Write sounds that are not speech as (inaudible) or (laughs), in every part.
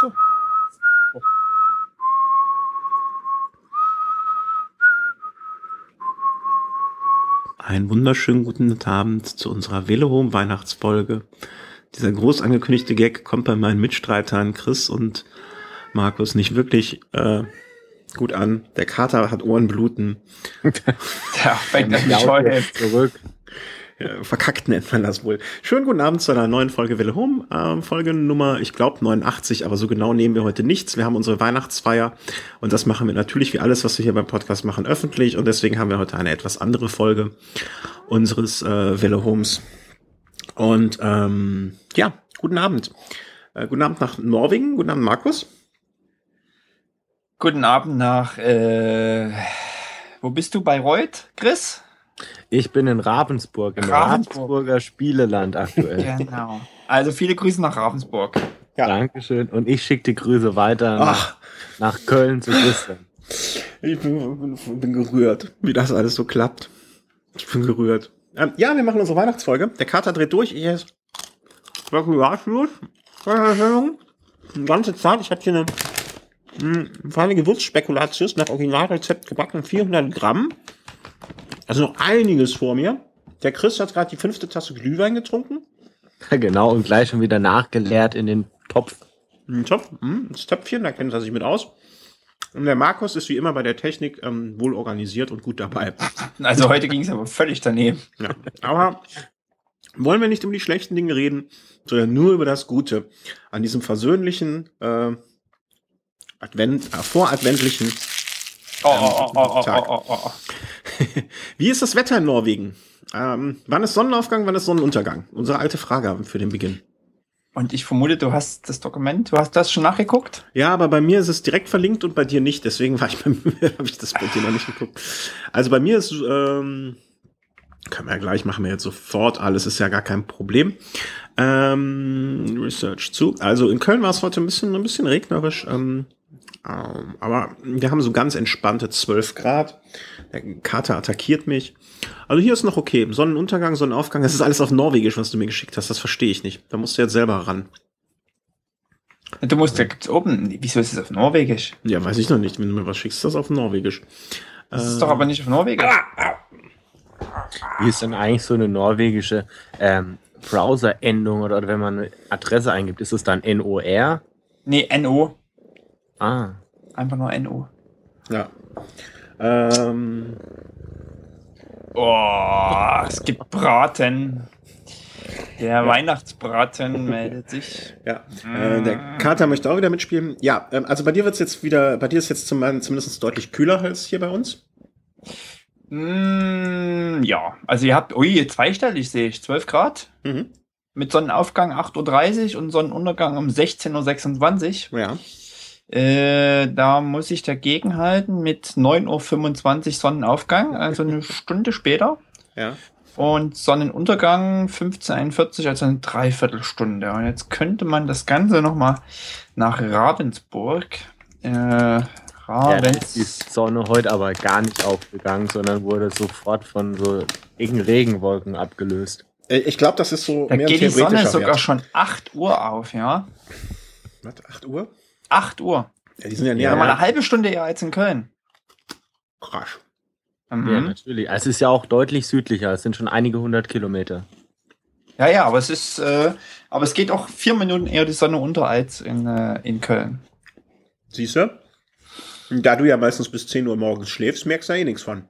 So. Einen wunderschönen guten Abend zu unserer Velehome Weihnachtsfolge. Dieser groß angekündigte Gag kommt bei meinen Mitstreitern Chris und Markus nicht wirklich äh, gut an. Der Kater hat Ohrenbluten. (laughs) Ja, fängt das nicht heute zurück. Ja, verkackt nennt man das wohl. Schönen guten Abend zu einer neuen Folge Welle Home. Ähm, Folge Nummer, ich glaube 89, aber so genau nehmen wir heute nichts. Wir haben unsere Weihnachtsfeier und das machen wir natürlich wie alles, was wir hier beim Podcast machen, öffentlich und deswegen haben wir heute eine etwas andere Folge unseres äh, Welle Homes. Und ähm, ja, guten Abend. Äh, guten Abend nach Norwegen. Guten Abend, Markus. Guten Abend nach, äh, wo bist du, Bayreuth, Chris? Ich bin in Ravensburg, im Ravensburg. Ravensburger Spieleland aktuell. Genau. Also viele Grüße nach Ravensburg. Ja. Dankeschön. Und ich schicke die Grüße weiter nach, Ach, nach Köln zu Christian. ich bin, bin, bin gerührt, wie das alles so klappt. Ich bin gerührt. Ähm, ja, wir machen unsere Weihnachtsfolge. Der Kater dreht durch. Ich esse Spekulatius. Die ganze Zeit. Ich habe hier eine mh, feine Gewürzspekulatius nach Originalrezept gebacken. 400 Gramm. Also noch einiges vor mir. Der Chris hat gerade die fünfte Tasse Glühwein getrunken. (laughs) genau, und gleich schon wieder nachgeleert in den Topf. Ein Topf, hm, das Töpfchen, da kennt er sich mit aus. Und der Markus ist wie immer bei der Technik ähm, wohl organisiert und gut dabei. (laughs) Also heute ging es aber völlig daneben. Ja. Aber wollen wir nicht um die schlechten Dinge reden, sondern nur über das Gute an diesem versöhnlichen, äh, Advent, äh, voradventlichen. Oh, oh, oh, oh, oh, oh, oh, oh. Wie ist das Wetter in Norwegen? Ähm, wann ist Sonnenaufgang, wann ist Sonnenuntergang? Unsere alte Frage für den Beginn. Und ich vermute, du hast das Dokument, du hast das schon nachgeguckt? Ja, aber bei mir ist es direkt verlinkt und bei dir nicht. Deswegen war ich bei mir, (laughs) habe ich das bei dir noch nicht geguckt. Also bei mir ist, ähm, können wir ja gleich, machen wir jetzt sofort alles, ist ja gar kein Problem. Ähm, Research zu. Also in Köln war es heute ein bisschen, ein bisschen regnerisch, ähm, ähm, aber wir haben so ganz entspannte 12 Grad. Der Kater attackiert mich. Also hier ist noch okay. Sonnenuntergang, Sonnenaufgang, das ist alles auf Norwegisch, was du mir geschickt hast. Das verstehe ich nicht. Da musst du jetzt selber ran. Du musst, da gibt's oben, wieso ist es auf Norwegisch? Ja, weiß ich noch nicht. Wenn du mir was schickst, ist das auf Norwegisch. Das ist doch aber nicht auf Norwegisch. Wie ist denn eigentlich so eine norwegische ähm, Browser-Endung oder, oder wenn man eine Adresse eingibt, ist es dann NOR? Nee, NO. Ah. Einfach nur NO. Ja. Ähm, Oh, es gibt Braten. Der Weihnachtsbraten (laughs) meldet sich. ja. Äh, der Kater möchte auch wieder mitspielen. Ja, ähm, also bei dir wird's jetzt wieder, bei dir ist jetzt zum, zumindest deutlich kühler als hier bei uns. Mm, ja, also ihr habt, ui, zweistellig sehe ich, 12 Grad. Mhm. Mit Sonnenaufgang 8.30 Uhr und Sonnenuntergang um 16.26 Uhr. Ja. Äh, da muss ich dagegen halten mit 9.25 Uhr Sonnenaufgang, also eine (laughs) Stunde später. Ja. Und Sonnenuntergang 15.41 also eine Dreiviertelstunde. Und jetzt könnte man das Ganze nochmal nach Ravensburg. Äh, Ja, da ist die Ravens. Sonne heute aber gar nicht aufgegangen, sondern wurde sofort von so dicken Regenwolken abgelöst. Äh, Ich glaube, das ist so Da mehr ein geht die Sonne theoretischer sogar Wert. schon 8 Uhr auf, ja? Was, 8 Uhr? 8 Uhr. Ja, die sind ja Ja, näher. ja. mal Ja, eine halbe Stunde eher als in Köln. Krass. Mhm. Ja, natürlich. Es ist ja auch deutlich südlicher. Es sind schon einige hundert Kilometer. Ja, ja, aber es ist, äh, aber es geht auch vier Minuten eher die Sonne unter als in, äh, in Köln. Siehst du? Da du ja meistens bis 10 Uhr morgens schläfst, merkst du da eh nichts von.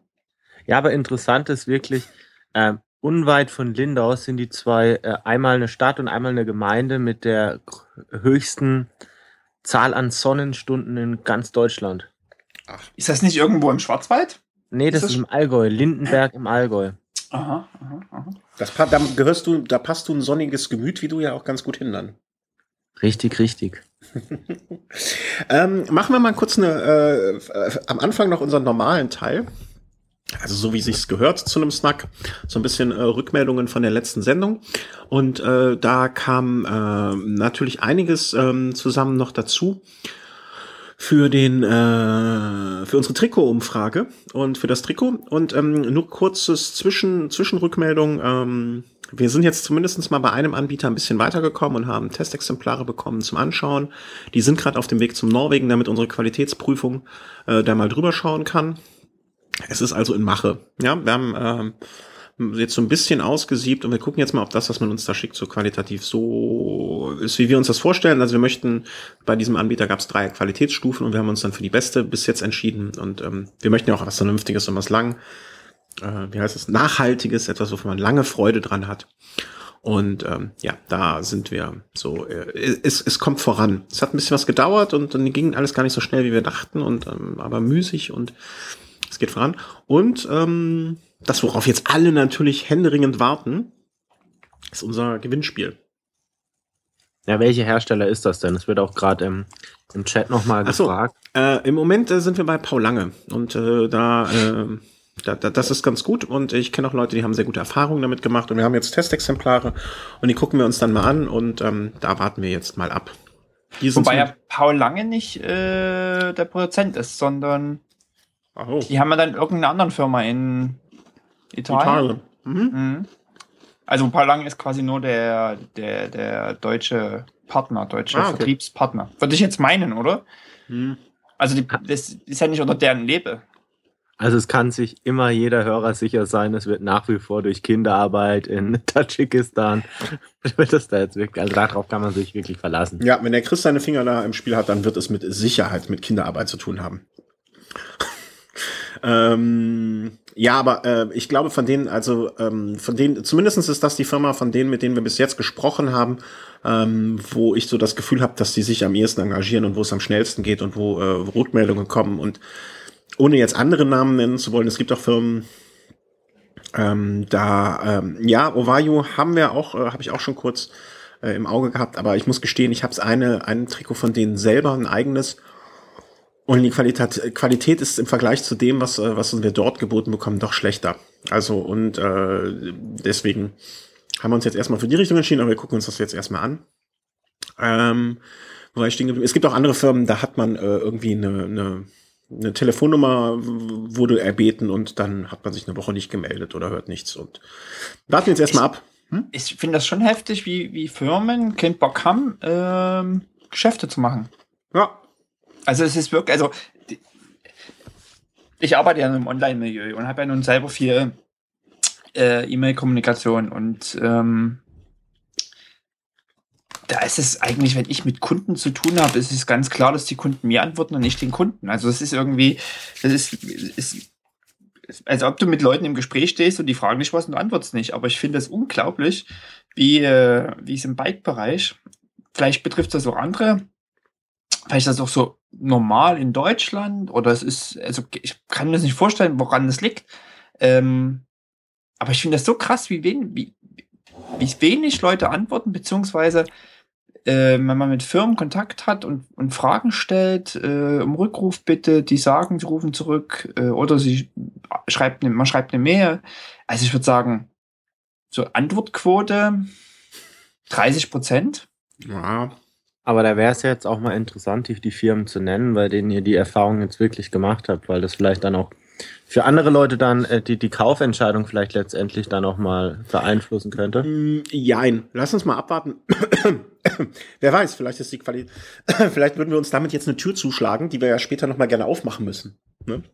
Ja, aber interessant ist wirklich, ähm, unweit von Lindau sind die zwei, äh, einmal eine Stadt und einmal eine Gemeinde mit der höchsten Zahl an Sonnenstunden in ganz Deutschland. Ist das nicht irgendwo im Schwarzwald? Nee, das Ist ist, das- im Allgäu, Lindenberg im Allgäu. Aha, aha, aha. Das, da gehörst du, da passt du ein sonniges Gemüt, wie du ja auch ganz gut hin dann. Richtig, richtig. (laughs) Ähm, machen wir mal kurz eine, äh, äh, am Anfang noch unseren normalen Teil. Also so wie sich's gehört zu einem Snack, so ein bisschen äh, Rückmeldungen von der letzten Sendung. Und äh, da kam äh, natürlich einiges ähm, zusammen noch dazu. für den äh, für unsere Trikot-Umfrage und für das Trikot und ähm, nur kurzes Zwischen Zwischenrückmeldung. Ähm, wir sind jetzt zumindest mal bei einem Anbieter ein bisschen weitergekommen und haben Testexemplare bekommen zum Anschauen. Die sind gerade auf dem Weg zum Norwegen, damit unsere Qualitätsprüfung äh, da mal drüber schauen kann. Es ist also in Mache. Ja, wir haben ähm, jetzt so ein bisschen ausgesiebt und wir gucken jetzt mal, ob das, was man uns da schickt, so qualitativ so ist, wie wir uns das vorstellen. Also wir möchten, bei diesem Anbieter gab es drei Qualitätsstufen und wir haben uns dann für die beste bis jetzt entschieden und ähm, wir möchten ja auch was Vernünftiges und was lang, äh, wie heißt es, Nachhaltiges, etwas, wovon man lange Freude dran hat. Und ähm, ja, da sind wir so, äh, es, es kommt voran. Es hat ein bisschen was gedauert und dann ging alles gar nicht so schnell, wie wir dachten, und ähm, aber müßig und es geht voran. Und ähm, das, worauf jetzt alle natürlich händeringend warten, ist unser Gewinnspiel. Ja, welche Hersteller ist das denn? Es wird auch gerade im, im Chat nochmal gefragt. So, äh, Im Moment äh, sind wir bei Paul Lange und äh, da, äh, da, da, das ist ganz gut und ich kenne auch Leute, die haben sehr gute Erfahrungen damit gemacht und wir haben jetzt Testexemplare und die gucken wir uns dann mal an und ähm, da warten wir jetzt mal ab. Wobei ja Paul Lange nicht äh, der Produzent ist, sondern oh. die haben ja dann irgendeine andere Firma in Italien. Italien. Mhm. Mhm. Also Paul Lang ist quasi nur der, der, der deutsche Partner, deutsche ah, okay. Vertriebspartner. Würde ich jetzt meinen, oder? Mhm. Also die, das ist ja nicht unter deren Lebe. Also es kann sich immer jeder Hörer sicher sein, es wird nach wie vor durch Kinderarbeit in (laughs) Tadschikistan, (laughs) wird das da jetzt wirklich, also darauf kann man sich wirklich verlassen. Ja, wenn der Chris seine Finger da im Spiel hat, dann wird es mit Sicherheit mit Kinderarbeit zu tun haben. Ähm, ja, aber äh, ich glaube von denen, also ähm, von denen, zumindestens ist das die Firma, von denen, mit denen wir bis jetzt gesprochen haben, ähm, wo ich so das Gefühl habe, dass die sich am ehesten engagieren und wo es am schnellsten geht und wo äh, Rotmeldungen kommen. Und ohne jetzt andere Namen nennen zu wollen, es gibt auch Firmen, ähm, da, ähm, ja, Ovayo haben wir auch, äh, habe ich auch schon kurz äh, im Auge gehabt, aber ich muss gestehen, ich habe eine, ein Trikot von denen selber, ein eigenes und die Qualität, Qualität ist im Vergleich zu dem, was, äh, was wir dort geboten bekommen, doch schlechter. Also und äh, deswegen haben wir uns jetzt erstmal für die Richtung entschieden, aber wir gucken uns das jetzt erstmal an. Ähm, wo ich stehen Es gibt auch andere Firmen, da hat man äh, irgendwie eine, eine, eine Telefonnummer, wurde erbeten und dann hat man sich eine Woche nicht gemeldet oder hört nichts. Und warten jetzt erstmal ab. Hm? Ich finde das schon heftig, wie, wie Firmen keinen Bock haben, ähm, Geschäfte zu machen. Ja, also es ist wirklich, also ich arbeite ja im Online-Milieu und habe ja nun selber viel äh, E-Mail-Kommunikation und ähm, da ist es eigentlich, wenn ich mit Kunden zu tun habe, ist es ganz klar, dass die Kunden mir antworten und nicht den Kunden. Also es ist irgendwie, das ist, ist also ob du mit Leuten im Gespräch stehst und die fragen dich was und du antwortest nicht. Aber ich finde es unglaublich, wie, äh, wie es im Bike-Bereich, vielleicht betrifft das auch andere vielleicht ist das auch so normal in Deutschland oder es ist, also ich kann mir das nicht vorstellen, woran das liegt. Ähm, aber ich finde das so krass, wie wenig, wie, wie wenig Leute antworten, beziehungsweise äh, wenn man mit Firmen Kontakt hat und, und Fragen stellt, äh, um Rückruf bitte, die sagen, sie rufen zurück, äh, oder sie schreibt ne, man schreibt eine Mail. Also ich würde sagen, so Antwortquote 30 Prozent. Ja, aber da wäre es ja jetzt auch mal interessant, die Firmen zu nennen, bei denen ihr die Erfahrung jetzt wirklich gemacht habt, weil das vielleicht dann auch für andere Leute dann äh, die, die Kaufentscheidung vielleicht letztendlich dann auch mal beeinflussen könnte? Mm, jein. Lass uns mal abwarten. (coughs) Wer weiß, vielleicht ist die Qualität, (coughs) vielleicht würden wir uns damit jetzt eine Tür zuschlagen, die wir ja später nochmal gerne aufmachen müssen. Ne?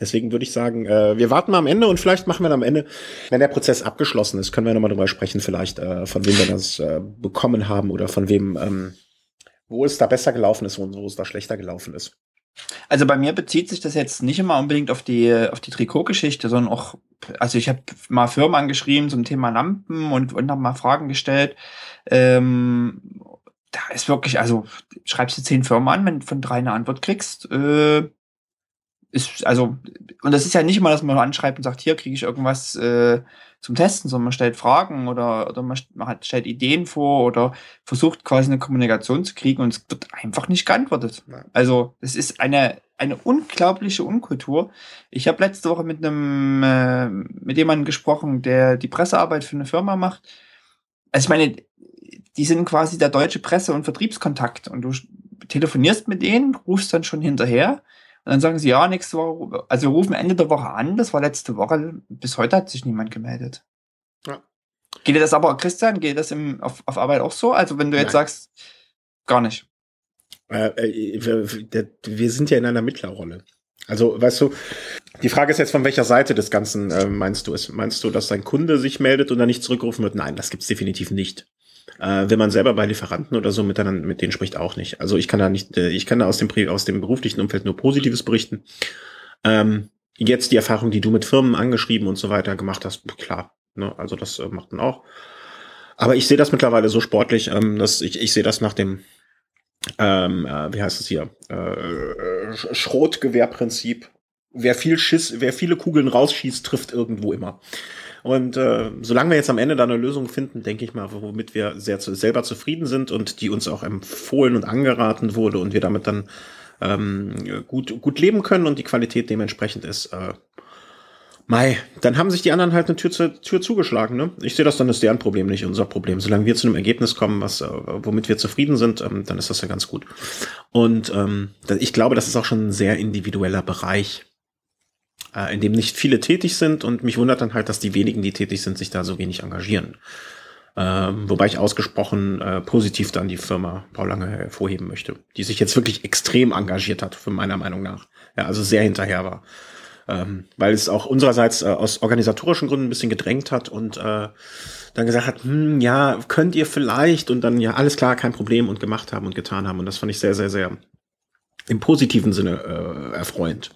Deswegen würde ich sagen, äh, wir warten mal am Ende und vielleicht machen wir dann am Ende, wenn der Prozess abgeschlossen ist, können wir nochmal drüber sprechen, vielleicht äh, von wem wir das äh, bekommen haben oder von wem ähm, wo es da besser gelaufen ist und wo es da schlechter gelaufen ist. Also bei mir bezieht sich das jetzt nicht immer unbedingt auf die auf die Trikotgeschichte, sondern auch, also ich habe mal Firmen angeschrieben zum Thema Lampen und und habe mal Fragen gestellt. Ähm, da ist wirklich, also schreibst du zehn Firmen an, wenn du von drei eine Antwort kriegst, äh, ist also und das ist ja nicht immer, dass man anschreibt und sagt, hier kriege ich irgendwas äh, zum Testen, sondern man stellt Fragen oder, oder man, hat, stellt Ideen vor oder versucht quasi eine Kommunikation zu kriegen und es wird einfach nicht geantwortet. Also es ist eine, eine unglaubliche Unkultur. Ich habe letzte Woche mit einem äh, mit jemandem gesprochen, der die Pressearbeit für eine Firma macht. Also ich meine, die sind quasi der deutsche Presse- und Vertriebskontakt und du telefonierst mit denen, rufst dann schon hinterher und dann sagen sie, ja, nächste Woche, also wir rufen Ende der Woche an, das war letzte Woche, bis heute hat sich niemand gemeldet. Ja. Geht dir das aber, Christian, geht das im, auf, auf Arbeit auch so? Also wenn du jetzt Nein. sagst, gar nicht. Äh, äh, wir, wir sind ja in einer Mittlerrolle. Also, weißt du, die Frage ist jetzt, von welcher Seite des Ganzen äh, meinst du es? Meinst du, dass dein Kunde sich meldet und dann nicht zurückgerufen wird? Nein, das gibt's definitiv nicht. Äh, wenn man selber bei Lieferanten oder so miteinander mit denen spricht, auch nicht. Also ich kann da nicht, äh, ich kann da aus dem, aus dem beruflichen Umfeld nur Positives berichten. Ähm, jetzt die Erfahrung, die du mit Firmen angeschrieben und so weiter gemacht hast, klar. Ne? Also das äh, macht man auch. Aber ich sehe das mittlerweile so sportlich, ähm, dass ich, ich sehe das nach dem, ähm, äh, wie heißt es hier, äh, Sch- Schrotgewehrprinzip. Wer viel Schiss, wer viele Kugeln rausschießt, trifft irgendwo immer. Und äh, solange wir jetzt am Ende da eine Lösung finden, denke ich mal, womit wir sehr zu, selber zufrieden sind und die uns auch empfohlen und angeraten wurde und wir damit dann ähm, gut, gut leben können und die Qualität dementsprechend ist, äh, Mai, dann haben sich die anderen halt eine Tür, zur Tür zugeschlagen. Ne? Ich sehe das dann ist deren Problem, nicht unser Problem. Solange wir zu einem Ergebnis kommen, was, äh, womit wir zufrieden sind, ähm, dann ist das ja ganz gut. Und ähm, ich glaube, das ist auch schon ein sehr individueller Bereich, äh, in dem nicht viele tätig sind. Und mich wundert dann halt, dass die wenigen, die tätig sind, sich da so wenig engagieren. Ähm, wobei ich ausgesprochen äh, positiv dann die Firma Paul Lange hervorheben möchte, die sich jetzt wirklich extrem engagiert hat, für meiner Meinung nach. Ja, also sehr hinterher war ähm, weil es auch unsererseits äh, aus organisatorischen Gründen ein bisschen gedrängt hat und äh, dann gesagt hat, hm, ja, könnt ihr vielleicht und dann ja, alles klar, kein Problem und gemacht haben und getan haben und das fand ich sehr, sehr, sehr im positiven Sinne äh, erfreuend.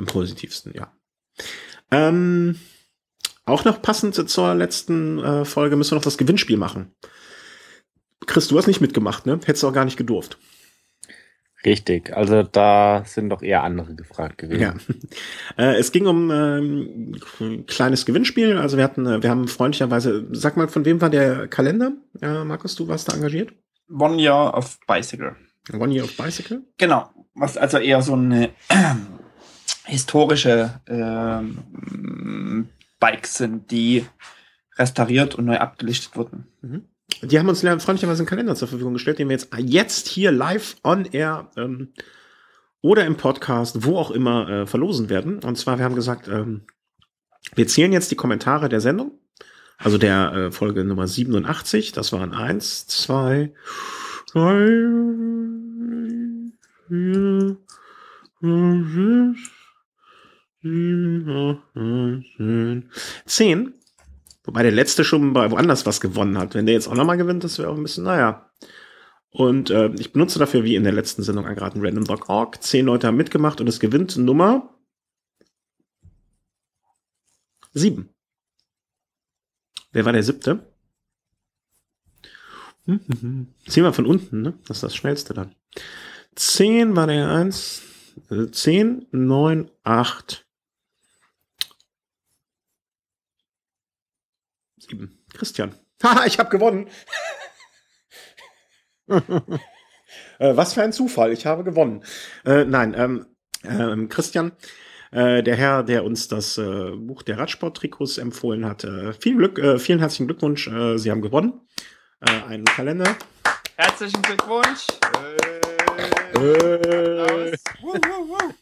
Im positivsten, ja. Ähm, auch noch passend zur letzten äh, Folge müssen wir noch das Gewinnspiel machen. Chris, du hast nicht mitgemacht, ne? Hättest du auch gar nicht gedurft. Richtig, also da sind doch eher andere gefragt gewesen. Ja. (laughs) Äh, es ging um ähm, ein kleines Gewinnspiel. Also wir hatten, äh, wir haben freundlicherweise, sag mal, von wem war der Kalender? Äh, Markus, du warst da engagiert? One Year of Bicycle. One Year of Bicycle? Genau. Was also eher so eine historische ähm, Bikes sind, die restauriert und neu abgelichtet wurden. Mhm. Die haben uns freundlicherweise einen Kalender zur Verfügung gestellt, den wir jetzt jetzt hier live on air ähm, oder im Podcast, wo auch immer, äh, verlosen werden. Und zwar, wir haben gesagt, ähm, wir zählen jetzt die Kommentare der Sendung, also der äh, Folge Nummer 87. Das waren eins, zwei, drei, vier, fünf, sechs, zehn. Wobei der letzte schon bei woanders was gewonnen hat. Wenn der jetzt auch nochmal gewinnt, das wäre auch ein bisschen, naja. Und äh, ich benutze dafür, wie in der letzten Sendung angeraten, randomdog.org. Zehn Leute haben mitgemacht und es gewinnt Nummer sieben. Wer war der siebte? Zehn mal von unten, ne? Das ist das Schnellste dann. Zehn war der eins. äh, Zehn, neun, acht, sieben. Christian. (laughs) Haha, ich habe gewonnen. (laughs) äh, was für ein Zufall, ich habe gewonnen. Äh, nein, ähm, ähm, Christian, äh, der Herr, der uns das äh, Buch der Radsport-Trikots empfohlen hat, äh, viel Glück, äh, vielen herzlichen Glückwunsch, äh, Sie haben gewonnen. Äh, einen Kalender. Herzlichen Glückwunsch. Applaus. Wuh, wuh, wuh.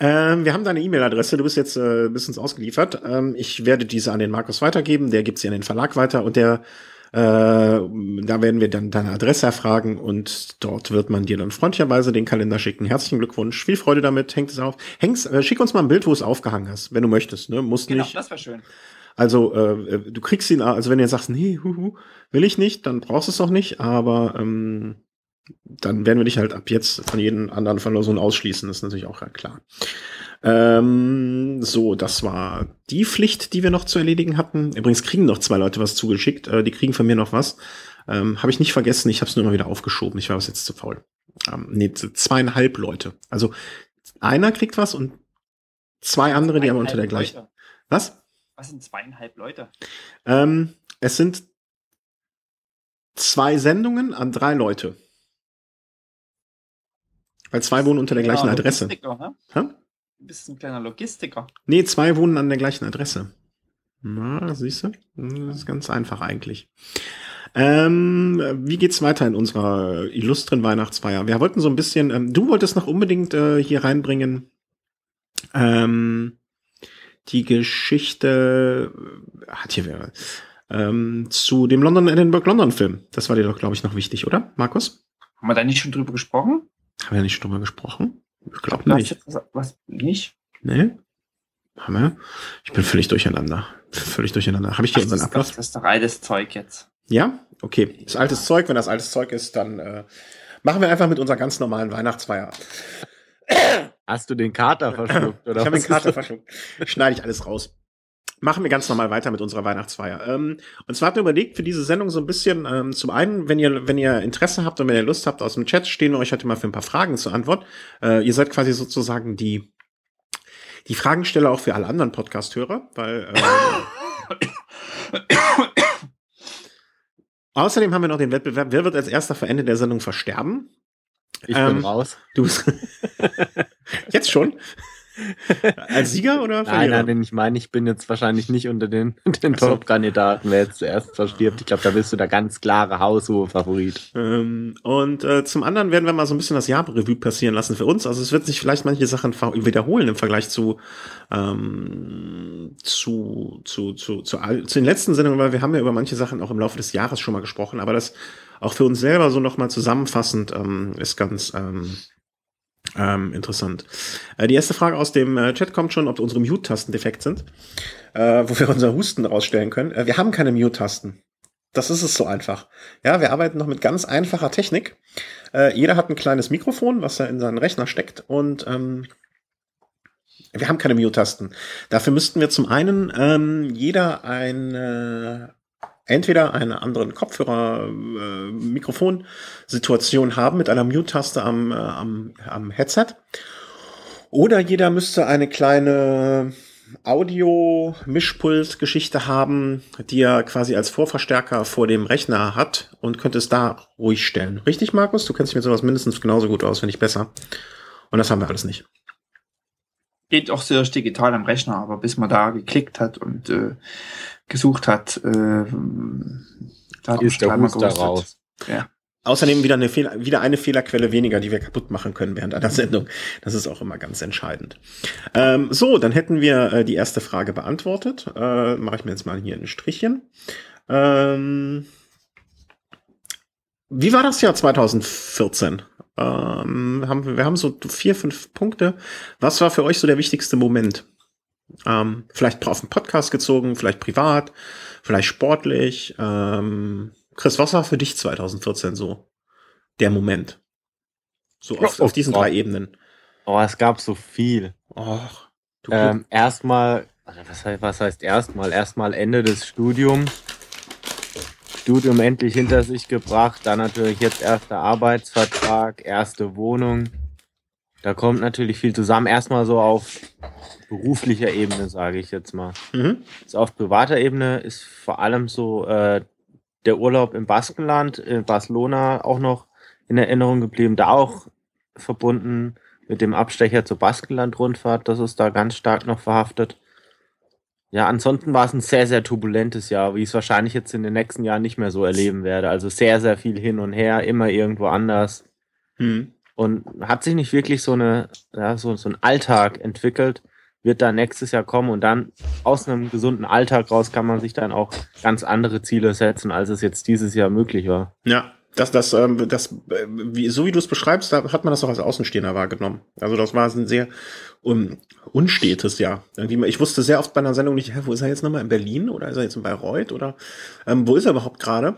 Ähm, wir haben deine E-Mail-Adresse, du bist jetzt äh, bis uns ausgeliefert. Ähm, ich werde diese an den Markus weitergeben, der gibt sie an den Verlag weiter und der äh, da werden wir dann deine Adresse erfragen und dort wird man dir dann freundlicherweise den Kalender schicken. Herzlichen Glückwunsch, viel Freude damit, hängt es auf. Häng's, äh, schick uns mal ein Bild, wo es aufgehangen hast, wenn du möchtest, ne? Musst Genau, nicht. das wäre schön. Also äh, du kriegst ihn, also wenn du jetzt sagst, nee, huhu, will ich nicht, dann brauchst du es auch nicht, aber ähm, dann werden wir dich halt ab jetzt von jedem anderen Verlosung ausschließen, das ist natürlich auch klar. Ähm, so, das war die Pflicht, die wir noch zu erledigen hatten. Übrigens kriegen noch zwei Leute was zugeschickt, äh, die kriegen von mir noch was. Ähm, habe ich nicht vergessen, ich habe es nur mal wieder aufgeschoben, ich war bis jetzt zu faul. Ähm, nee, zweieinhalb Leute. Also einer kriegt was und zwei andere, die haben unter der gleichen. Leute. Was? Was sind zweieinhalb Leute? Ähm, es sind zwei Sendungen an drei Leute. Weil zwei wohnen unter der gleichen Adresse. Ne? Du bist ein kleiner Logistiker. Nee, zwei wohnen an der gleichen Adresse. Na, siehst du? Das ist ganz einfach eigentlich. Ähm, wie geht's weiter in unserer illustren Weihnachtsfeier? Wir wollten so ein bisschen, ähm, du wolltest noch unbedingt äh, hier reinbringen, ähm, die Geschichte, äh, hat hier wer, ähm, zu dem London Edinburgh London Film. Das war dir doch, glaube ich, noch wichtig, oder, Markus? Haben wir da nicht schon drüber gesprochen? Haben wir nicht schon drüber gesprochen? Ich glaube nicht. Was, was nicht? Nee? Haben wir? Ich bin völlig durcheinander. Völlig durcheinander. Habe ich hier Ach, unseren das, Ablauf? das ist doch altes Zeug jetzt. Ja? Okay. Ist altes Zeug. Wenn das altes Zeug ist, dann äh, machen wir einfach mit unserer ganz normalen Weihnachtsfeier. Hast du den Kater (laughs) verschluckt? Oder ich habe den Kater verschluckt. Schneide ich alles raus. Machen wir ganz normal weiter mit unserer Weihnachtsfeier. Ähm, und zwar habt ihr überlegt für diese Sendung so ein bisschen, ähm, zum einen, wenn ihr, wenn ihr Interesse habt und wenn ihr Lust habt, aus dem Chat stehen wir euch heute mal für ein paar Fragen zur Antwort. Äh, ihr seid quasi sozusagen die, die Fragensteller auch für alle anderen Podcast-Hörer, weil äh, (coughs) außerdem haben wir noch den Wettbewerb, wer wird als erster vor Ende der Sendung versterben? Ich Ähm, bin raus. Du bist (laughs) jetzt schon? (laughs) Als Sieger oder Nein, Verlierer? nein, denn ich meine, ich bin jetzt wahrscheinlich nicht unter den, (laughs) den Ach so. Top-Kandidaten, wer jetzt zuerst verstirbt. Ich glaube, da bist du der ganz klare Haushohe-Favorit. Ähm, und äh, zum anderen werden wir mal so ein bisschen das Jahr-Revue passieren lassen für uns. Also es wird sich vielleicht manche Sachen wiederholen im Vergleich zu, ähm, zu, zu, zu, zu, all, zu den letzten Sendungen, weil wir haben ja über manche Sachen auch im Laufe des Jahres schon mal gesprochen. Aber das auch für uns selber so nochmal zusammenfassend ähm, ist ganz ähm, ähm, interessant. Äh, die erste Frage aus dem äh, Chat kommt schon, ob unsere Mute-Tasten defekt sind, äh, wo wir unser Husten rausstellen können. Äh, wir haben keine Mute-Tasten. Das ist es so einfach. Ja, wir arbeiten noch mit ganz einfacher Technik. Äh, jeder hat ein kleines Mikrofon, was er in seinen Rechner steckt und ähm, wir haben keine Mute-Tasten. Dafür müssten wir zum einen ähm, jeder eine entweder eine anderen Kopfhörer-Mikrofon-Situation haben mit einer Mute-Taste am, äh, am, am Headset. Oder jeder müsste eine kleine Audio-Mischpult-Geschichte haben, die er quasi als Vorverstärker vor dem Rechner hat und könnte es da ruhig stellen. Richtig, Markus? Du kennst dich mit sowas mindestens genauso gut aus, wenn nicht besser. Und das haben wir alles nicht. Geht auch sehr digital am Rechner, aber bis man da geklickt hat und äh, gesucht hat, äh, da Ist der gehustet. raus. Ja. Außerdem wieder eine, Fehler, wieder eine Fehlerquelle weniger, die wir kaputt machen können während einer (laughs) Sendung. Das ist auch immer ganz entscheidend. Ähm, so, dann hätten wir äh, die erste Frage beantwortet. Äh, Mache ich mir jetzt mal hier ein Strichchen. Ähm, wie war das Jahr 2014? Ähm, haben, wir wir haben so vier, fünf Punkte. Was war für euch so der wichtigste Moment? Ähm, vielleicht auf den Podcast gezogen, vielleicht privat, vielleicht sportlich. Ähm, Chris, was war für dich 2014 so der Moment? So auf, Oh auf diesen Gott. drei Ebenen. Oh, es gab so viel. Och, Ähm, erstmal, was heißt, was heißt erstmal? Erstmal Ende des Studiums. Studium endlich hinter sich gebracht, dann natürlich jetzt erster Arbeitsvertrag, erste Wohnung. Da kommt natürlich viel zusammen. Erstmal so auf beruflicher Ebene, sage ich jetzt mal. mhm. So auf privater Ebene ist vor allem so äh, der Urlaub im Baskenland, in Barcelona auch noch in Erinnerung geblieben. Da auch verbunden mit dem Abstecher zur Baskenland-Rundfahrt. Das ist da ganz stark noch verhaftet. Ja, ansonsten war es ein sehr, sehr turbulentes Jahr, wie ich es wahrscheinlich jetzt in den nächsten Jahren nicht mehr so erleben werde. Also sehr, sehr viel hin und her, immer irgendwo anders. Mhm. Und hat sich nicht wirklich so eine, ja, so, so ein Alltag entwickelt, wird da nächstes Jahr kommen und dann aus einem gesunden Alltag raus kann man sich dann auch ganz andere Ziele setzen, als es jetzt dieses Jahr möglich war. Ja, das, das, ähm, das, äh, wie, so wie du es beschreibst, da hat man das auch als Außenstehender wahrgenommen. Also das war ein sehr un, unstetes Jahr. Irgendwie, Ich wusste sehr oft bei einer Sendung nicht, hä, wo ist er jetzt nochmal in Berlin oder ist er jetzt in Bayreuth oder ähm, wo ist er überhaupt gerade?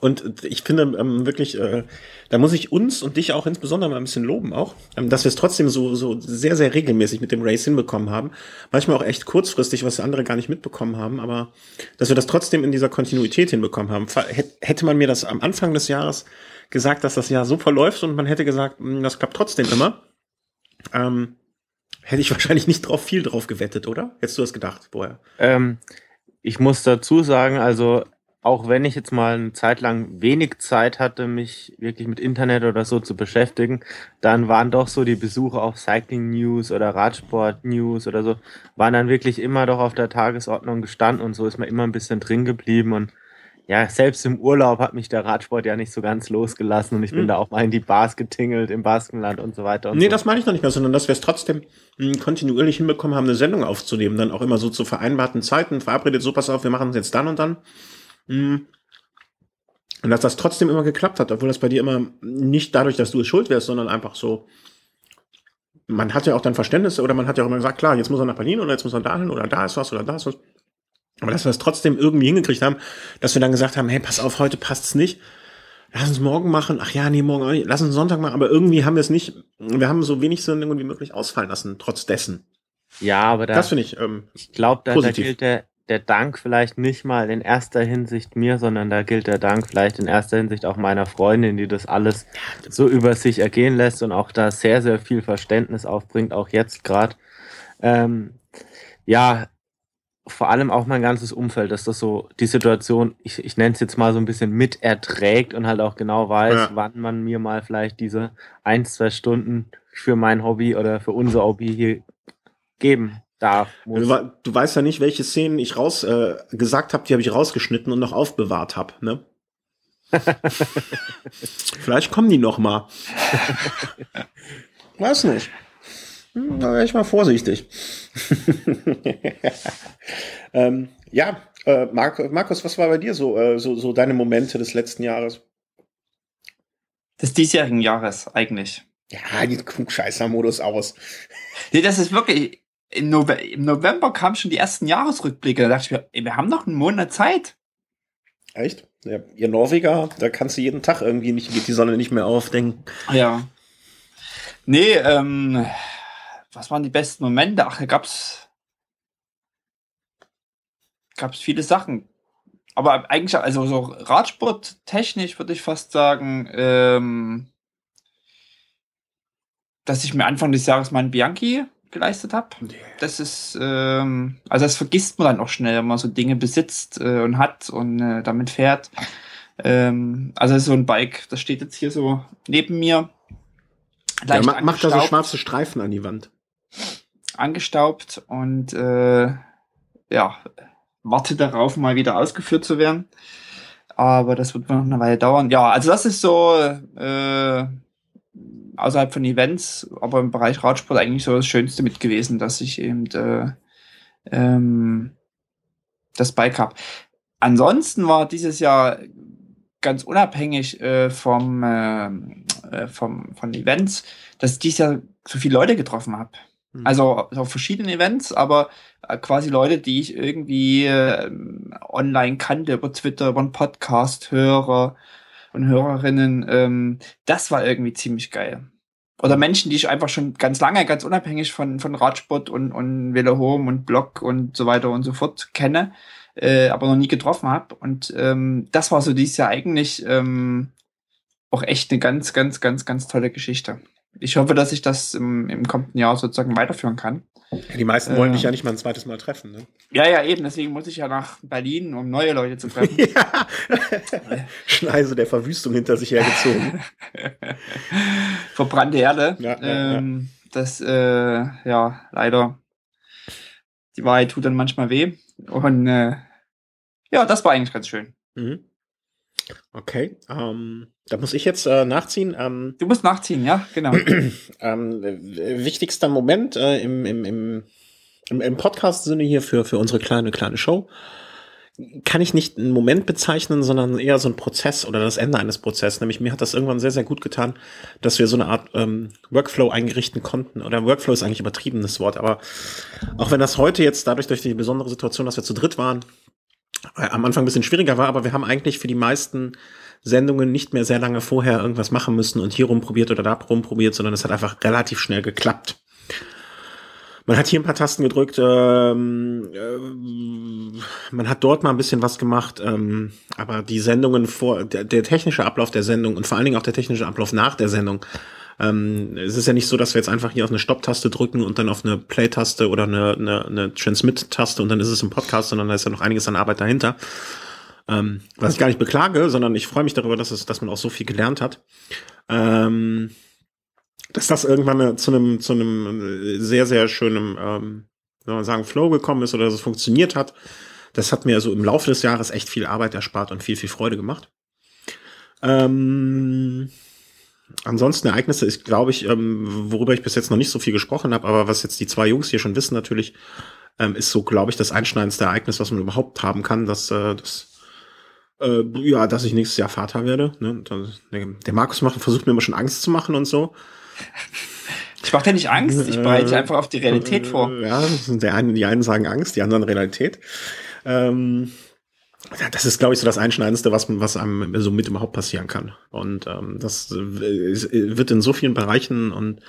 Und ich finde ähm, wirklich, äh, da muss ich uns und dich auch insbesondere mal ein bisschen loben auch, ähm, dass wir es trotzdem so, so sehr, sehr regelmäßig mit dem Race hinbekommen haben. Manchmal auch echt kurzfristig, was andere gar nicht mitbekommen haben, aber dass wir das trotzdem in dieser Kontinuität hinbekommen haben. Hätte man mir das am Anfang des Jahres gesagt, dass das Jahr so verläuft und man hätte gesagt, mh, das klappt trotzdem immer, ähm, hätte ich (laughs) wahrscheinlich nicht drauf viel drauf gewettet, oder? Hättest du das gedacht vorher? Ähm, ich muss dazu sagen, also auch wenn ich jetzt mal eine Zeit lang wenig Zeit hatte, mich wirklich mit Internet oder so zu beschäftigen, dann waren doch so die Besuche auf Cycling News oder Radsport News oder so, waren dann wirklich immer doch auf der Tagesordnung gestanden und so ist man immer ein bisschen drin geblieben und ja, selbst im Urlaub hat mich der Radsport ja nicht so ganz losgelassen und ich bin Hm. da auch mal in die Bars getingelt im Baskenland und so weiter. Und Nee, so. das meine ich noch nicht mehr, sondern dass wir es trotzdem mh, kontinuierlich hinbekommen haben, eine Sendung aufzunehmen, dann auch immer so zu vereinbarten Zeiten, verabredet, so pass auf, wir machen es jetzt dann und dann. Mh. Und dass das trotzdem immer geklappt hat, obwohl das bei dir immer nicht dadurch, dass du es schuld wärst, sondern einfach so, man hat ja auch dann Verständnis oder man hat ja auch immer gesagt, klar, jetzt muss er nach Berlin oder jetzt muss er dahin oder da ist was oder da ist was. Aber dass wir es trotzdem irgendwie hingekriegt haben, dass wir dann gesagt haben, hey, pass auf, heute passt's nicht. Lass uns morgen machen. Ach ja, nee, morgen auch nicht. Lass uns Sonntag machen. Aber irgendwie haben wir es nicht, wir haben so wenig Sendungen wie möglich ausfallen lassen, trotz dessen. ja, aber da, Das finde ich, ähm, ich glaube, da, da gilt der, der Dank vielleicht nicht mal in erster Hinsicht mir, sondern da gilt der Dank vielleicht in erster Hinsicht auch meiner Freundin, die das alles so über sich ergehen lässt und auch da sehr, sehr viel Verständnis aufbringt, auch jetzt gerade. Ähm, ja, vor allem auch mein ganzes Umfeld, dass das so die Situation, ich, ich nenne es jetzt mal so ein bisschen mit erträgt und halt auch genau weiß, Ja. wann man mir mal vielleicht diese ein, zwei Stunden für mein Hobby oder für unser Hobby hier geben darf. Muss. du, du weißt ja nicht, welche Szenen ich raus äh, gesagt habe, die habe ich rausgeschnitten und noch aufbewahrt habe, ne? (laughs) Vielleicht kommen die noch mal. (laughs) Weiß nicht. Hm, Da wäre ich mal vorsichtig. (laughs) ähm, ja, äh, Mark, Markus, was war bei dir so, äh, so, so deine Momente des letzten Jahres? Des diesjährigen Jahres eigentlich. Ja, die Klugscheißer-Modus aus. Nee, das ist wirklich. Im, Nove Im November kamen schon die ersten Jahresrückblicke. Da dachte ich mir, ey, wir haben noch einen Monat Zeit. Echt? Ja, ihr Norweger, da kannst du jeden Tag irgendwie nicht, geht die Sonne nicht mehr auf, denken. Ja. Nee, ähm, was waren die besten Momente? Ach, da gab's, gab's viele Sachen. Aber eigentlich, also so Radsport-technisch würde ich fast sagen, ähm, dass ich mir Anfang des Jahres meinen Bianchi geleistet habe. Das ist, ähm, also das vergisst man dann auch schnell, wenn man so Dinge besitzt äh, und hat und äh, damit fährt. Ähm, also so ein Bike, das steht jetzt hier so neben mir. Ja, ma macht da so schwarze Streifen an die Wand. angestaubt und äh, ja, warte darauf, mal wieder ausgeführt zu werden. Aber das wird noch eine Weile dauern. Ja, also das ist so äh, außerhalb von Events, aber im Bereich Radsport eigentlich so das Schönste mit gewesen, dass ich eben äh, ähm, das Bike habe. Ansonsten war dieses Jahr ganz unabhängig äh, vom, äh, äh, vom von Events, dass ich dieses Jahr so viele Leute getroffen habe. Mhm. Also auf verschiedenen Events, aber äh, quasi Leute, die ich irgendwie äh, online kannte, über Twitter, über einen Podcast, Hörer und Hörerinnen. Ähm, das war irgendwie ziemlich geil. Oder Menschen, die ich einfach schon ganz lange, ganz unabhängig von, von Radsport und, und Velo Home und Blog und so weiter und so fort kenne, äh, aber noch nie getroffen habe. Und ähm, das war so dieses Jahr eigentlich ähm, auch echt eine ganz, ganz, ganz, ganz tolle Geschichte. Ich hoffe, dass ich das im, im kommenden Jahr sozusagen weiterführen kann. Ja, die meisten wollen Äh. dich ja nicht mal ein zweites Mal treffen, ne? Ja, ja, eben. Deswegen muss ich ja nach Berlin, um neue Leute zu treffen. (laughs) ja. Schneise der Verwüstung hinter sich hergezogen. (laughs) Verbrannte Erde. Ja, ja, ähm, Das, äh, ja, leider. Die Wahrheit tut dann manchmal weh. Und äh, ja, das war eigentlich ganz schön. Mhm. Okay, ähm, da muss ich jetzt äh, nachziehen. Ähm, Du musst nachziehen, ja, genau. (clears throat) ähm, äh, wichtigster Moment äh, im, im, im, im, im Podcast-Sinne hier für, für unsere kleine, kleine Show kann ich nicht einen Moment bezeichnen, sondern eher so ein Prozess oder das Ende eines Prozesses. Nämlich mir hat das irgendwann sehr, sehr gut getan, dass wir so eine Art ähm, Workflow eingerichten konnten. Oder Workflow ist eigentlich übertriebenes Wort, aber auch wenn das heute jetzt dadurch durch die besondere Situation, dass wir zu dritt waren, äh, am Anfang ein bisschen schwieriger war, aber wir haben eigentlich für die meisten Sendungen nicht mehr sehr lange vorher irgendwas machen müssen und hier rumprobiert oder da rumprobiert, sondern es hat einfach relativ schnell geklappt. Man hat hier ein paar Tasten gedrückt, ähm, äh, man hat dort mal ein bisschen was gemacht, ähm, aber die Sendungen vor, der, der technische Ablauf der Sendung und vor allen Dingen auch der technische Ablauf nach der Sendung, ähm, es ist ja nicht so, dass wir jetzt einfach hier auf eine Stopp-Taste drücken und dann auf eine Play-Taste oder eine, eine, eine Transmit-Taste und dann ist es im Podcast, sondern da ist ja noch einiges an Arbeit dahinter. Ähm, was ich gar nicht beklage, sondern ich freue mich darüber, dass, es, dass man auch so viel gelernt hat. Ähm, dass das irgendwann äh, zu einem, zu einem äh, sehr, sehr schönen, ähm, soll man sagen, Flow gekommen ist oder dass es funktioniert hat. Das hat mir so im Laufe des Jahres echt viel Arbeit erspart und viel, viel Freude gemacht. Ähm, ansonsten Ereignisse ist, glaube ich, ähm, worüber ich bis jetzt noch nicht so viel gesprochen habe, aber was jetzt die zwei Jungs hier schon wissen natürlich, ähm, ist so, glaube ich, das einschneidendste Ereignis, was man überhaupt haben kann, dass äh, das äh, ja, dass ich nächstes Jahr Vater werde. Ne? Der Markus macht, versucht mir immer schon Angst zu machen und so. Ich mache dir nicht Angst, ich bereite dich äh, einfach auf die Realität äh, vor. Ja, der einen, die einen sagen Angst, die anderen Realität. Ähm, das ist, glaube ich, so das Einschneidendste, was, was einem so mit überhaupt passieren kann. Und ähm, das äh, wird in so vielen Bereichen und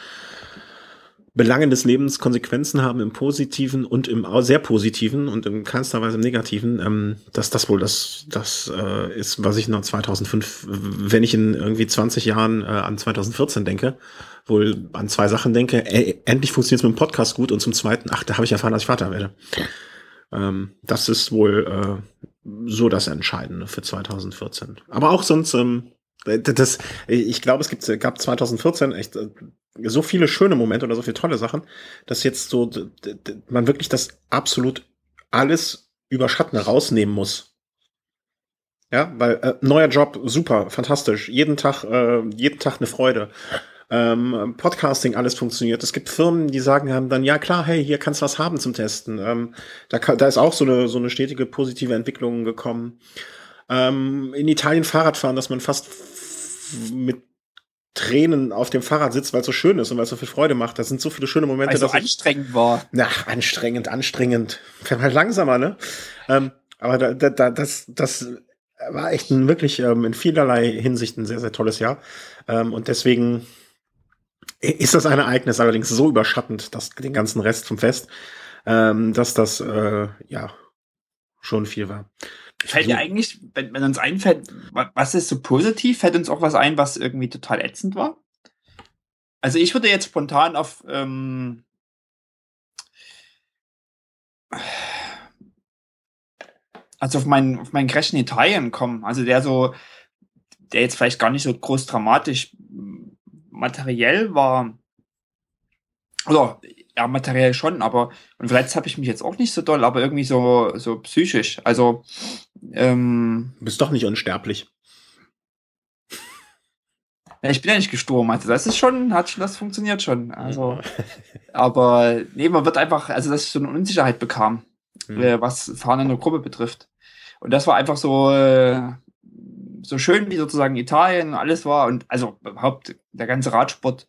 Belangen des Lebens Konsequenzen haben im Positiven und im sehr Positiven und in keinster Weise im Negativen, ähm, dass das wohl das, das äh, ist, was ich noch 2005, wenn ich in irgendwie 20 Jahren äh, an 2014 denke, wohl an zwei Sachen denke. Ey, endlich funktioniert es mit dem Podcast gut und zum Zweiten, ach, da habe ich erfahren, dass ich Vater werde. Ähm, das ist wohl äh, so das Entscheidende für 2014. Aber auch sonst, ähm, das, ich glaube, es gibt, gab 2014 echt äh, so viele schöne Momente oder so viele tolle Sachen, dass jetzt so man wirklich das absolut alles über Schatten rausnehmen muss. Ja, weil äh, neuer Job, super, fantastisch, jeden Tag, äh, jeden Tag eine Freude. Ähm, Podcasting, alles funktioniert. Es gibt Firmen, die sagen haben dann, ja klar, hey, hier kannst du was haben zum Testen. Ähm, da, da ist auch so eine, so eine stetige positive Entwicklung gekommen. Ähm, in Italien Fahrradfahren, dass man fast mit Tränen auf dem Fahrrad sitzt, weil es so schön ist und weil es so viel Freude macht. Das sind so viele schöne Momente. Also anstrengend war. Na, anstrengend, anstrengend. Fährt halt langsamer, ne? Ähm, aber da, da, da, das, das war echt ein wirklich ähm, in vielerlei Hinsicht ein sehr, sehr tolles Jahr. Ähm, und deswegen ist das ein Ereignis allerdings so überschattend, dass den ganzen Rest vom Fest, ähm, dass das äh, ja schon viel war. Fällt dir eigentlich, wenn, wenn uns einfällt, was ist so positiv, fällt uns auch was ein, was irgendwie total ätzend war? Also ich würde jetzt spontan auf ähm, also auf meinen auf meinen Crash in Italien kommen, also der so der jetzt vielleicht gar nicht so groß dramatisch materiell war. Oder ja, materiell schon, aber und vielleicht habe ich mich jetzt auch nicht so doll, aber irgendwie so, so psychisch. Also ähm, du bist doch nicht unsterblich. Ja, ich bin ja nicht gestorben, also das ist schon, hat schon, das funktioniert schon. Also, (laughs) aber nee, man wird einfach, also dass ich so eine Unsicherheit bekam, mhm. äh, was Fahren in der Gruppe betrifft. Und das war einfach so, äh, so schön wie sozusagen Italien alles war und also überhaupt der ganze Radsport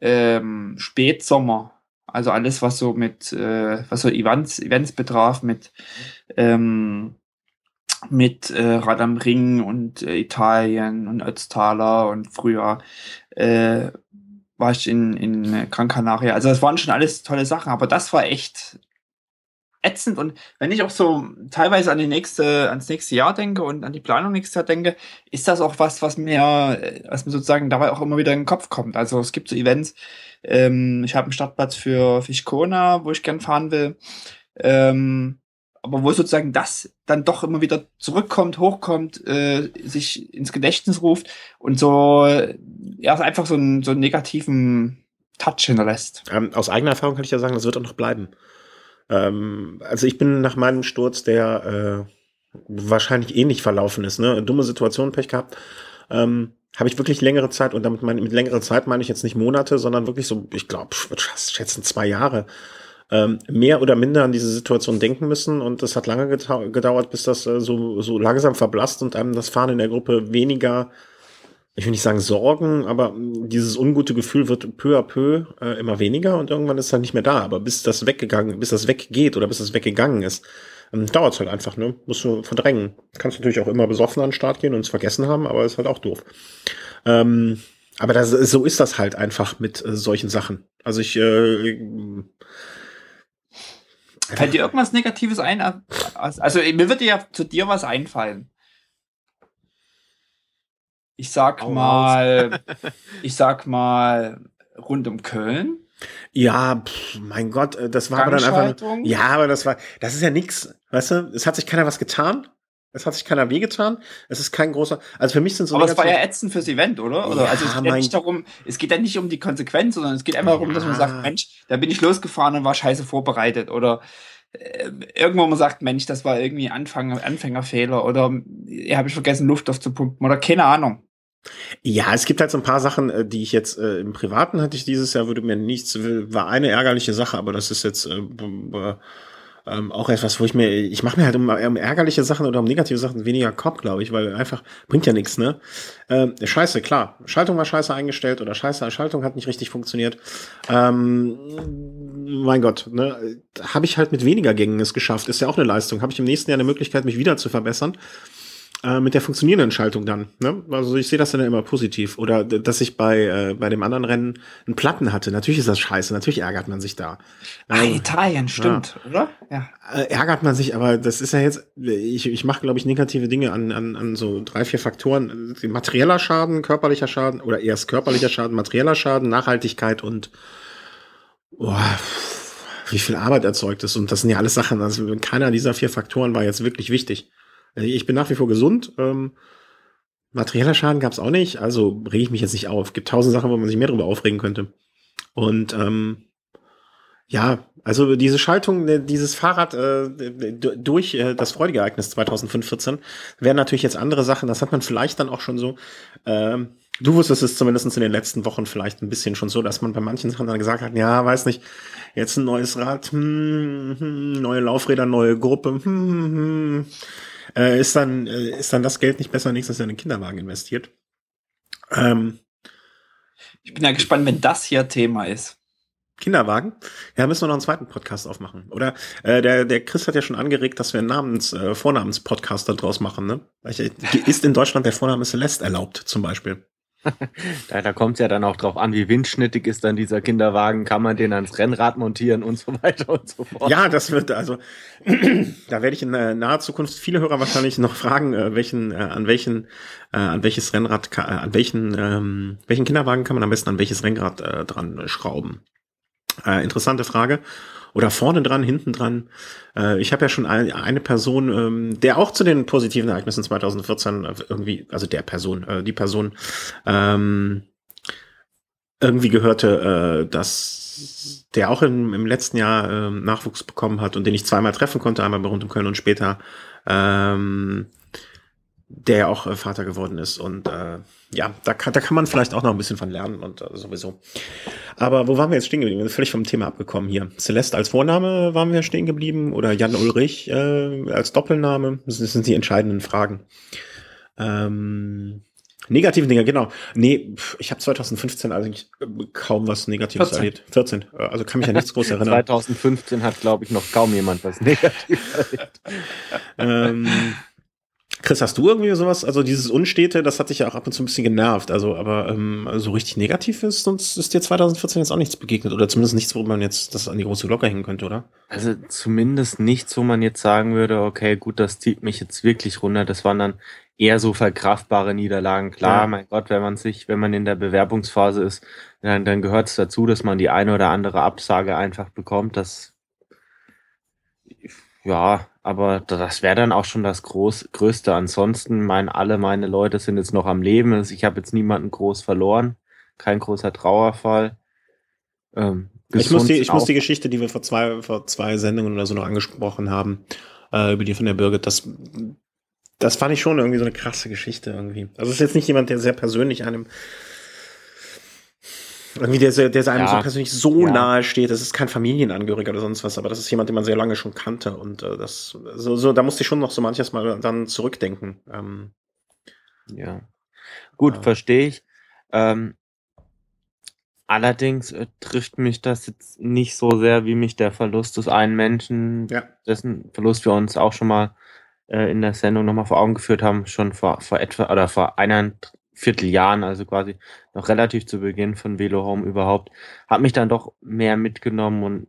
ähm, Spätsommer also alles, was so mit, äh, was so Events, Events betraf, mit, ähm, mit äh, Rad am Ring und äh, Italien und Ötztaler und früher äh, war ich in, in Gran Canaria. Also das waren schon alles tolle Sachen, aber das war echt ätzend. Und wenn ich auch so teilweise an die nächste, ans nächste Jahr denke und an die Planung nächstes Jahr denke, ist das auch was, was mir, was mir sozusagen dabei auch immer wieder in den Kopf kommt. Also es gibt so Events, ähm, ich habe einen Startplatz für Fischkona, wo ich gern fahren will. Ähm, aber wo sozusagen das dann doch immer wieder zurückkommt, hochkommt, äh, sich ins Gedächtnis ruft und so, ja, einfach so einen, so einen negativen Touch hinterlässt. Ähm, aus eigener Erfahrung kann ich ja sagen, das wird auch noch bleiben. Ähm, also ich bin nach meinem Sturz, der äh, wahrscheinlich ähnlich verlaufen ist, ne? Dumme Situation, Pech gehabt. Ähm, habe ich wirklich längere Zeit, und damit meine, mit längere Zeit meine ich jetzt nicht Monate, sondern wirklich so, ich glaube, schätzen zwei Jahre, ähm, mehr oder minder an diese Situation denken müssen. Und das hat lange gedauert, bis das äh, so, so langsam verblasst und einem das Fahren in der Gruppe weniger ich will nicht sagen Sorgen, aber dieses ungute Gefühl wird peu à peu äh, immer weniger und irgendwann ist es halt nicht mehr da. Aber bis das weggegangen, bis das weggeht oder bis das weggegangen ist, ähm, dauert es halt einfach, ne? Musst du verdrängen. Kannst natürlich auch immer besoffen an den Start gehen und es vergessen haben, aber ist halt auch doof. Ähm, aber das, so ist das halt einfach mit äh, solchen Sachen. Also ich äh, Fällt dir irgendwas Negatives ein? Also mir würde ja zu dir was einfallen ich sag mal, (laughs) ich sag mal, rund um Köln. Ja, pff, mein Gott, äh, das war aber dann einfach. Ja, aber das war, das ist ja nix, weißt du? Es hat sich keiner was getan. Es hat sich keiner wehgetan. Es ist kein großer. Also für mich sind so. Aber es war ja ätzend fürs Event, oder? oder? Ja, also es geht ja nicht darum, es geht ja nicht um die Konsequenz, sondern es geht einfach ja. darum, dass man sagt, Mensch, da bin ich losgefahren und war scheiße vorbereitet. Oder äh, irgendwo man sagt, Mensch, das war irgendwie Anfang, Anfängerfehler oder ja, habe ich vergessen, Luft aufzupumpen oder keine Ahnung. Ja, es gibt halt so ein paar Sachen, äh, die ich jetzt äh, im Privaten hatte ich dieses Jahr, würde mir nichts, war eine ärgerliche Sache, aber das ist jetzt äh, äh, auch etwas, wo ich mir, ich mache mir halt um, um, ärgerliche Sachen oder um negative Sachen weniger Kopf, glaube ich, weil einfach bringt ja nichts, ne? Ähm, scheiße, klar. Schaltung war scheiße eingestellt oder scheiße, Schaltung hat nicht richtig funktioniert. Ähm, mein Gott, ne? Habe ich halt mit weniger Gängen es geschafft. Ist ja auch eine Leistung. Habe ich im nächsten Jahr eine Möglichkeit, mich wieder zu verbessern äh, mit der funktionierenden Schaltung dann. Ne? Also ich sehe das dann immer positiv. Oder dass ich bei, äh, bei dem anderen Rennen einen Platten hatte. Natürlich ist das scheiße, natürlich ärgert man sich da. Ah, ähm, Italien, stimmt, ja. oder? Ja. Äh, ärgert man sich, aber das ist ja jetzt, ich, ich mache, glaube ich, negative Dinge an, an, an so drei, vier Faktoren. Materieller Schaden, körperlicher Schaden, oder erst körperlicher Schaden, materieller Schaden, Nachhaltigkeit und boah, wie viel Arbeit erzeugt ist. Und das sind ja alles Sachen, also keiner dieser vier Faktoren war jetzt wirklich wichtig. Äh, ich bin nach wie vor gesund. Ähm, materieller Schaden gab es auch nicht, also rege ich mich jetzt nicht auf. Gibt tausend Sachen, wo man sich mehr darüber aufregen könnte. Und ähm, ja, also diese Schaltung, äh, dieses Fahrrad äh, durch äh, das Freudeereignis 2014 wären natürlich jetzt andere Sachen. Das hat man vielleicht dann auch schon so. Ähm, du wusstest es zumindest in den letzten Wochen vielleicht ein bisschen schon so, dass man bei manchen Sachen dann gesagt hat, ja, weiß nicht, jetzt ein neues Rad, hm, hm, neue Laufräder, neue Gruppe, hm, hm, hm äh, ist, dann, äh, ist dann das Geld nicht besser nächstes Jahr in den Kinderwagen investiert. Ähm, ich bin ja gespannt, wenn das hier Thema ist. Kinderwagen? Ja, müssen wir noch einen zweiten Podcast aufmachen. Oder äh, der, der Chris hat ja schon angeregt, dass wir einen Namens, äh, Vornamenspodcast daraus machen. Ne? (laughs) Ist in Deutschland der Vorname Celeste erlaubt, zum Beispiel? (laughs) da da kommt es ja dann auch drauf an, wie windschnittig ist dann dieser Kinderwagen, kann man den ans Rennrad montieren und so weiter und so fort. Ja, das wird also, (clears throat) da werde ich in äh, naher Zukunft viele Hörer wahrscheinlich noch fragen, äh, welchen, äh, an welchen, äh, an welches Rennrad, äh, an welchen, ähm, welchen Kinderwagen kann man am besten an welches Rennrad äh, dran schrauben. Interessante Frage oder vorne dran, hinten dran. Äh, ich habe ja schon ein, eine Person, ähm, der auch zu den positiven Ereignissen 2014 äh, irgendwie, also der Person, äh, die Person, ähm, irgendwie gehörte, äh, dass der auch im, im letzten Jahr äh, Nachwuchs bekommen hat und den ich zweimal treffen konnte, einmal bei Rund um Köln und später, ähm, der ja auch äh, Vater geworden ist und äh, ja, da kann, da kann man vielleicht auch noch ein bisschen von lernen und äh, sowieso. Aber wo waren wir jetzt stehen geblieben? Wir sind völlig vom Thema abgekommen hier. Celeste als Vorname waren wir stehen geblieben oder Jan Ulrich äh, als Doppelname? Das sind die entscheidenden Fragen. Ähm, negative Dinge, genau. Nee, ich habe 2015 eigentlich kaum was Negatives 14. erlebt. 14. Äh, also kann mich ja nichts groß (laughs) erinnern. 2015 hat, glaube ich, noch kaum jemand was (laughs) Negatives erlebt. ähm, Chris, hast du irgendwie sowas? Also dieses Unstete, das hat dich ja auch ab und zu ein bisschen genervt. Also, aber ähm, so richtig negativ ist, sonst ist dir 2014 jetzt auch nichts begegnet. Oder zumindest nichts, wo man jetzt das an die große Glocke hängen könnte, oder? Also zumindest nichts, wo man jetzt sagen würde, okay, gut, das zieht mich jetzt wirklich runter. Das waren dann eher so verkraftbare Niederlagen. Klar, ja. mein Gott, wenn man sich, wenn man in der Bewerbungsphase ist, dann, dann gehört es dazu, dass man die eine oder andere Absage einfach bekommt. Das ja, aber das wäre dann auch schon das Groß Größte. Ansonsten, mein, alle meine Leute sind jetzt noch am Leben. Also ich habe jetzt niemanden groß verloren. Kein großer Trauerfall. Ähm, ich muss, die, ich muss die Geschichte, die wir vor zwei, vor zwei Sendungen oder so noch angesprochen haben, äh, über die von der Birgit, das, das fand ich schon irgendwie so eine krasse Geschichte irgendwie. Also es ist jetzt nicht jemand, der sehr persönlich einem irgendwie der, der einem ja. so persönlich so ja. nahe steht. Das ist kein Familienangehöriger oder sonst was, aber das ist jemand, den man sehr lange schon kannte. Und äh, das, so, so, da musste ich schon noch so manches Mal dann zurückdenken. Ähm, ja. Gut, äh, verstehe ich. Ähm, allerdings äh, trifft mich das jetzt nicht so sehr, wie mich der Verlust des einen Menschen, ja. dessen Verlust wir uns auch schon mal äh, in der Sendung nochmal vor Augen geführt haben, schon vor, vor etwa oder vor einer Vierteljahren, also quasi noch relativ zu Beginn von Velo Home überhaupt, hat mich dann doch mehr mitgenommen und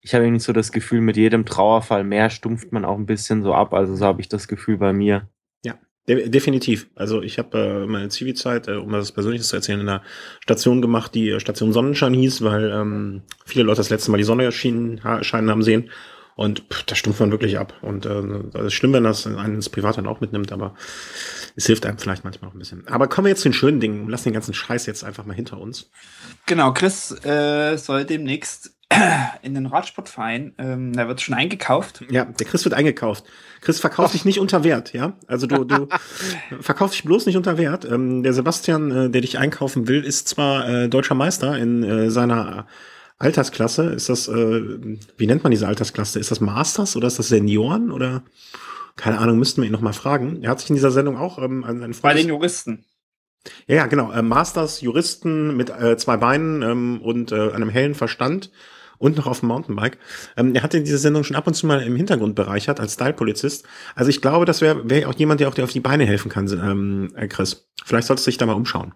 ich habe irgendwie so das Gefühl, mit jedem Trauerfall mehr stumpft man auch ein bisschen so ab. Also so habe ich das Gefühl bei mir. Ja, de definitiv. Also ich habe äh, meine Zivi-Zeit, äh, um das Persönliches zu erzählen, in einer Station gemacht, die äh, Station Sonnenschein hieß, weil ähm, viele Leute das letzte Mal die Sonne erschienen, scheinen haben sehen. Und pff, da stumpft man wirklich ab. Und äh, das ist schlimm, wenn das einen ins Privat dann auch mitnimmt, aber es hilft einem vielleicht manchmal auch ein bisschen. Aber kommen wir jetzt zu den schönen Dingen und lassen den ganzen Scheiß jetzt einfach mal hinter uns. Genau, Chris äh, soll demnächst (clears throat) in den Radsportverein. Ähm, da wird schon eingekauft. Ja, der Chris wird eingekauft. Chris verkauft dich nicht unter Wert, ja? Also du, du (laughs) verkaufst dich bloß nicht unter Wert. Ähm, der Sebastian, äh, der dich einkaufen will, ist zwar äh, deutscher Meister in äh, seiner Altersklasse. Ist das, äh, wie nennt man diese Altersklasse? Ist das Masters oder ist das Senioren oder? Keine Ahnung, müssten wir ihn noch mal fragen. Er hat sich in dieser Sendung auch ähm, an einen Freund. Bei den Juristen. Ja, ja, genau. Äh, Masters, Juristen mit äh, zwei Beinen ähm, und äh, einem hellen Verstand und noch auf dem Mountainbike. Ähm, er hat in dieser Sendung schon ab und zu mal im Hintergrund bereichert als Style-Polizist. Also ich glaube, das wäre wär auch jemand, der auch dir auf die Beine helfen kann, ähm, äh, Chris. Vielleicht solltest du dich da mal umschauen.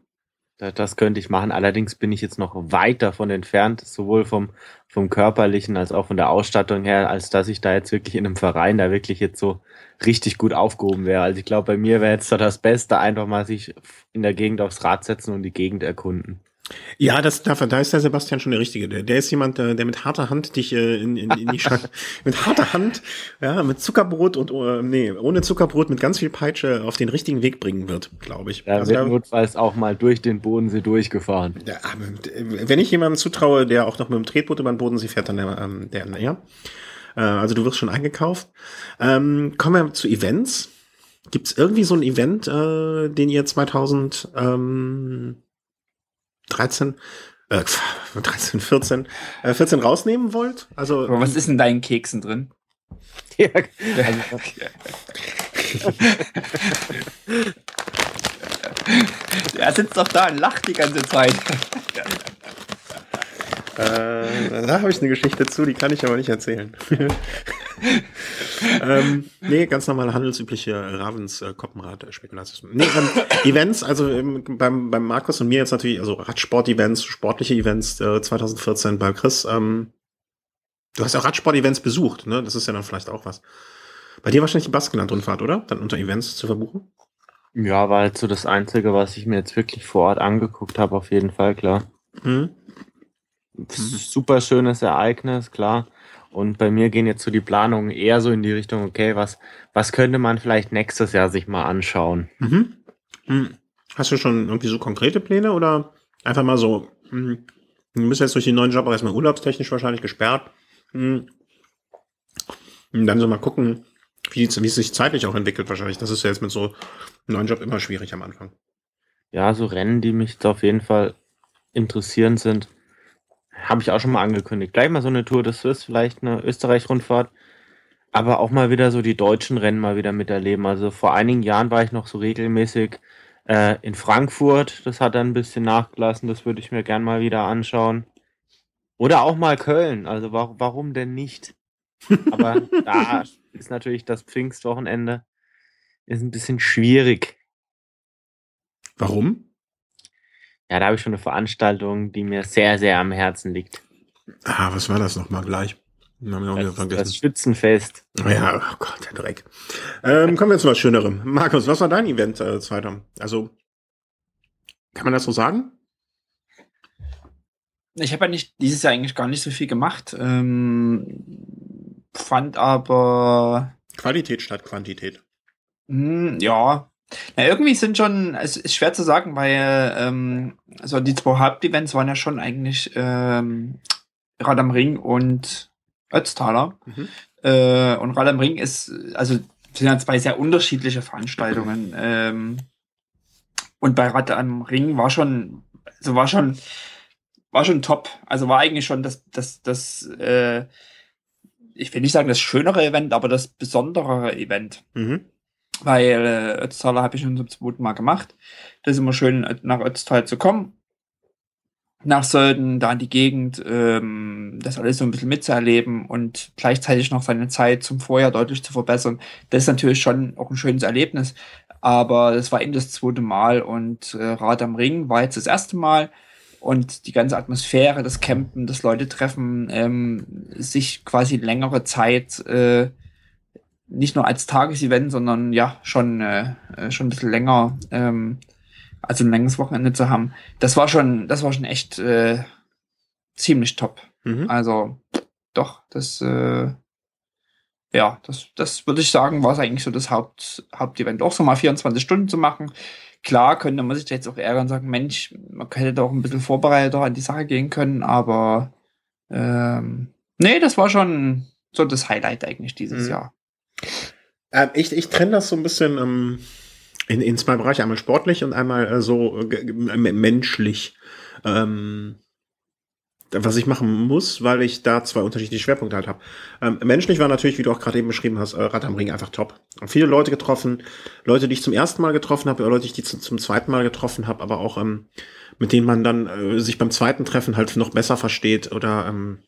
Das könnte ich machen. Allerdings bin ich jetzt noch weit davon entfernt, sowohl vom, vom körperlichen als auch von der Ausstattung her, als dass ich da jetzt wirklich in einem Verein da wirklich jetzt so richtig gut aufgehoben wäre. Also ich glaube, bei mir wäre jetzt da das Beste, einfach mal sich in der Gegend aufs Rad setzen und die Gegend erkunden. Ja, das, da, da ist der Sebastian schon der Richtige. Der, der ist jemand, der, der mit harter Hand dich äh, in, in, in die Schrank, (laughs) mit harter Hand, ja, mit Zuckerbrot und, uh, nee, ohne Zuckerbrot, mit ganz viel Peitsche auf den richtigen Weg bringen wird, glaube ich. Da also wird notfalls auch mal durch den Bodensee durchgefahren. Ja, wenn ich jemandem zutraue, der auch noch mit dem Tretboot über den Bodensee fährt, dann der, ähm, der, ja. Äh, also du wirst schon eingekauft. Ähm, kommen wir zu Events. Gibt es irgendwie so ein Event, äh, den ihr 2000 ähm, 13, äh, (laughs) 13, 14, äh, 14 rausnehmen wollt? Also, Aber was ist in deinen Keksen drin? (laughs) Ja, er sitzt doch da und lacht die ganze Zeit. Äh, da habe ich eine Geschichte zu, die kann ich aber nicht erzählen. (laughs) (laughs) ähm, nee, ganz normale handelsübliche Ravens äh, Koppenrad Spekulation. Nee, ähm, Events, also ähm, beim, beim Markus und mir jetzt natürlich, also Radsport-Events, sportliche Events äh, 2014 bei Chris. Ähm, du hast ja auch Radsport-Events besucht, ne? Das ist ja dann vielleicht auch was. Bei dir wahrscheinlich die Baskenland-Rundfahrt, oder? Dann unter Events zu verbuchen? Ja, war halt so das Einzige, was ich mir jetzt wirklich vor Ort angeguckt habe, auf jeden Fall, klar. Mhm. super schönes Ereignis, klar. Und bei mir gehen jetzt so die Planungen eher so in die Richtung, okay, was, was könnte man vielleicht nächstes Jahr sich mal anschauen? Mhm. Mhm. Hast du schon irgendwie so konkrete Pläne oder einfach mal so, mh, du bist jetzt durch den neuen Job auch erstmal urlaubstechnisch wahrscheinlich gesperrt. Mh. Und dann so mal gucken, wie, wie es sich zeitlich auch entwickelt wahrscheinlich. Das ist ja jetzt mit so einem neuen Job immer schwierig am Anfang. Ja, so Rennen, die mich auf jeden Fall interessieren sind, habe ich auch schon mal angekündigt. Gleich mal so eine Tour das ist vielleicht eine Österreich-Rundfahrt. Aber auch mal wieder so die deutschen Rennen mal wieder miterleben. Also vor einigen Jahren war ich noch so regelmäßig äh, in Frankfurt. Das hat dann ein bisschen nachgelassen. Das würde ich mir gern mal wieder anschauen. Oder auch mal Köln. Also warum, warum denn nicht? Aber (laughs) da ist natürlich das Pfingstwochenende ist ein bisschen schwierig. Warum? Ja, da habe ich schon eine Veranstaltung, die mir sehr, sehr am Herzen liegt. Ah, was war das nochmal gleich? Das, das Schützenfest. Ja, oh Gott, der Dreck. Ähm, kommen wir zu was Schönerem. Markus, was war dein Event, äh, zweiter? Also, kann man das so sagen? Ich habe ja nicht dieses Jahr eigentlich gar nicht so viel gemacht. Ähm, fand aber. Qualität statt Quantität. Mh, hm, ja, na, irgendwie sind schon, es ist schwer zu sagen, weil ähm, also die zwei Hauptevents waren ja schon eigentlich ähm, Rad am Ring und Ötztaler. Mhm. Äh, und Rad am Ring ist, also sind ja zwei sehr unterschiedliche Veranstaltungen. Ähm, und bei Rad am Ring war schon, also war schon, war schon top. Also war eigentlich schon das, das, das, äh, ich will nicht sagen das schönere Event, aber das besondere Event. Mhm weil äh, Ötztaler habe ich schon zum zweiten Mal gemacht. Das ist immer schön, äh, nach Ötztal zu kommen. Nach Sölden, da in die Gegend, ähm, das alles so ein bisschen mitzuerleben und gleichzeitig noch seine Zeit zum Vorjahr deutlich zu verbessern. Das ist natürlich schon auch ein schönes Erlebnis. Aber das war eben das zweite Mal und äh, Rad am Ring war jetzt das erste Mal und die ganze Atmosphäre, das Campen, das Leute treffen, ähm, sich quasi längere Zeit äh, nicht nur als Tagesevent, sondern ja, schon, äh, äh, schon ein bisschen länger, ähm, also ein längeres Wochenende zu haben. Das war schon, das war schon echt äh, ziemlich top. Mhm. Also doch, das äh, ja, das, das würde ich sagen, war es eigentlich so das Haupt, Hauptevent. Auch so mal 24 Stunden zu machen. Klar könnte man sich jetzt auch ärgern und sagen, Mensch, man könnte doch ein bisschen vorbereiteter an die Sache gehen können, aber Ähm, nee, das war schon so das Highlight eigentlich dieses Mhm. Jahr. Ähm, ich ich trenne das so ein bisschen ähm, in, in zwei Bereiche, einmal sportlich und einmal äh, so äh, menschlich. Ähm, was ich machen muss, weil ich da zwei unterschiedliche Schwerpunkte halt habe. Ähm, menschlich war natürlich, wie du auch gerade eben beschrieben hast, äh, Rad am Ring einfach top. Hab viele Leute getroffen, Leute, die ich zum ersten Mal getroffen habe, Leute, die ich die zum, zum zweiten Mal getroffen habe, aber auch ähm, mit denen man dann äh, sich beim zweiten Treffen halt noch besser versteht oder ähm,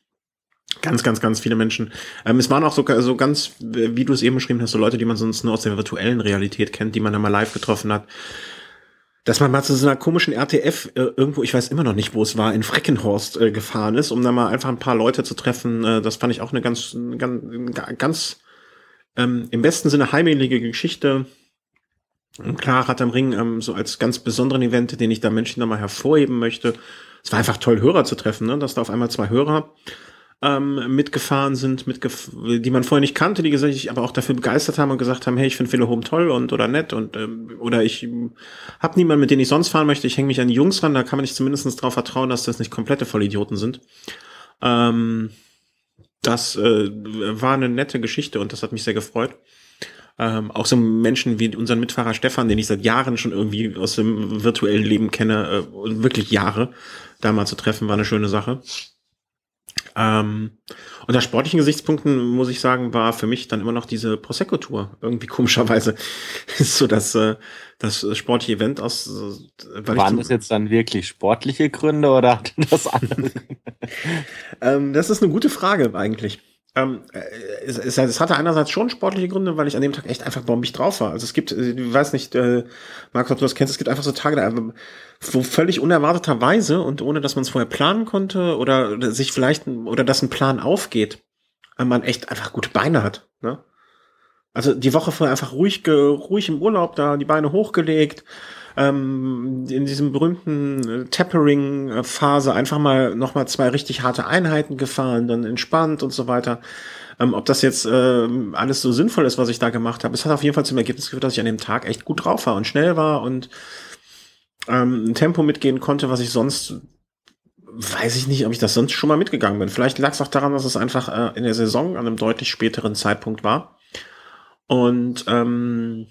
ganz, ganz, ganz viele Menschen. Ähm, es waren auch so, so ganz, wie du es eben beschrieben hast, so Leute, die man sonst nur aus der virtuellen Realität kennt, die man dann mal live getroffen hat. Dass man mal zu so einer komischen RTF äh, irgendwo, ich weiß immer noch nicht, wo es war, in Freckenhorst äh, gefahren ist, um da mal einfach ein paar Leute zu treffen. Äh, das fand ich auch eine ganz, ganz, ganz ähm, im besten Sinne heimelige Geschichte. Und klar, Rad am Ring ähm, so als ganz besonderen Event, den ich da Menschen nochmal hervorheben möchte. Es war einfach toll, Hörer zu treffen, ne? dass da auf einmal zwei Hörer ähm, mitgefahren sind, mitgef die man vorher nicht kannte, die sich aber auch dafür begeistert haben und gesagt haben, hey, ich finde Velohome toll und oder nett und ähm, oder ich habe niemanden, mit dem ich sonst fahren möchte, ich hänge mich an die Jungs ran, da kann man nicht zumindest darauf vertrauen, dass das nicht komplette Vollidioten sind. Ähm, das äh, war eine nette Geschichte und das hat mich sehr gefreut. Ähm, auch so Menschen wie unseren Mitfahrer Stefan, den ich seit Jahren schon irgendwie aus dem virtuellen Leben kenne, äh, wirklich Jahre, da mal zu treffen, war eine schöne Sache. Ähm, unter sportlichen Gesichtspunkten muss ich sagen, war für mich dann immer noch diese Prosecco-Tour. Irgendwie komischerweise (laughs) ist so das, äh, das sportliche Event aus. äh, Weil Waren das jetzt dann wirklich sportliche Gründe oder das (laughs) andere? Ähm, das ist eine gute Frage eigentlich. Ähm, äh, es, es, es hatte einerseits schon sportliche Gründe, weil ich an dem Tag echt einfach bombig drauf war. Also es gibt, äh, ich weiß nicht, äh, Markus, ob du das kennst, es gibt einfach so Tage, da, wo völlig unerwarteterweise und ohne, dass man es vorher planen konnte oder, sich vielleicht, oder dass ein Plan aufgeht, äh, man echt einfach gute Beine hat. Ne? Also die Woche vorher einfach ruhig, ruhig im Urlaub da, die Beine hochgelegt, ähm, in diesem berühmten äh, Tapering-Phase einfach mal nochmal zwei richtig harte Einheiten gefahren, dann entspannt und so weiter. Ähm, ob das jetzt ähm, alles so sinnvoll ist, was ich da gemacht habe, es hat auf jeden Fall zum Ergebnis geführt, dass ich an dem Tag echt gut drauf war und schnell war und ähm, ein Tempo mitgehen konnte, was ich sonst weiß ich nicht, ob ich das sonst schon mal mitgegangen bin. Vielleicht lag es auch daran, dass es einfach äh, in der Saison an einem deutlich späteren Zeitpunkt war. Und ähm,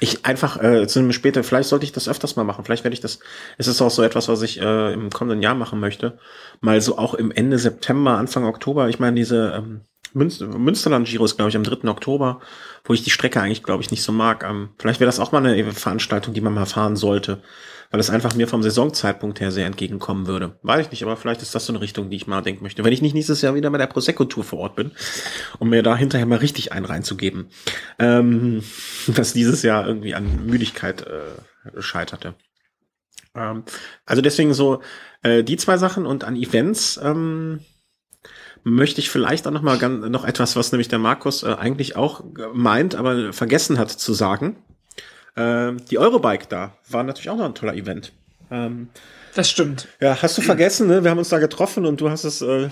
ich einfach äh, zu einem später, vielleicht sollte ich das öfters mal machen. Vielleicht werde ich das, es ist auch so etwas, was ich äh, im kommenden Jahr machen möchte. Mal so auch im Ende September, Anfang Oktober. Ich meine, diese ähm, Münster, Münsterland-Giro ist, glaube ich, am 3. Oktober, wo ich die Strecke eigentlich, glaube ich, nicht so mag. Ähm, vielleicht wäre das auch mal eine Veranstaltung, die man mal fahren sollte, weil es einfach mir vom Saisonzeitpunkt her sehr entgegenkommen würde. Weiß ich nicht, aber vielleicht ist das so eine Richtung, die ich mal denken möchte. Wenn ich nicht nächstes Jahr wieder bei der Prosecco-Tour vor Ort bin, um mir da hinterher mal richtig einen reinzugeben, ähm, (laughs) was dieses Jahr irgendwie an Müdigkeit äh, scheiterte. Ähm, also deswegen so äh, die zwei Sachen und an Events ähm, möchte ich vielleicht auch noch mal ganz, noch etwas, was nämlich der Markus äh, eigentlich auch meint, aber vergessen hat zu sagen. Ähm, die Eurobike da war natürlich auch noch ein toller Event. Ähm, Das stimmt. ja, hast du vergessen, ne? Wir haben uns da getroffen und du hast es äh,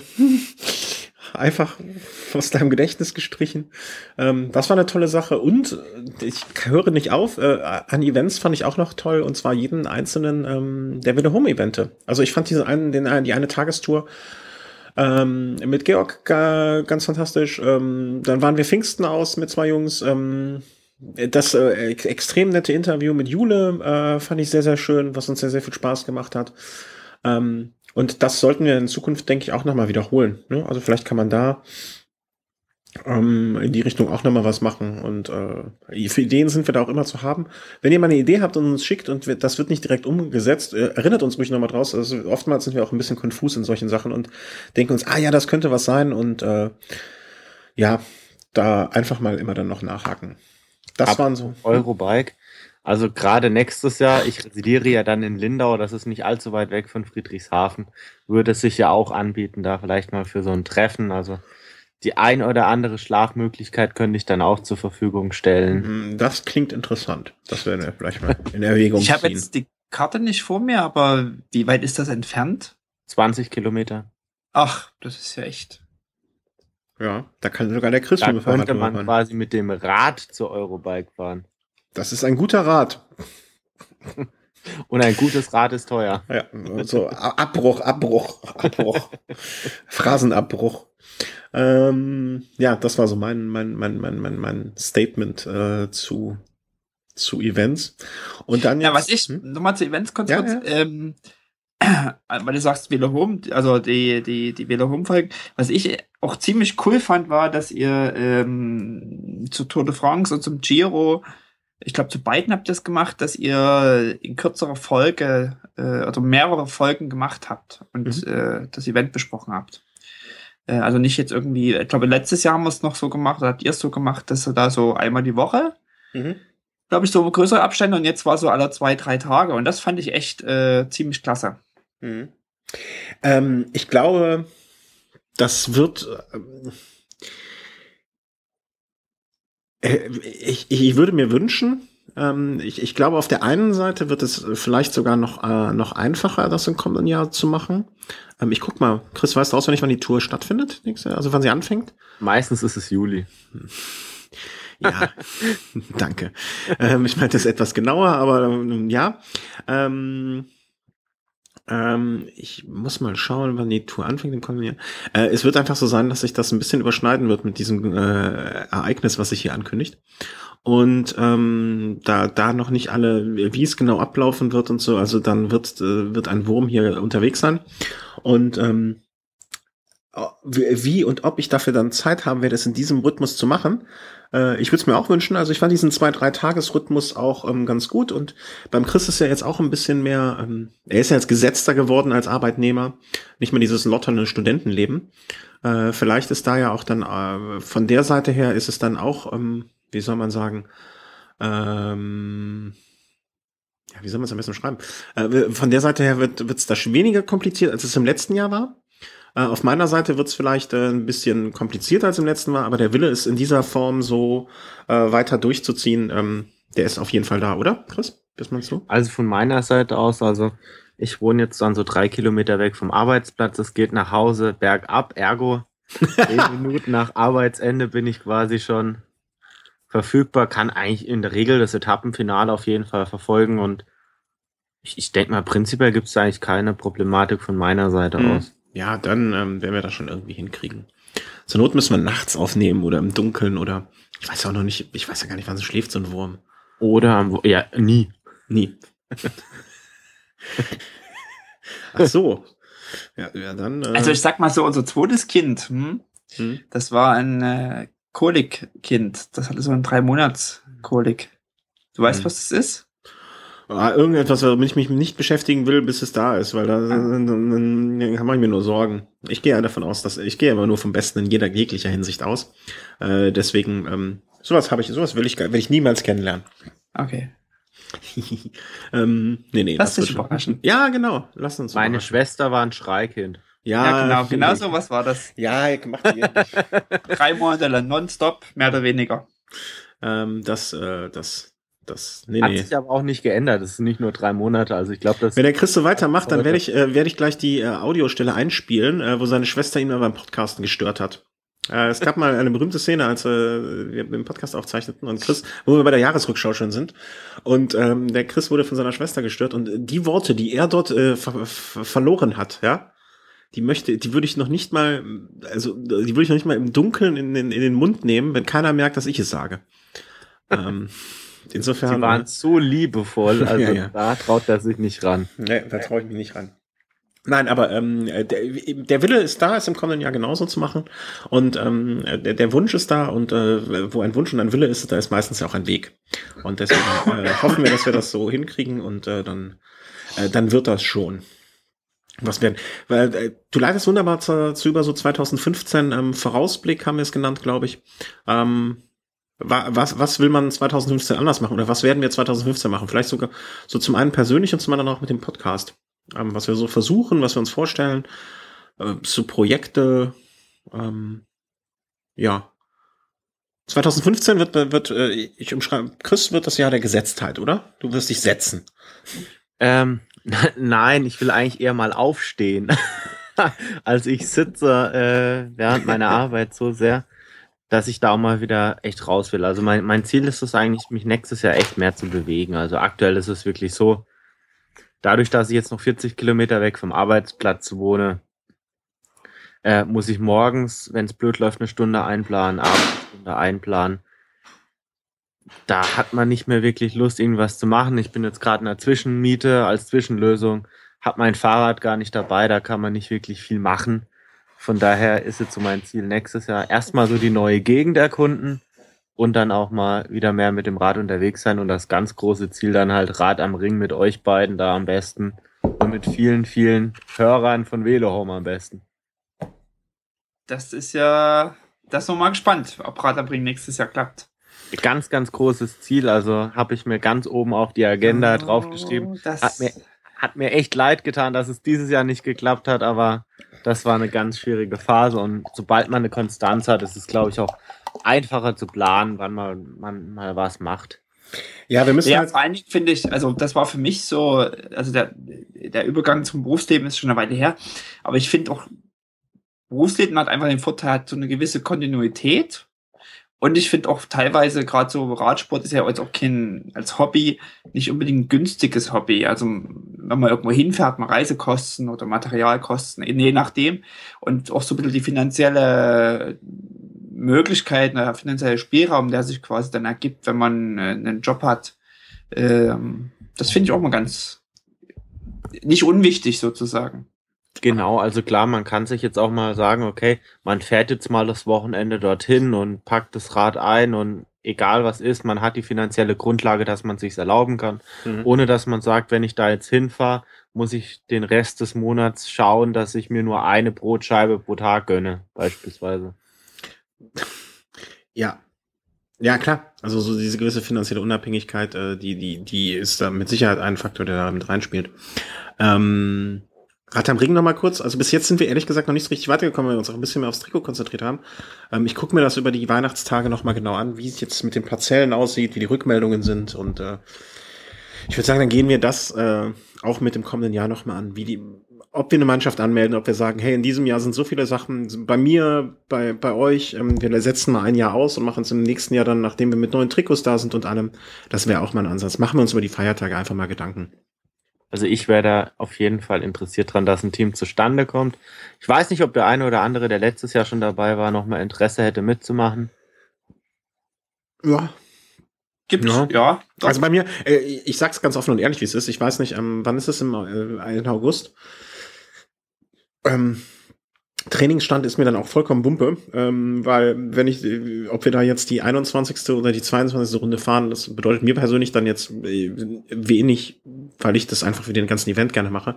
(laughs) einfach aus deinem Gedächtnis gestrichen. Ähm, das war eine tolle Sache. Und äh, ich höre nicht auf, äh, an Events fand ich auch noch toll, und zwar jeden einzelnen ähm, der Wille Home Evente. Also ich fand diesen einen, den, die eine Tagestour ähm, mit Georg ga, ganz fantastisch. Ähm, dann waren wir Pfingsten aus mit zwei Jungs. Ähm, das äh, ex- extrem nette Interview mit Jule äh, fand ich sehr, sehr schön, was uns sehr, sehr viel Spaß gemacht hat. Ähm, und das sollten wir in Zukunft, denke ich, auch nochmal wiederholen. Ne? Also vielleicht kann man da ähm, in die Richtung auch nochmal was machen. Und äh, für Ideen sind wir da auch immer zu haben. Wenn ihr mal eine Idee habt und uns schickt und wir, das wird nicht direkt umgesetzt, äh, erinnert uns ruhig nochmal draus. Also oftmals sind wir auch ein bisschen konfus in solchen Sachen und denken uns, ah ja, das könnte was sein. Und äh, ja, da einfach mal immer dann noch nachhaken. Das Ab- waren so. Eurobike. Also gerade nächstes Jahr, ich residiere ja dann in Lindau, das ist nicht allzu weit weg von Friedrichshafen, würde es sich ja auch anbieten, da vielleicht mal für so ein Treffen. Also die ein oder andere Schlafmöglichkeit könnte ich dann auch zur Verfügung stellen. Hm, Das klingt interessant. Das werden wir vielleicht mal in Erwägung Ich habe ziehen. jetzt die Karte nicht vor mir, aber wie weit ist das entfernt? 20 Kilometer. Ach, das ist ja echt. Ja, da kann sogar der Chris Da mit könnte man fahren. quasi mit dem Rad zur Eurobike fahren. Das ist ein guter Rat. (laughs) Und ein gutes Rad ist teuer. Ja, so Abbruch, Abbruch, Abbruch. (laughs) Phrasenabbruch. Ähm, ja, das war so mein, mein, mein, mein, mein, mein Statement äh, zu, zu Events. Und dann jetzt, Ja, was ich, hm? nochmal zu Events kurz, ja, kurz ja. Ähm, (clears throat) weil du sagst Velo Home, also die, die, die Velo Home Folgen, was ich auch ziemlich cool fand, war, dass ihr ähm, zu Tour de France und zum Giro ich glaube, zu beiden habt ihr es gemacht, dass ihr in kürzerer Folge äh, oder mehrere Folgen gemacht habt und mhm. äh, das Event besprochen habt. Äh, also nicht jetzt irgendwie, ich glaube, letztes Jahr haben wir es noch so gemacht, oder habt ihr es so gemacht, dass ihr da so einmal die Woche, mhm. glaube ich, so größere Abstände und jetzt war so alle zwei, drei Tage und das fand ich echt äh, ziemlich klasse. Mhm. Ähm, ich glaube, das wird. Ähm äh, ich, ich würde mir wünschen, ähm, ich, ich glaube, auf der einen Seite wird es vielleicht sogar noch, äh, noch einfacher, das im kommenden Jahr zu machen. Ähm, ich guck mal, Chris, weißt du auswendig, wann die Tour stattfindet? Also wann sie anfängt? Meistens ist es Juli. Ja, (laughs) danke. Ähm, ich meinte es etwas genauer, aber ähm, ja. Ähm, ähm, ich muss mal schauen, wann die Tour anfängt im kommenden Jahr. Äh, es wird einfach so sein, dass sich das ein bisschen überschneiden wird mit diesem äh, Ereignis, was sich hier ankündigt. Und ähm, da, da noch nicht alle, wie es genau ablaufen wird und so, also dann wird, äh, wird ein Wurm hier unterwegs sein. Und ähm, wie und ob ich dafür dann Zeit haben werde, es in diesem Rhythmus zu machen, äh, ich würde es mir auch wünschen. Also ich fand diesen zwei, drei Tagesrhythmus auch ähm, ganz gut. Und beim Chris ist ja jetzt auch ein bisschen mehr, ähm, er ist ja jetzt gesetzter geworden als Arbeitnehmer. Nicht mehr dieses lotternde Studentenleben. Äh, vielleicht ist da ja auch dann, äh, von der Seite her ist es dann auch, ähm, wie soll man sagen, ähm, ja, wie soll man es am besten schreiben? Äh, von der Seite her wird es da weniger kompliziert, als es im letzten Jahr war. Äh, auf meiner Seite wird es vielleicht äh, ein bisschen komplizierter als im letzten Mal, aber der Wille ist in dieser Form so äh, weiter durchzuziehen. Ähm, der ist auf jeden Fall da, oder, Chris? Bist man so? Also von meiner Seite aus, also ich wohne jetzt dann so drei Kilometer weg vom Arbeitsplatz. Es geht nach Hause bergab, ergo (laughs) zehn Minuten nach Arbeitsende bin ich quasi schon verfügbar, kann eigentlich in der Regel das Etappenfinale auf jeden Fall verfolgen und ich, ich denke mal, prinzipiell gibt es eigentlich keine Problematik von meiner Seite mhm. aus. Ja, dann ähm, werden wir das schon irgendwie hinkriegen. Zur Not müssen wir nachts aufnehmen oder im Dunkeln oder ich weiß auch noch nicht, ich weiß ja gar nicht, wann es schläft, so ein Wurm. Oder am, ja, nie. Nie. Ach so. Ja, ja dann. Äh also ich sag mal so, unser zweites Kind, hm? Hm? das war ein äh, Kolikkind. Das hatte so ein drei Monats Kolik. Du weißt, hm. was das ist? Ah, irgendetwas, womit ich mich nicht beschäftigen will, bis es da ist, weil da ah. dann, dann, dann mache ich mir nur Sorgen. Ich gehe ja davon aus, dass ich gehe immer nur vom Besten in jeder jeglicher Hinsicht aus. Äh, deswegen, ähm, sowas habe ich, sowas will ich, will ich niemals kennenlernen. Okay. (laughs) ähm, nee, nee. Lass dich überraschen. Ja, genau. Lass uns Meine Schwester war ein Schreikind. Ja, ja genau, genau so was war das. Ja, ich mach die (laughs) Drei Monate lang nonstop, mehr oder weniger. Ähm, das, äh, das, das nee, hat nee. sich aber auch nicht geändert. Das sind nicht nur drei Monate. Also ich glaube, Wenn der Chris so weitermacht, dann werde ich, äh, werde ich gleich die äh, Audiostelle einspielen, äh, wo seine Schwester ihn mal beim Podcasten gestört hat. Äh, es gab mal eine berühmte Szene, als äh, wir den Podcast aufzeichneten und Chris, wo wir bei der Jahresrückschau schon sind. Und ähm, der Chris wurde von seiner Schwester gestört und die Worte, die er dort äh, ver verloren hat, ja, die möchte, die würde ich noch nicht mal, also die würde ich noch nicht mal im Dunkeln in, in, in den Mund nehmen, wenn keiner merkt, dass ich es sage. ähm, Insofern. Die waren so liebevoll, (laughs) also ja, ja. da traut er sich nicht ran. Nee, da traue ich mich nicht ran. Nein, aber ähm, der, der Wille ist da, es im kommenden Jahr genauso zu machen. Und ähm, der, der Wunsch ist da und äh, wo ein Wunsch und ein Wille ist, da ist meistens ja auch ein Weg. Und deswegen äh, (laughs) hoffen wir, dass wir das so hinkriegen und äh, dann, äh, dann wird das schon. Was werden? Weil äh, du leitest wunderbar zu, zu über so 2015 ähm, Vorausblick, haben wir es genannt, glaube ich. Ähm, was, was will man 2015 anders machen oder was werden wir 2015 machen? Vielleicht sogar so zum einen persönlich und zum anderen auch mit dem Podcast. Ähm, was wir so versuchen, was wir uns vorstellen, äh, so Projekte, ähm, ja. 2015 wird, wird äh, ich umschreibe, Chris wird das Jahr der Gesetztheit, oder? Du wirst dich setzen. Ähm, (laughs) nein, ich will eigentlich eher mal aufstehen. (laughs) als ich sitze äh, während meiner (laughs) Arbeit so sehr dass ich da auch mal wieder echt raus will. Also mein, mein Ziel ist es eigentlich, mich nächstes Jahr echt mehr zu bewegen. Also aktuell ist es wirklich so, dadurch, dass ich jetzt noch 40 Kilometer weg vom Arbeitsplatz wohne, äh, muss ich morgens, wenn es blöd läuft, eine Stunde einplanen, abends eine Stunde einplanen. Da hat man nicht mehr wirklich Lust, irgendwas zu machen. Ich bin jetzt gerade in der Zwischenmiete als Zwischenlösung, habe mein Fahrrad gar nicht dabei, da kann man nicht wirklich viel machen. Von daher ist jetzt so mein Ziel nächstes Jahr erstmal so die neue Gegend erkunden und dann auch mal wieder mehr mit dem Rad unterwegs sein und das ganz große Ziel dann halt Rad am Ring mit euch beiden da am besten und mit vielen, vielen Hörern von Velohome am besten. Das ist ja, das ist nochmal gespannt, ob Rad am Ring nächstes Jahr klappt. Ganz, ganz großes Ziel, also habe ich mir ganz oben auf die Agenda oh, draufgeschrieben. Hat mir, hat mir echt leid getan, dass es dieses Jahr nicht geklappt hat, aber das war eine ganz schwierige Phase und sobald man eine Konstanz hat, ist es, glaube ich, auch einfacher zu planen, wann man, man mal was macht. Ja, wir müssen ja, halt vor allen Dingen finde ich, also das war für mich so, also der, der Übergang zum Berufsleben ist schon eine Weile her, aber ich finde auch, Berufsleben hat einfach den Vorteil, hat so eine gewisse Kontinuität und ich finde auch teilweise gerade so Radsport ist ja als auch kein als Hobby nicht unbedingt ein günstiges Hobby. Also wenn man irgendwo hinfährt, mal Reisekosten oder Materialkosten, je nachdem. Und auch so ein bisschen die finanzielle Möglichkeit, der finanzielle Spielraum, der sich quasi dann ergibt, wenn man äh, einen Job hat. Ähm, das finde ich auch mal ganz nicht unwichtig sozusagen. Genau, also klar, man kann sich jetzt auch mal sagen, okay, man fährt jetzt mal das Wochenende dorthin und packt das Rad ein und egal was ist, man hat die finanzielle Grundlage, dass man sich erlauben kann, mhm. ohne dass man sagt, wenn ich da jetzt hinfahre, muss ich den Rest des Monats schauen, dass ich mir nur eine Brotscheibe pro Tag gönne, beispielsweise. Ja. Ja, klar. Also so diese gewisse finanzielle Unabhängigkeit, äh, die, die, die ist da mit Sicherheit ein Faktor, der da mit reinspielt. Ähm, Rad am Ring noch mal kurz. Also bis jetzt sind wir ehrlich gesagt noch nicht so richtig weitergekommen, weil wir uns auch ein bisschen mehr aufs Trikot konzentriert haben. Ähm, ich gucke mir das über die Weihnachtstage noch mal genau an, wie es jetzt mit den Parzellen aussieht, wie die Rückmeldungen sind und äh, ich würde sagen, dann gehen wir das äh, auch mit dem kommenden Jahr noch mal an, wie die, ob wir eine Mannschaft anmelden, ob wir sagen, hey, in diesem Jahr sind so viele Sachen bei mir, bei bei euch, ähm, wir setzen mal ein Jahr aus und machen es im nächsten Jahr dann, nachdem wir mit neuen Trikots da sind und allem. Das wäre auch mal ein Ansatz. Machen wir uns über die Feiertage einfach mal Gedanken. Also ich wäre da auf jeden Fall interessiert dran, dass ein Team zustande kommt. Ich weiß nicht, ob der eine oder andere, der letztes Jahr schon dabei war, nochmal Interesse hätte mitzumachen. Ja. Gibt ja. ja also bei mir, äh, ich sag's ganz offen und ehrlich, wie es ist. Ich weiß nicht, ähm, wann ist es im äh, August? Ähm, Trainingsstand ist mir dann auch vollkommen Wumpe, ähm, weil wenn ich, ob wir da jetzt die 21. oder die 22. Runde fahren, das bedeutet mir persönlich dann jetzt äh, wenig, weil ich das einfach für den ganzen Event gerne mache.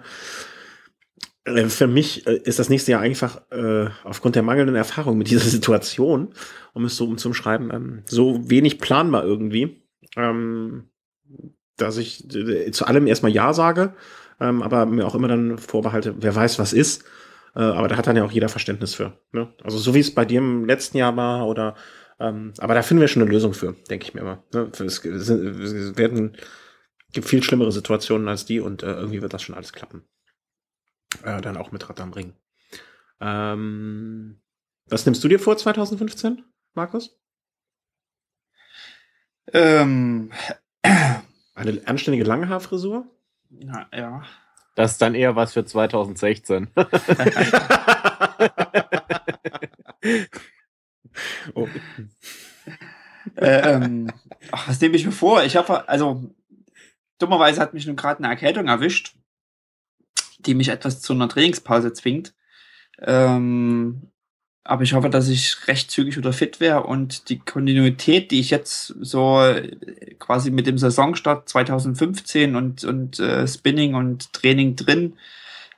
Äh, für mich äh, ist das nächste Jahr einfach äh, aufgrund der mangelnden Erfahrung mit dieser (laughs) Situation, um es so umzuschreiben, ähm, so wenig planbar irgendwie, ähm, dass ich äh, zu allem erstmal Ja sage, ähm, aber mir auch immer dann vorbehalte, wer weiß, was ist äh, aber da hat dann ja auch jeder Verständnis für. Ne? Also so wie es bei dir im letzten Jahr war oder ähm, aber da finden wir schon eine Lösung für, denke ich mir immer. Ne? Es, es werden gibt viel schlimmere Situationen als die und äh, irgendwie wird das schon alles klappen. Äh, dann auch mit Rad am Ring. Ähm, was nimmst du dir vor 2015, Markus? Ähm. Eine anständige Langhaarfrisur? Ja, ja. Das ist dann eher was für 2016. (laughs) oh. ähm, ach, was nehme ich mir vor? Ich habe, also, dummerweise hat mich nun gerade eine Erkältung erwischt, die mich etwas zu einer Trainingspause zwingt. Ähm, aber ich hoffe, dass ich recht zügig wieder fit wäre und die Kontinuität, die ich jetzt so äh, quasi mit dem Saisonstart 2015 und, und äh, Spinning und Training drin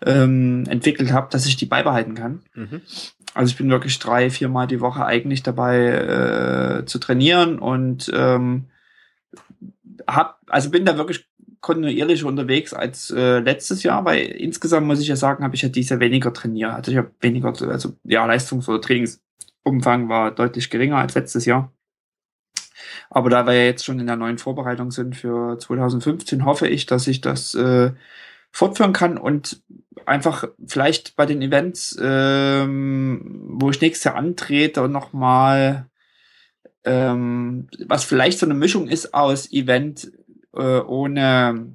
ähm, entwickelt habe, dass ich die beibehalten kann. Mhm. Also ich bin wirklich drei, viermal die Woche eigentlich dabei äh, zu trainieren und ähm, hab, also bin da wirklich kontinuierlich unterwegs als äh, letztes Jahr, weil insgesamt muss ich ja sagen, habe ich ja dieses Jahr weniger trainiert. Also ich habe weniger, also ja, Leistungs- oder Trainingsumfang war deutlich geringer als letztes Jahr. Aber da wir ja jetzt schon in der neuen Vorbereitung sind für 2015, hoffe ich, dass ich das äh, fortführen kann und einfach vielleicht bei den Events, ähm, wo ich nächstes Jahr antrete, nochmal ähm, was vielleicht so eine Mischung ist aus Event äh, ohne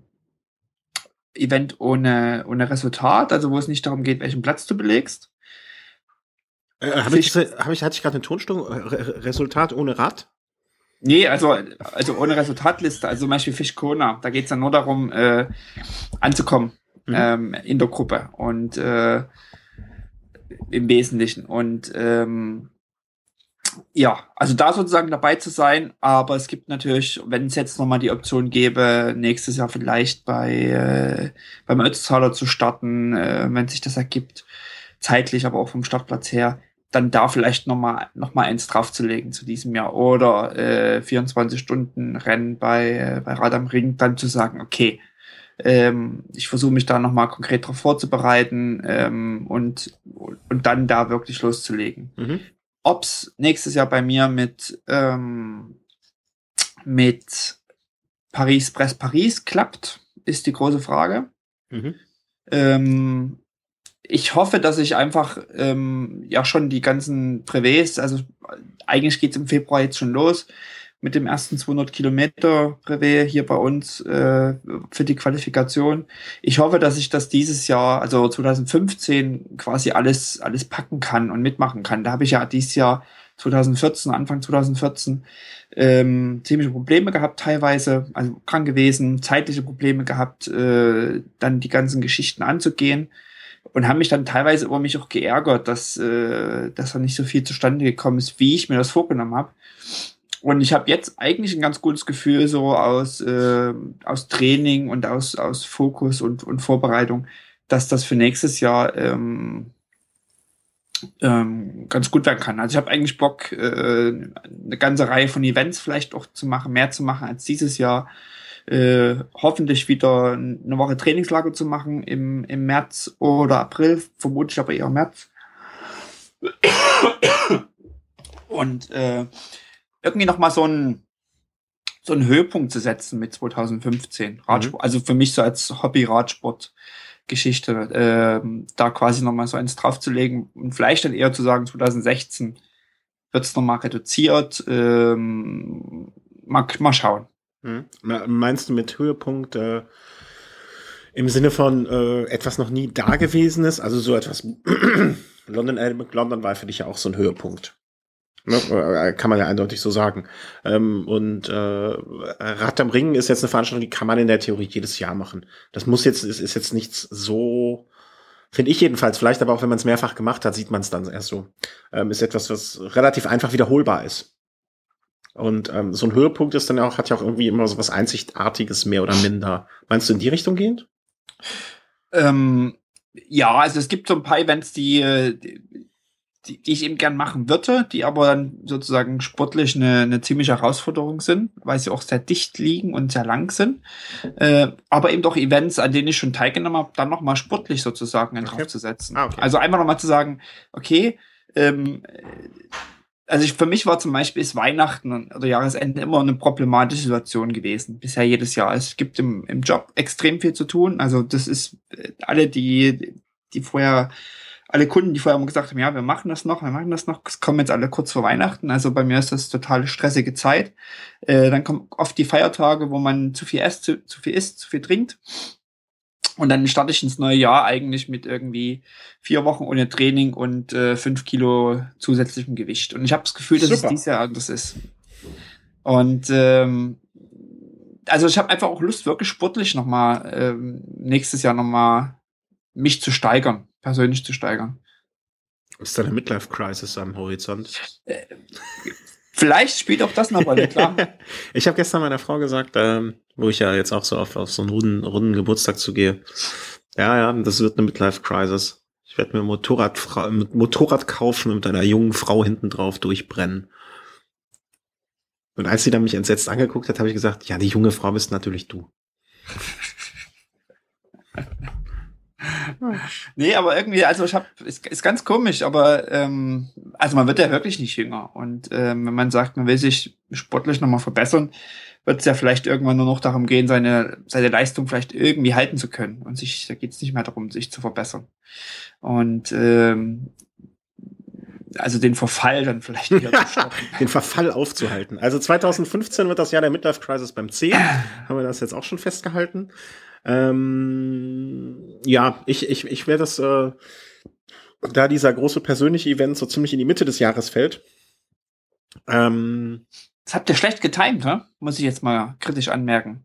Event ohne, ohne Resultat, also wo es nicht darum geht, welchen Platz du belegst. Äh, Habe ich, hab ich, hatte ich gerade eine Tonstörung? Re Resultat ohne Rad? Nee, also, also ohne Resultatliste, also zum Beispiel Fish Kona, da geht's dann nur darum, äh, anzukommen mhm. ähm, in der Gruppe und äh, im Wesentlichen. Und ähm, ja, also da sozusagen dabei zu sein, aber es gibt natürlich, wenn es jetzt nochmal die Option gäbe, nächstes Jahr vielleicht bei äh, beim Ötztaler zu starten, äh, wenn sich das ergibt, zeitlich, aber auch vom Startplatz her, dann da vielleicht nochmal noch mal eins draufzulegen zu diesem Jahr oder äh, 24 Stunden Rennen bei, äh, bei Rad am Ring, dann zu sagen, okay, ähm, ich versuche mich da nochmal konkret darauf vorzubereiten ähm, und, und dann da wirklich loszulegen. Mhm. Ob's nächstes Jahr bei mir mit, ähm, mit Paris Press Paris klappt, ist die große Frage. Mhm. Ähm, ich hoffe, dass ich einfach ähm, ja schon die ganzen Brevets, also eigentlich geht's im Februar jetzt schon los mit dem ersten 200 Kilometer Brevet hier bei uns äh, für die Qualifikation. Ich hoffe, dass ich das dieses Jahr, also 2015, quasi alles alles packen kann und mitmachen kann. Da habe ich ja dieses Jahr 2014, Anfang 2014, ähm, ziemliche Probleme gehabt teilweise, also krank gewesen, zeitliche Probleme gehabt, äh, dann die ganzen Geschichten anzugehen und haben mich dann teilweise über mich auch geärgert, dass, äh, dass da nicht so viel zustande gekommen ist, wie ich mir das vorgenommen habe. Und ich habe jetzt eigentlich ein ganz gutes Gefühl so aus, äh, aus Training und aus, aus Fokus und, und Vorbereitung, dass das für nächstes Jahr ähm, ähm, ganz gut werden kann. Also ich habe eigentlich Bock, äh, eine ganze Reihe von Events vielleicht auch zu machen, mehr zu machen als dieses Jahr äh, hoffentlich wieder eine Woche Trainingslager zu machen im, im März oder April, vermutlich aber eher März. Und äh, irgendwie nochmal so ein so einen Höhepunkt zu setzen mit 2015 Radsport, mhm. also für mich so als Hobby-Radsport Geschichte, äh, da quasi nochmal so eins draufzulegen und vielleicht dann eher zu sagen, 2016 wird es nochmal reduziert. Ähm, mal, mal schauen. Hm. Meinst du mit Höhepunkt äh, im Sinne von äh, etwas noch nie Dagewesenes? Also so etwas. (clears throat) London, London war für dich ja auch so ein Höhepunkt. Ne? Äh, kann man ja eindeutig so sagen. Ähm, und äh, Rad am Ring ist jetzt eine Veranstaltung, die kann man in der Theorie jedes Jahr machen. Das muss jetzt, ist, ist jetzt nichts so, finde ich jedenfalls, vielleicht aber auch wenn man es mehrfach gemacht hat, sieht man es dann erst so. Ähm, ist etwas, was relativ einfach wiederholbar ist. Und ähm, so ein Höhepunkt ist dann auch, hat ja auch irgendwie immer so was Einzigartiges, mehr oder minder. Meinst du in die Richtung gehend? Ähm, ja, also es gibt so ein paar Events, die, die, die ich eben gern machen würde, die aber dann sozusagen sportlich eine, eine ziemliche Herausforderung sind, weil sie auch sehr dicht liegen und sehr lang sind. Äh, aber eben doch Events, an denen ich schon teilgenommen habe, dann nochmal sportlich sozusagen okay. draufzusetzen. Ah, okay. Also einfach nochmal zu sagen, okay, ähm, also ich, für mich war zum Beispiel ist Weihnachten oder Jahresende immer eine problematische Situation gewesen. Bisher jedes Jahr. Es gibt im, im Job extrem viel zu tun. Also das ist äh, alle, die, die vorher, alle Kunden, die vorher immer gesagt haben, ja, wir machen das noch, wir machen das noch, es kommen jetzt alle kurz vor Weihnachten. Also bei mir ist das total stressige Zeit. Äh, dann kommen oft die Feiertage, wo man zu viel isst, zu, zu viel isst, zu viel trinkt. Und dann starte ich ins neue Jahr eigentlich mit irgendwie vier Wochen ohne Training und äh, fünf Kilo zusätzlichem Gewicht. Und ich habe das Gefühl, dass Super. es dieses Jahr anders ist. Und ähm, also ich habe einfach auch Lust, wirklich sportlich nochmal ähm, nächstes Jahr nochmal mich zu steigern, persönlich zu steigern. Ist da eine Midlife-Crisis am Horizont? Äh, Vielleicht spielt auch das noch mal klar. (laughs) ich habe gestern meiner Frau gesagt, ähm, wo ich ja jetzt auch so auf, auf so einen runden, runden Geburtstag zugehe. Ja, ja, das wird eine Midlife-Crisis. Ich werde mir Motorrad, Motorrad kaufen und mit einer jungen Frau hinten drauf durchbrennen. Und als sie dann mich entsetzt angeguckt hat, habe ich gesagt, ja, die junge Frau bist natürlich du. (laughs) nee, aber irgendwie, also ich habe, ist, ist ganz komisch, aber ähm, also man wird ja wirklich nicht jünger. Und ähm, wenn man sagt, man will sich sportlich nochmal verbessern, wird es ja vielleicht irgendwann nur noch darum gehen, seine, seine Leistung vielleicht irgendwie halten zu können. Und sich, da geht es nicht mehr darum, sich zu verbessern. Und ähm, also den Verfall dann vielleicht wieder zu (laughs) stoppen. den Verfall aufzuhalten. Also 2015 wird das Jahr der Midlife Crisis beim C. (clears throat) Haben wir das jetzt auch schon festgehalten. Ähm, ja, ich, ich, ich werde das, äh, da dieser große persönliche Event so ziemlich in die Mitte des Jahres fällt. Ähm, das habt ihr schlecht getimt, ne? muss ich jetzt mal kritisch anmerken.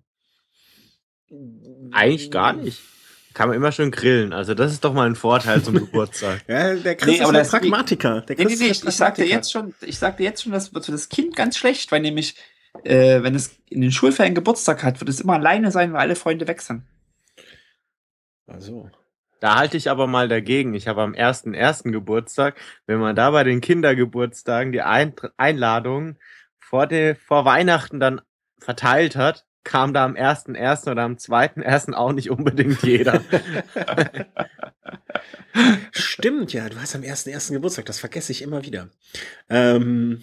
Eigentlich gar nicht. Kann man immer schön grillen. Also das ist doch mal ein Vorteil zum (laughs) Geburtstag. ja, der Chris nee, ist ein Pragmatiker. Der Chris nee, nee, nee, ich sagte jetzt schon, ich sagte jetzt schon, das wird für das Kind ganz schlecht, weil nämlich, äh, wenn es in den Schulferien Geburtstag hat, wird es immer alleine sein, weil alle Freunde weg sind. Also. Da halte ich aber mal dagegen. Ich habe am ersten ersten Geburtstag, wenn man da bei den Kindergeburtstagen die Ein Einladungen vor, vor Weihnachten dann verteilt hat, kam da am ersten ersten oder am zweiten ersten auch nicht unbedingt jeder. (laughs) Stimmt, ja, du hast am ersten ersten Geburtstag, das vergesse ich immer wieder. Ähm,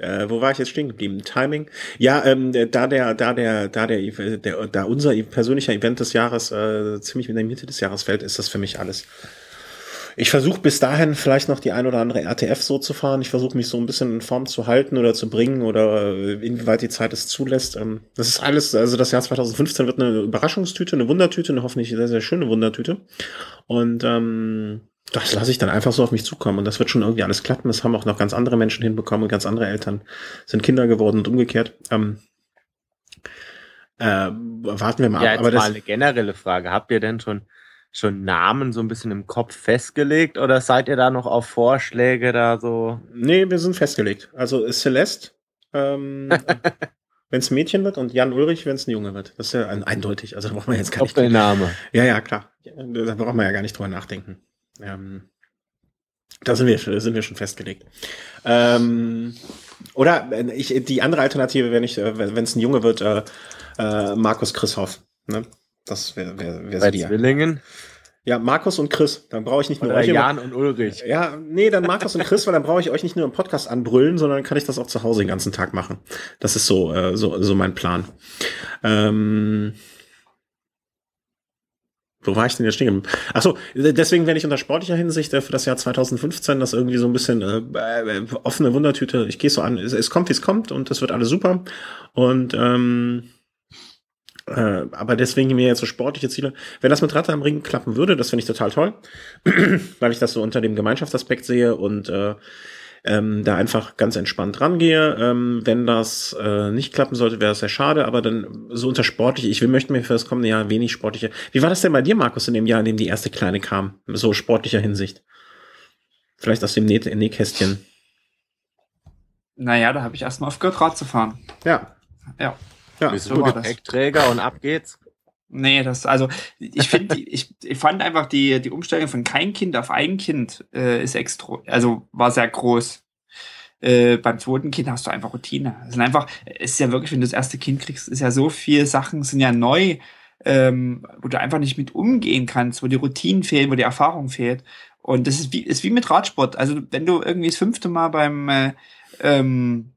äh, wo war ich jetzt stehen geblieben? Timing? Ja, ähm, da der, da der, da der, der, da unser persönlicher Event des Jahres äh, ziemlich in der Mitte des Jahres fällt, ist das für mich alles. Ich versuche bis dahin vielleicht noch die ein oder andere RTF so zu fahren. Ich versuche mich so ein bisschen in Form zu halten oder zu bringen oder äh, inwieweit die Zeit es zulässt. Ähm, das ist alles, also das Jahr 2015 wird eine Überraschungstüte, eine Wundertüte, eine hoffentlich sehr, sehr schöne Wundertüte. Und ähm, das lasse ich dann einfach so auf mich zukommen und das wird schon irgendwie alles klappen. Das haben auch noch ganz andere Menschen hinbekommen und ganz andere Eltern sind Kinder geworden und umgekehrt. Ähm, äh, warten wir mal ja, ab. Aber das, mal eine generelle Frage. Habt ihr denn schon schon Namen so ein bisschen im Kopf festgelegt oder seid ihr da noch auf Vorschläge da so? Nee, wir sind festgelegt. Also Celeste, ähm, (laughs) wenn es ein Mädchen wird und Jan Ulrich, wenn es ein Junge wird. Das ist ja eindeutig. Also da braucht man jetzt gar nicht. Name. Ja, ja, klar. Da braucht man ja gar nicht drüber nachdenken. Ähm, da sind wir, sind wir schon festgelegt. Ähm, oder ich, die andere Alternative, wenn ich, äh, wenn es ein Junge wird, äh, äh, Markus Chrishoff. Ne? Das wäre wär, wär Bei Zwillingen? Ja, Markus und Chris. Dann brauche ich nicht nur Oder euch. Jan immer, und Ulrich. Ja, nee, dann Markus und Chris, weil dann brauche ich euch nicht nur im Podcast anbrüllen, sondern kann ich das auch zu Hause den ganzen Tag machen. Das ist so, äh, so, so mein Plan. Ähm, wo war ich denn jetzt stehen? Achso, deswegen werde ich unter sportlicher Hinsicht äh, für das Jahr 2015 das irgendwie so ein bisschen äh, äh, offene Wundertüte. Ich gehe so an, es, es kommt, wie es kommt und es wird alles super. Und ähm, äh, aber deswegen mir jetzt so sportliche Ziele. Wenn das mit Ratte am Ring klappen würde, das finde ich total toll, (clears throat) weil ich das so unter dem Gemeinschaftsaspekt sehe und äh, ähm, da einfach ganz entspannt rangehe. Ähm, wenn das äh, nicht klappen sollte, wäre es sehr schade, aber dann so unter sportliche, ich will, möchte mir für das kommende Jahr wenig sportliche. Wie war das denn bei dir, Markus, in dem Jahr, in dem die erste Kleine kam? So sportlicher Hinsicht. Vielleicht aus dem Näh Nähkästchen. Naja, da habe ich erstmal aufgehört, Rad zu fahren. Ja. Ja. Ja, Bist so Gepäckträger und ab geht's? Nee, das, also ich finde, (laughs) ich, ich fand einfach die, die Umstellung von kein Kind auf ein Kind äh, ist extra, also war sehr groß. Äh, beim zweiten Kind hast du einfach Routine. Es sind einfach, es ist ja wirklich, wenn du das erste Kind kriegst, ist ja so viel Sachen sind ja neu, ähm, wo du einfach nicht mit umgehen kannst, wo die Routinen fehlen, wo die Erfahrung fehlt. Und das ist wie, ist wie mit Radsport. Also wenn du irgendwie das fünfte Mal beim äh, ähm,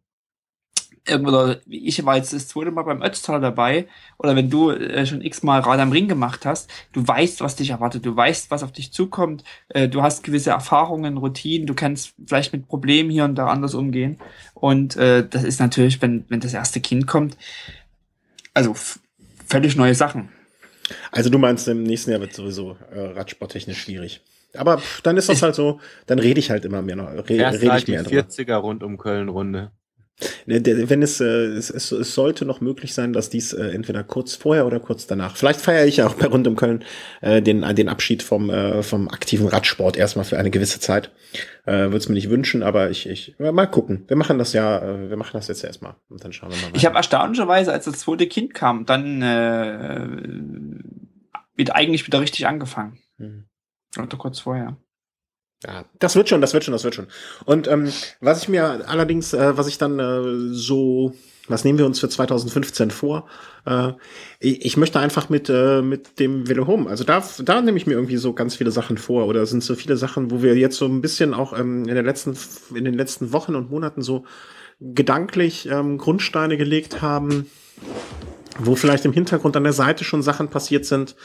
oder ich war jetzt das zweite Mal beim Ötztaler dabei, oder wenn du äh, schon x-mal Rad am Ring gemacht hast, du weißt, was dich erwartet, du weißt, was auf dich zukommt, äh, du hast gewisse Erfahrungen, Routinen, du kannst vielleicht mit Problemen hier und da anders umgehen. Und äh, das ist natürlich, wenn, wenn das erste Kind kommt, also völlig neue Sachen. Also du meinst, im nächsten Jahr wird sowieso äh, radsporttechnisch schwierig. Aber dann ist das halt so, dann rede ich halt immer mehr noch. Re, rede ich halt mehr die 40er rund um Köln Runde. Ne, wenn es, äh, es, es, es sollte noch möglich sein, dass dies äh, entweder kurz vorher oder kurz danach. Vielleicht feiere ich ja auch bei Rund um Köln äh, den, den Abschied vom, äh, vom aktiven Radsport erstmal für eine gewisse Zeit. Äh, Würde es mir nicht wünschen, aber ich, ich mal gucken. Wir machen das ja, äh, wir machen das jetzt erstmal und dann schauen wir mal. Weiter. Ich habe erstaunlicherweise, als das zweite Kind kam, dann äh, wieder eigentlich wieder richtig angefangen. Hm. Oder kurz vorher. Ja, das wird schon, das wird schon, das wird schon. Und ähm, was ich mir allerdings, äh, was ich dann äh, so, was nehmen wir uns für 2015 vor? Äh, ich, möchte einfach mit äh, mit dem Velo Home, also da da nehme ich mir irgendwie so ganz viele Sachen vor oder sind so viele Sachen, wo wir jetzt so ein bisschen auch ähm, in der letzten in den letzten Wochen und Monaten so gedanklich ähm, Grundsteine gelegt haben wo vielleicht im Hintergrund an der Seite schon Sachen passiert sind.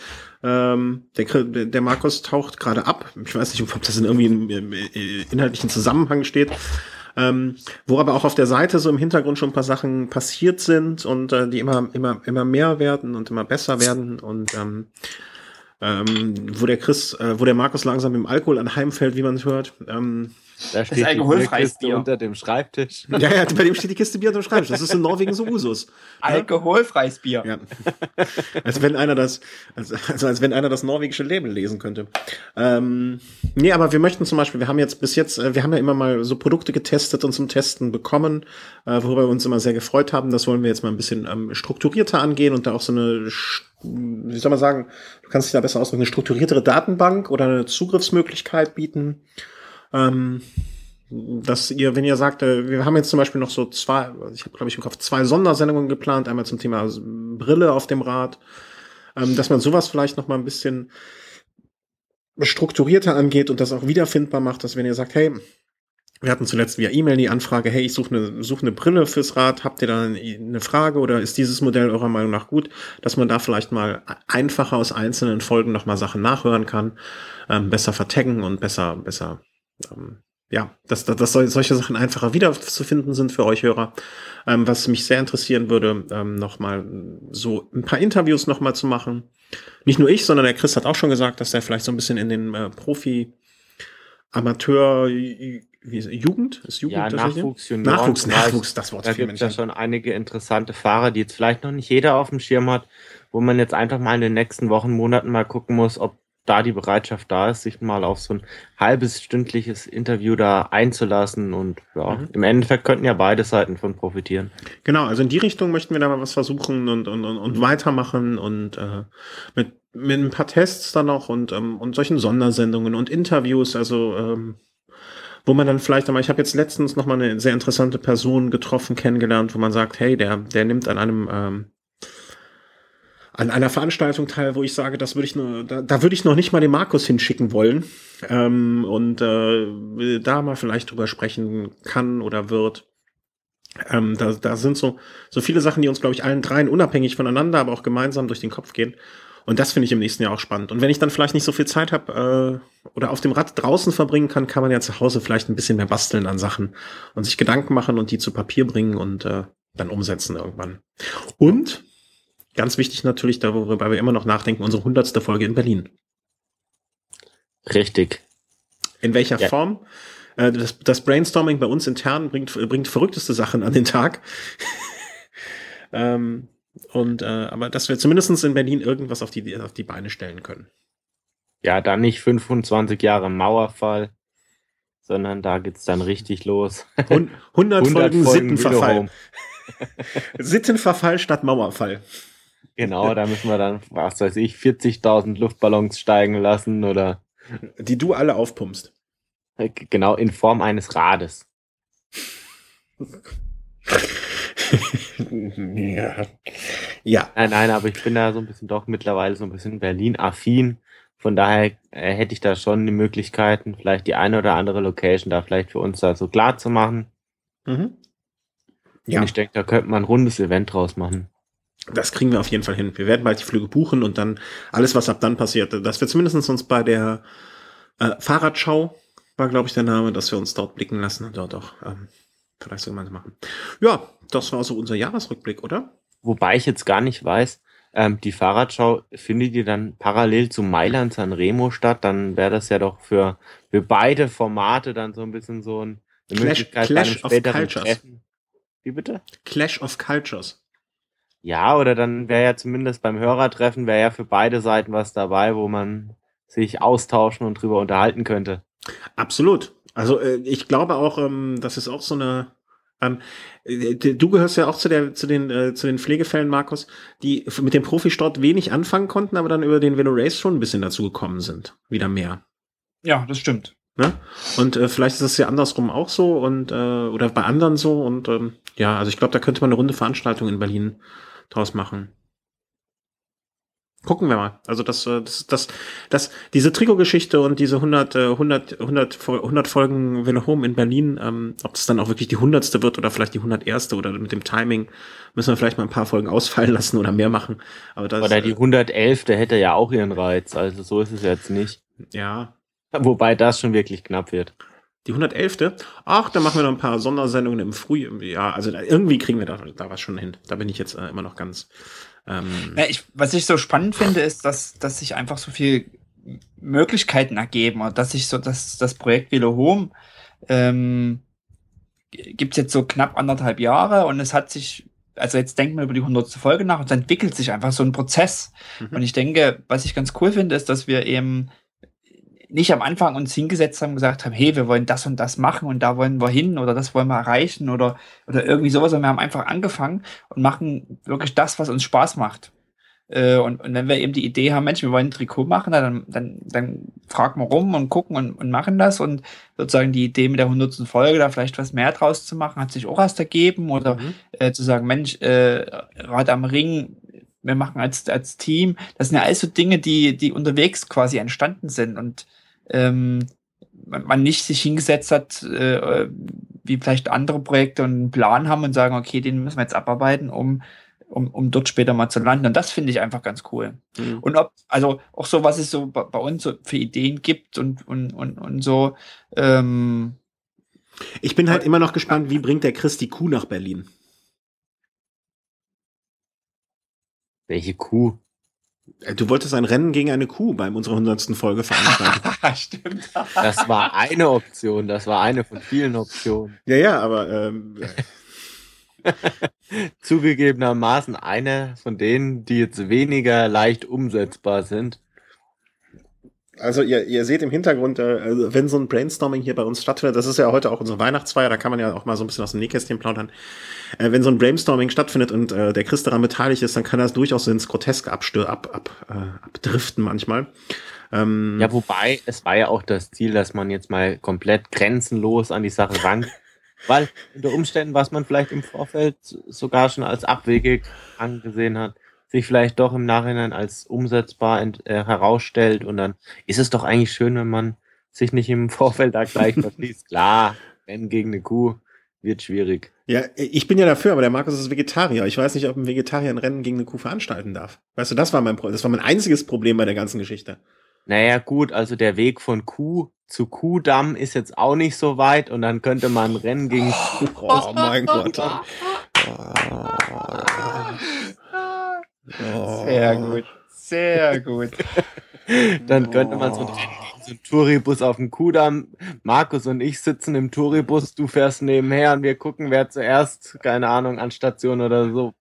Ähm, der, der Markus taucht gerade ab. Ich weiß nicht, ob das in irgendwie in inhaltlichen Zusammenhang steht. ähm, wo aber auch auf der Seite so im Hintergrund schon ein paar Sachen passiert sind und äh, die immer, immer, immer mehr werden und immer besser werden und ähm, ähm, wo der Chris, äh, wo der Markus langsam im Alkohol anheimfällt, wie man es hört. Ähm, da steht alkoholfreies Bier unter dem Schreibtisch. Ja, ja, bei dem steht die Kiste Bier unter dem Schreibtisch. Das ist in Norwegen so Usus. Alkoholfreies Bier. Ja. Als wenn einer das, also, also als wenn einer das norwegische Label lesen könnte. Ähm, nee, aber wir möchten zum Beispiel, wir haben jetzt bis jetzt, äh, wir haben ja immer mal so Produkte getestet und zum Testen bekommen, äh, worüber wir uns immer sehr gefreut haben. Das wollen wir jetzt mal ein bisschen ähm, strukturierter angehen und da auch so eine wie soll man sagen, du kannst dich da besser ausdrücken, eine strukturiertere Datenbank oder eine Zugriffsmöglichkeit bieten. Ähm, dass ihr, wenn ihr sagt, äh, wir haben jetzt zum Beispiel noch so zwei, ich habe glaube ich im Kopf zwei Sondersendungen geplant, einmal zum Thema Brille auf dem Rad, ähm, dass man sowas vielleicht noch mal ein bisschen strukturierter angeht und das auch wiederfindbar macht, dass wenn ihr sagt, hey, wir hatten zuletzt via E-Mail die Anfrage, hey, ich suche eine, suche eine Brille fürs Rad, habt ihr da eine Frage oder ist dieses Modell eurer Meinung nach gut, dass man da vielleicht mal einfacher aus einzelnen Folgen nochmal Sachen nachhören kann, ähm, besser vertaggen und besser, besser, ähm, ja, dass, dass, solche Sachen einfacher wiederzufinden sind für euch Hörer. Ähm, was mich sehr interessieren würde, ähm, nochmal so ein paar Interviews nochmal zu machen. Nicht nur ich, sondern der Chris hat auch schon gesagt, dass er vielleicht so ein bisschen in den äh, Profi- Amateur wie ist, Jugend? Ist Jugend ja, Nachwuchs, Junioren, Nachwuchs, Nachwuchs, das Wort. Da gibt es ja schon einige interessante Fahrer, die jetzt vielleicht noch nicht jeder auf dem Schirm hat, wo man jetzt einfach mal in den nächsten Wochen, Monaten mal gucken muss, ob da die Bereitschaft da ist, sich mal auf so ein halbes stündliches Interview da einzulassen und ja, mhm. im Endeffekt könnten ja beide Seiten von profitieren. Genau, also in die Richtung möchten wir da mal was versuchen und, und, und, und weitermachen und äh, mit, mit ein paar Tests dann noch und, ähm, und solchen Sondersendungen und Interviews, also ähm, wo man dann vielleicht einmal, ich habe jetzt letztens noch mal eine sehr interessante Person getroffen, kennengelernt, wo man sagt, hey, der, der nimmt an einem ähm, an einer Veranstaltung teil, wo ich sage, das würde ich nur, da, da würde ich noch nicht mal den Markus hinschicken wollen ähm, und äh, da mal vielleicht drüber sprechen kann oder wird. Ähm, da, da sind so so viele Sachen, die uns, glaube ich, allen dreien unabhängig voneinander, aber auch gemeinsam durch den Kopf gehen. Und das finde ich im nächsten Jahr auch spannend. Und wenn ich dann vielleicht nicht so viel Zeit habe äh, oder auf dem Rad draußen verbringen kann, kann man ja zu Hause vielleicht ein bisschen mehr basteln an Sachen und sich Gedanken machen und die zu Papier bringen und äh, dann umsetzen irgendwann. Und ganz wichtig natürlich, worüber wir immer noch nachdenken, unsere hundertste Folge in Berlin. Richtig. In welcher ja. Form? Äh, das, das, Brainstorming bei uns intern bringt, bringt verrückteste Sachen an den Tag. (laughs) ähm, und äh, aber dass wir zumindest in Berlin irgendwas auf die, auf die Beine stellen können. Ja, dann nicht 25 Jahre Mauerfall, sondern da geht's dann richtig los. 100, 100 (laughs) Folgen, Folgen Sittenverfall. (laughs) Sittenverfall statt Mauerfall. Genau, da müssen wir dann, was weiß ich, 40.000 Luftballons steigen lassen oder. Die du alle aufpumpst. Genau, in Form eines Rades. (laughs) ja. ja. Nein, nein, aber ich bin da so ein bisschen doch mittlerweile so ein bisschen Berlin-affin. Von daher äh, hätte ich da schon die Möglichkeiten, vielleicht die eine oder andere Location da vielleicht für uns da so klar zu machen. Mhm. Ja. Und ich denke, da könnte man ein rundes Event draus machen. Das kriegen wir auf jeden Fall hin. Wir werden bald die Flüge buchen und dann alles, was ab dann passiert, dass wir zumindest uns bei der äh, Fahrradschau, war glaube ich der Name, dass wir uns dort blicken lassen und dort auch ähm, vielleicht so gemeinsam machen. Ja, das war so unser Jahresrückblick, oder? Wobei ich jetzt gar nicht weiß, ähm, die Fahrradschau findet ihr dann parallel zu Mailand San Remo statt, dann wäre das ja doch für, für beide Formate dann so ein bisschen so ein, Clash, Clash einem späteren Treffen. Wie bitte? Clash of Cultures. Ja, oder dann wäre ja zumindest beim Hörertreffen wäre ja für beide Seiten was dabei, wo man sich austauschen und drüber unterhalten könnte. Absolut. Also äh, ich glaube auch, ähm, das ist auch so eine. Ähm, äh, du gehörst ja auch zu der zu den äh, zu den Pflegefällen, Markus, die mit dem Profisport wenig anfangen konnten, aber dann über den Velo Race schon ein bisschen dazu gekommen sind, wieder mehr. Ja, das stimmt. Ne? Und äh, vielleicht ist es ja andersrum auch so und äh, oder bei anderen so und ähm, ja, also ich glaube, da könnte man eine runde Veranstaltung in Berlin draus machen. Gucken wir mal. Also das, äh, das, das, das diese Trikot-Geschichte und diese 100, 100, 100, 100 Folgen Velo Home in Berlin, ähm, ob das dann auch wirklich die hundertste wird oder vielleicht die 101. oder mit dem Timing müssen wir vielleicht mal ein paar Folgen ausfallen lassen oder mehr machen. Aber das, oder die 111. Äh, hätte ja auch ihren Reiz. Also so ist es jetzt nicht. Ja. Wobei das schon wirklich knapp wird. Die 111. Ach, da machen wir noch ein paar Sondersendungen im Frühjahr. Ja, also da, irgendwie kriegen wir da, da was schon hin. Da bin ich jetzt äh, immer noch ganz. Ähm ja, ich, was ich so spannend finde, ist, dass, dass sich einfach so viel Möglichkeiten ergeben und dass sich so dass das Projekt Velo Home ähm, gibt es jetzt so knapp anderthalb Jahre und es hat sich, also jetzt denkt man über die 100. Folge nach und es entwickelt sich einfach so ein Prozess. Mhm. Und ich denke, was ich ganz cool finde, ist, dass wir eben nicht am Anfang uns hingesetzt haben und gesagt haben, hey, wir wollen das und das machen und da wollen wir hin oder das wollen wir erreichen oder, oder irgendwie sowas. Und wir haben einfach angefangen und machen wirklich das, was uns Spaß macht. Äh, und, und wenn wir eben die Idee haben, Mensch, wir wollen ein Trikot machen, dann, dann, dann fragen wir rum und gucken und, und machen das. Und sozusagen die Idee mit der 100. Folge, da vielleicht was mehr draus zu machen, hat sich auch erst ergeben. Oder mhm. äh, zu sagen, Mensch, äh, Rad am Ring, wir machen als, als Team. Das sind ja alles so Dinge, die, die unterwegs quasi entstanden sind. Und ähm, man nicht sich hingesetzt hat, äh, wie vielleicht andere Projekte und einen Plan haben und sagen, okay, den müssen wir jetzt abarbeiten, um um, um dort später mal zu landen. Und das finde ich einfach ganz cool. Mhm. Und ob, also auch so, was es so bei, bei, uns so für Ideen gibt und, und, und, und so. Ähm, ich bin halt immer noch gespannt, wie bringt der Chris die Kuh nach Berlin? Welche Kuh? Äh, du wolltest ein Rennen gegen eine Kuh bei unserer hundertsten Folge veranstalten. (laughs) Stimmt. Das war eine Option, das war eine von vielen Optionen. Ja, ja, aber ähm, (laughs) Zugegebenermaßen eine von denen, die jetzt weniger leicht umsetzbar sind. Also ihr, ihr seht im Hintergrund, äh, also wenn so ein Brainstorming hier bei uns stattfindet, das ist ja heute auch unsere Weihnachtsfeier, da kann man ja auch mal so ein bisschen aus dem Nähkästchen plaudern. Äh, wenn so ein Brainstorming stattfindet und äh, der Chris daran beteiligt ist, dann kann das durchaus ins Groteske abstür ab, ab, äh, abdriften manchmal. Ähm, ja, wobei, es war ja auch das Ziel, dass man jetzt mal komplett grenzenlos an die Sache rangeht. (laughs) Weil unter Umständen, was man vielleicht im Vorfeld sogar schon als abwegig angesehen hat, sich vielleicht doch im Nachhinein als umsetzbar äh, herausstellt und dann ist es doch eigentlich schön, wenn man sich nicht im (laughs) Vorfeld da gleich verschließt. Klar, Rennen gegen eine Kuh wird schwierig. Ja, ich bin ja dafür, aber der Markus ist Vegetarier. Ich weiß nicht, ob ein Vegetarier ein Rennen gegen eine Kuh veranstalten darf. Weißt du, das war mein, das war mein einziges Problem bei der ganzen Geschichte. Naja, gut, also der Weg von Kuh zu Kuhdamm ist jetzt auch nicht so weit und dann könnte man Rennen gegen. Oh, oh mein Gott. (laughs) Oh. Sehr gut. Sehr gut. (laughs) dann könnte man so ein, so ein Touribus auf dem Kuhdamm. Markus und ich sitzen im Touribus, du fährst nebenher und wir gucken, wer zuerst, keine Ahnung, an Station oder so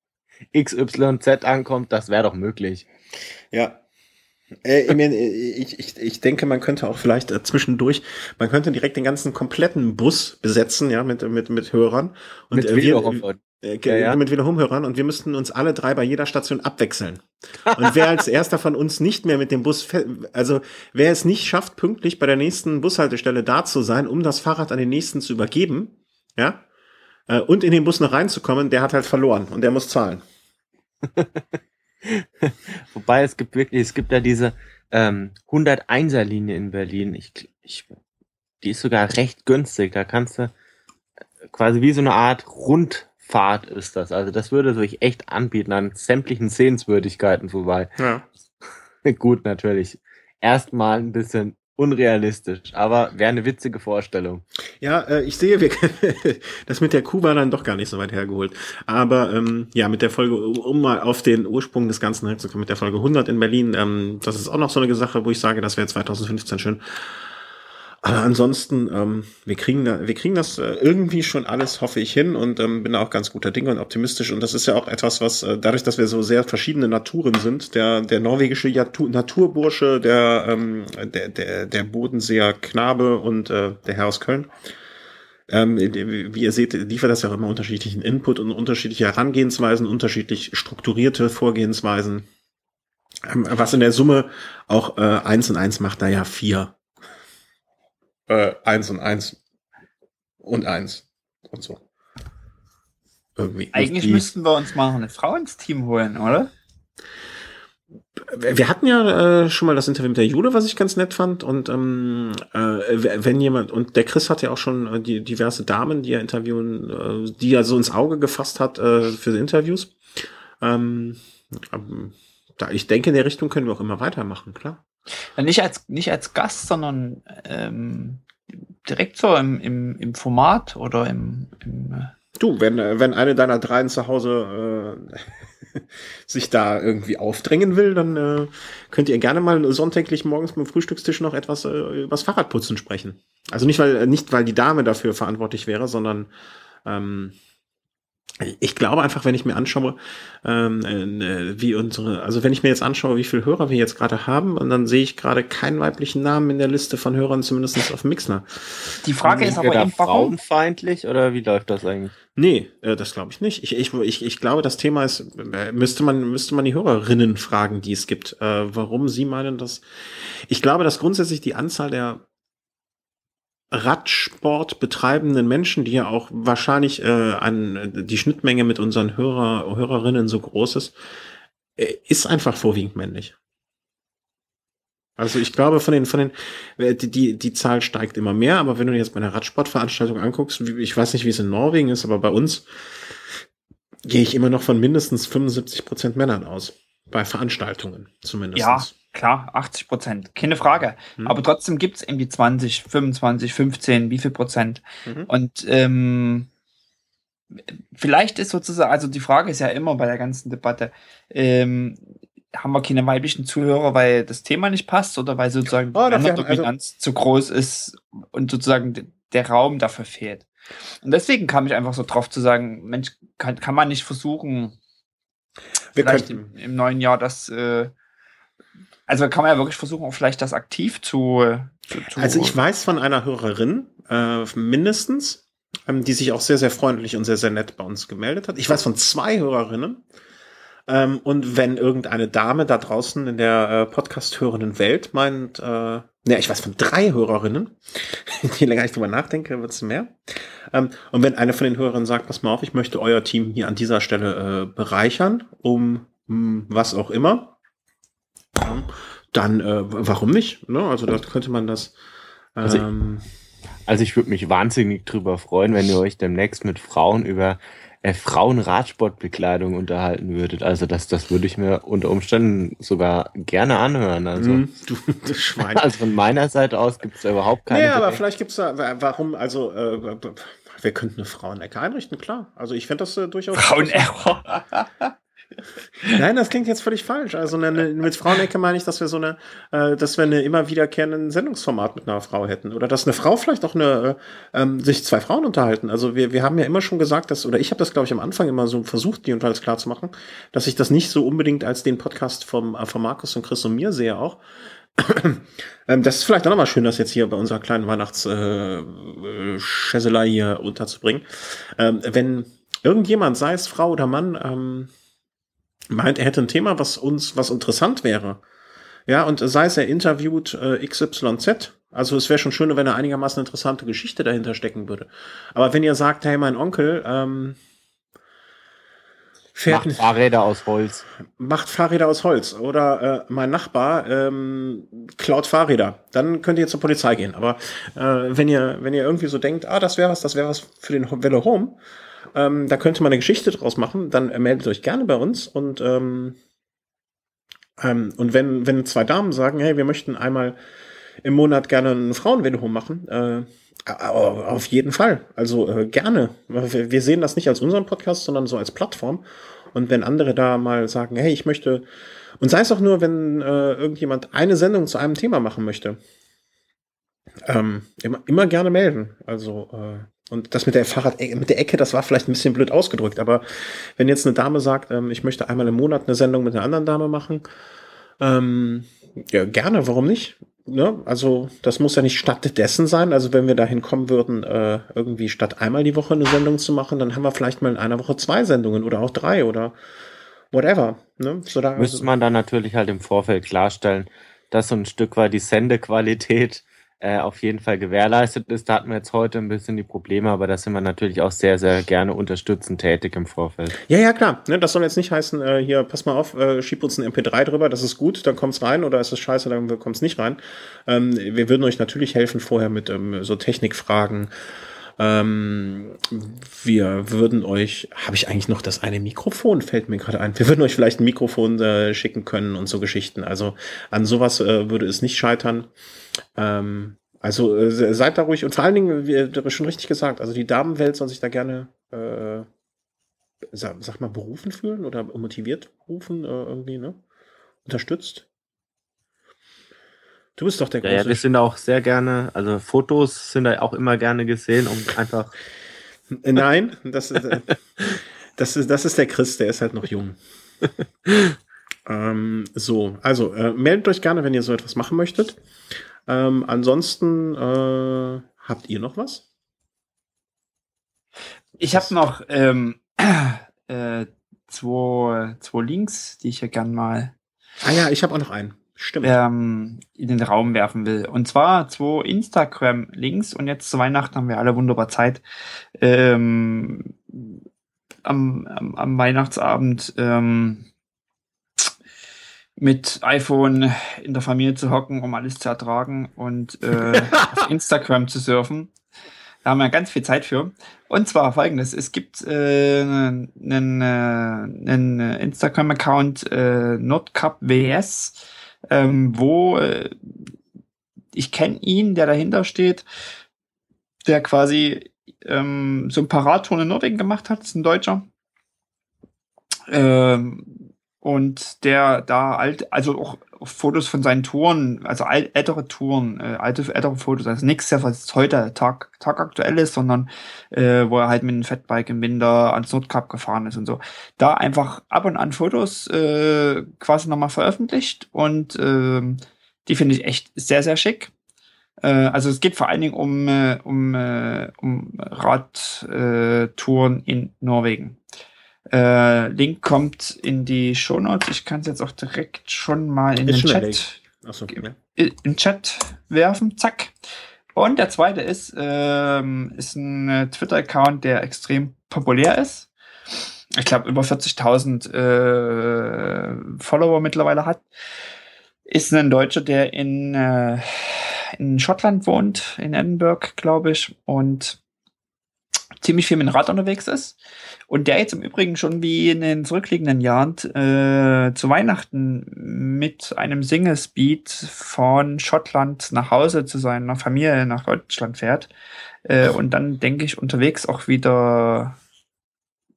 XYZ ankommt. Das wäre doch möglich. Ja, äh, ich, ich, ich denke, man könnte auch vielleicht äh, zwischendurch, man könnte direkt den ganzen kompletten Bus besetzen, ja, mit, mit, mit Hörern. Und mit äh, wir, äh, ja, ja. mit Wiederhumhörern und wir müssten uns alle drei bei jeder Station abwechseln. Und wer als (laughs) erster von uns nicht mehr mit dem Bus, also wer es nicht schafft, pünktlich bei der nächsten Bushaltestelle da zu sein, um das Fahrrad an den nächsten zu übergeben, ja, äh, und in den Bus noch reinzukommen, der hat halt verloren und der muss zahlen. (laughs) Wobei es gibt wirklich, es gibt ja diese ähm, 101er Linie in Berlin. Ich, ich, die ist sogar recht günstig. Da kannst du äh, quasi wie so eine Art Rundfahrt ist das. Also das würde sich echt anbieten an sämtlichen Sehenswürdigkeiten vorbei. Ja. (laughs) Gut, natürlich. Erstmal ein bisschen unrealistisch, aber wäre eine witzige Vorstellung. Ja, äh, ich sehe, wir, (laughs) das mit der Kuh war dann doch gar nicht so weit hergeholt. Aber ähm, ja, mit der Folge, um mal auf den Ursprung des Ganzen herzukommen, mit der Folge 100 in Berlin, ähm, das ist auch noch so eine Sache, wo ich sage, das wäre 2015 schön. Aber ansonsten, ähm, wir kriegen da, wir kriegen das äh, irgendwie schon alles, hoffe ich, hin und ähm, bin da auch ganz guter Dinge und optimistisch. Und das ist ja auch etwas, was äh, dadurch, dass wir so sehr verschiedene Naturen sind, der der norwegische Naturbursche, der ähm, der der der Bodenseer Knabe und äh, der Herr aus Köln. Ähm, wie ihr seht, liefert das ja auch immer unterschiedlichen Input und unterschiedliche Herangehensweisen, unterschiedlich strukturierte Vorgehensweisen. Ähm, was in der Summe auch äh, eins und eins macht da ja vier äh, eins und eins und eins und so. Irgendwie. Eigentlich die, müssten wir uns mal eine Frau ins Team holen, oder? Wir hatten ja äh, schon mal das Interview mit der Jule, was ich ganz nett fand. Und ähm, äh, wenn jemand, und der Chris hat ja auch schon äh, die diverse Damen, die er interviewen, äh, die er so ins Auge gefasst hat äh, für Interviews. Ähm, ähm, da, ich denke, in der Richtung können wir auch immer weitermachen, klar. Nicht als, nicht als Gast, sondern ähm, direkt so im, im, im Format oder im, im äh, Du, wenn, äh, wenn eine deiner dreien zu Hause äh, (laughs) sich da irgendwie aufdrängen will, dann äh, könnt ihr gerne mal sonntäglich morgens beim Frühstückstisch noch etwas äh, übers Fahrradputzen sprechen. Also nicht, weil, nicht, weil die Dame dafür verantwortlich wäre, sondern ähm, ich glaube einfach, wenn ich mir anschaue, ähm, äh, wie unsere, also wenn ich mir jetzt anschaue, wie viele Hörer wir jetzt gerade haben, und dann sehe ich gerade keinen weiblichen Namen in der Liste von Hörern, zumindest auf Mixner. Die Frage ist aber eben, warum frauenfeindlich oder wie läuft das eigentlich? Nee, äh, das glaube ich nicht. Ich, ich, ich, ich glaube, das Thema ist, äh, müsste man, müsste man die Hörerinnen fragen, die es gibt, äh, warum sie meinen, dass, ich glaube, dass grundsätzlich die Anzahl der Radsport betreibenden Menschen, die ja auch wahrscheinlich äh, an die Schnittmenge mit unseren Hörer, Hörerinnen so groß ist, äh, ist einfach vorwiegend männlich. Also ich glaube, von den, von den, äh, die, die, die Zahl steigt immer mehr, aber wenn du dir jetzt bei einer Radsportveranstaltung anguckst, ich weiß nicht, wie es in Norwegen ist, aber bei uns gehe ich immer noch von mindestens 75 Prozent Männern aus. Bei Veranstaltungen zumindest. Ja, klar, 80 Prozent, keine Frage. Hm. Aber trotzdem gibt es eben die 20, 25, 15, wie viel Prozent. Mhm. Und ähm, vielleicht ist sozusagen, also die Frage ist ja immer bei der ganzen Debatte, ähm, haben wir keine weiblichen Zuhörer, weil das Thema nicht passt oder weil sozusagen oh, die Dominanz also, zu groß ist und sozusagen der Raum dafür fehlt. Und deswegen kam ich einfach so drauf zu sagen, Mensch, kann, kann man nicht versuchen, wir vielleicht im, im, neuen Jahr das äh, also kann man ja wirklich versuchen, auch vielleicht das aktiv zu, zu, zu Also ich weiß von einer Hörerin, äh, mindestens, ähm, die sich auch sehr, sehr freundlich und sehr, sehr nett bei uns gemeldet hat. Ich weiß von zwei Hörerinnen. Ähm, und wenn irgendeine Dame da draußen in der äh, Podcast-hörenden Welt meint, äh, ne, ich weiß von drei Hörerinnen, (laughs) je länger ich drüber nachdenke, wird es mehr. Ähm, und wenn eine von den Hörerinnen sagt, pass mal auf, ich möchte euer Team hier an dieser Stelle äh, bereichern, um mh, hm, was auch immer, dann äh, warum nicht? Ne? Also da könnte man das. Also ähm, also ich würde mich wahnsinnig drüber freuen, wenn ihr euch demnächst mit Frauen über äh, Frauenradsportbekleidung unterhalten würdet. Also das, das würde ich mir unter Umständen sogar gerne anhören. Also, mm, du, du Schwein. (laughs) also von meiner Seite aus gibt es da überhaupt keine. Ja, nee, aber vielleicht gibt es da, warum, also äh, wir könnten eine Frauenecke einrichten, klar. Also ich fände das äh, durchaus. Frauenecke. (laughs) (laughs) Nein, das klingt jetzt völlig falsch. Also eine, mit Frauenecke meine ich, dass wir so eine, äh, dass wir eine immer wiederkehrenden Sendungsformat mit einer Frau hätten. Oder dass eine Frau vielleicht auch eine, äh, ähm, sich zwei Frauen unterhalten. Also wir, wir haben ja immer schon gesagt, dass, oder ich habe das, glaube ich, am Anfang immer so versucht, die und alles klar zu machen, dass ich das nicht so unbedingt als den Podcast vom, äh, von Markus und Chris und mir sehe auch. (clears throat) ähm, das ist vielleicht auch nochmal schön, das jetzt hier bei unserer kleinen Weihnachts-Schäselei äh, hier unterzubringen. Ähm, wenn irgendjemand, sei es Frau oder Mann, ähm, meint, er hätte ein Thema, was uns, was interessant wäre. Ja, und sei es er interviewt äh, XYZ, also es wäre schon schön, wenn er einigermaßen interessante Geschichte dahinter stecken würde. Aber wenn ihr sagt, hey, mein Onkel, ähm, fährt macht Fahrräder aus Holz. Macht Fahrräder aus Holz. Oder äh, mein Nachbar ähm, klaut Fahrräder. Dann könnt ihr zur Polizei gehen. Aber äh, wenn ihr, wenn ihr irgendwie so denkt, ah, das wäre was, das wäre was für den Velo Home, ähm, da könnte man eine Geschichte draus machen. Dann äh, meldet euch gerne bei uns und ähm, ähm, und wenn wenn zwei Damen sagen, hey, wir möchten einmal im Monat gerne ein Frauenvelo machen, äh, auf jeden Fall. Also äh, gerne. Wir sehen das nicht als unseren Podcast, sondern so als Plattform. Und wenn andere da mal sagen, hey, ich möchte, und sei es auch nur, wenn äh, irgendjemand eine Sendung zu einem Thema machen möchte, ähm, immer, immer gerne melden. Also äh, und das mit der Fahrrad, mit der Ecke, das war vielleicht ein bisschen blöd ausgedrückt, aber wenn jetzt eine Dame sagt, ähm, ich möchte einmal im Monat eine Sendung mit einer anderen Dame machen, ähm, ja, gerne, warum nicht? Ne? Also, das muss ja nicht stattdessen sein. Also, wenn wir dahin kommen würden, äh, irgendwie statt einmal die Woche eine Sendung zu machen, dann haben wir vielleicht mal in einer Woche zwei Sendungen oder auch drei oder whatever. Ne? So da, Müsste man dann natürlich halt im Vorfeld klarstellen, dass so ein Stück weit die Sendequalität äh, auf jeden Fall gewährleistet ist. Da hatten wir jetzt heute ein bisschen die Probleme, aber da sind wir natürlich auch sehr, sehr gerne unterstützend tätig im Vorfeld. Ja, ja, klar. Ne, das soll jetzt nicht heißen, äh, hier, pass mal auf, äh, schieb uns ein MP3 drüber, das ist gut, dann kommt's rein oder ist es scheiße, dann kommt's nicht rein. Ähm, wir würden euch natürlich helfen vorher mit ähm, so Technikfragen. Ähm, wir würden euch, habe ich eigentlich noch das eine Mikrofon, fällt mir gerade ein. Wir würden euch vielleicht ein Mikrofon äh, schicken können und so Geschichten. Also an sowas äh, würde es nicht scheitern. Ähm, Also äh, seid da ruhig und vor allen Dingen, wie du schon richtig gesagt, also die Damenwelt soll sich da gerne, äh, sag, sag mal, berufen fühlen oder motiviert berufen, äh, irgendwie, ne? Unterstützt. Du bist doch der ja, ja, wir sind auch sehr gerne, also Fotos sind da auch immer gerne gesehen, um einfach. Äh, nein, das ist, äh, (laughs) das ist, das ist der Chris, der ist halt noch jung. (laughs) ähm, so, also äh, meldet euch gerne, wenn ihr so etwas machen möchtet. Ähm, ansonsten äh, habt ihr noch was? Ich habe noch ähm, (clears throat) äh, zwei, zwei Links, die ich ja gern mal Ah ja, ich habe auch noch einen. Ähm, in den Raum werfen will. Und zwar zwei Instagram-Links und jetzt zu Weihnachten haben wir alle wunderbar Zeit. Ähm, am, am, am Weihnachtsabend ähm, mit iPhone in der Familie zu hocken, um alles zu ertragen und äh, (laughs) auf Instagram zu surfen. Da haben wir ganz viel Zeit für. Und zwar folgendes: Es gibt äh, einen, äh, einen Instagram-Account äh, Nordcup WS, ähm, wo äh, ich kenne ihn, der dahinter steht, der quasi ähm, so ein Paradtour in Norwegen gemacht hat, ist ein Deutscher. Ähm, und der da alt, also auch Fotos von seinen Touren, also ältere Touren, äh, alte, ältere Fotos, also nichts, was heute Tag, Tag aktuell ist, sondern äh, wo er halt mit einem Fatbike im Winter ans Nordkap gefahren ist und so. Da einfach ab und an Fotos äh, quasi nochmal veröffentlicht und äh, die finde ich echt sehr, sehr schick. Äh, also es geht vor allen Dingen um, äh, um, äh, um Radtouren in Norwegen. Äh, Link kommt in die Show Notes. Ich kann es jetzt auch direkt schon mal in Ist den Chat, Achso, okay. in Chat werfen. Zack. Und der zweite ist, ähm, ist ein äh, Twitter-Account, der extrem populär ist. Ich glaube, über 40.000 äh, Follower mittlerweile hat. Ist ein Deutscher, der in, äh, in Schottland wohnt, in Edinburgh, glaube ich, und ziemlich viel mit dem Rad unterwegs ist. Und der jetzt im Übrigen schon wie in den zurückliegenden Jahren äh, zu Weihnachten mit einem Single-Speed von Schottland nach Hause zu seiner Familie nach Deutschland fährt. Äh, und dann, denke ich, unterwegs auch wieder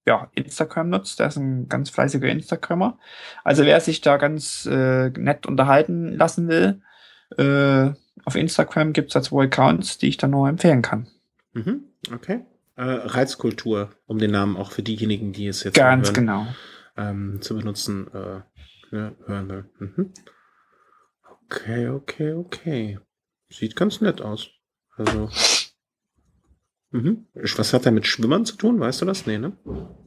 ja, Instagram nutzt. Der ist ein ganz fleißiger Instagrammer. Also wer sich da ganz äh, nett unterhalten lassen will, äh, auf Instagram gibt's da zwei Accounts, die ich dann nur empfehlen kann. Mhm, okay. Äh, Reizkultur, um den Namen auch für diejenigen, die es jetzt Ganz hören, genau. ähm, zu benutzen, äh, ne, hören will. Mhm. Okay, okay, okay. Sieht ganz nett aus. Also. Mhm. Was hat er mit Schwimmern zu tun? Weißt du das? Nee, ne?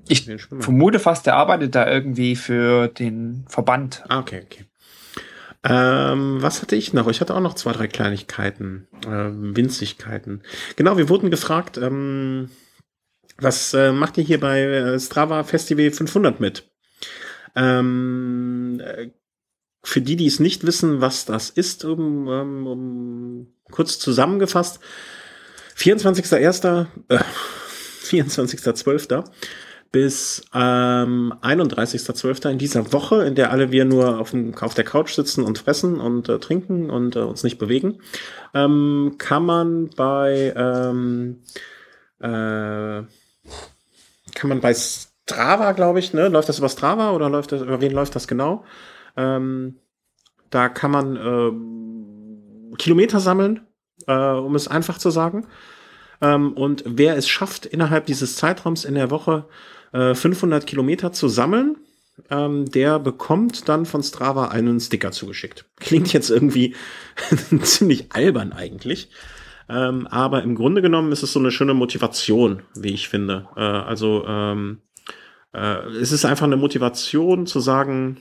Ich vermute fast, der arbeitet da irgendwie für den Verband. Ah, okay, okay. Ähm, was hatte ich noch? Ich hatte auch noch zwei, drei Kleinigkeiten, ähm, Winzigkeiten. Genau, wir wurden gefragt, ähm, was äh, macht ihr hier bei äh, Strava Festival 500 mit? Ähm, äh, für die, die es nicht wissen, was das ist, um, um, um kurz zusammengefasst, 24.01., äh, (laughs) 24.12. bis ähm, 31.12. in dieser Woche, in der alle wir nur auf, dem, auf der Couch sitzen und fressen und äh, trinken und äh, uns nicht bewegen, ähm, kann man bei ähm, äh, kann man bei Strava, glaube ich, ne? Läuft das über Strava oder läuft das, über wen läuft das genau? Ähm, da kann man ähm, Kilometer sammeln, äh, um es einfach zu sagen. Ähm, und wer es schafft, innerhalb dieses Zeitraums in der Woche äh, 500 Kilometer zu sammeln, ähm, der bekommt dann von Strava einen Sticker zugeschickt. Klingt jetzt irgendwie (laughs) ziemlich albern eigentlich. Ähm, aber im Grunde genommen ist es so eine schöne Motivation, wie ich finde. Äh, also ähm, äh, es ist einfach eine Motivation zu sagen,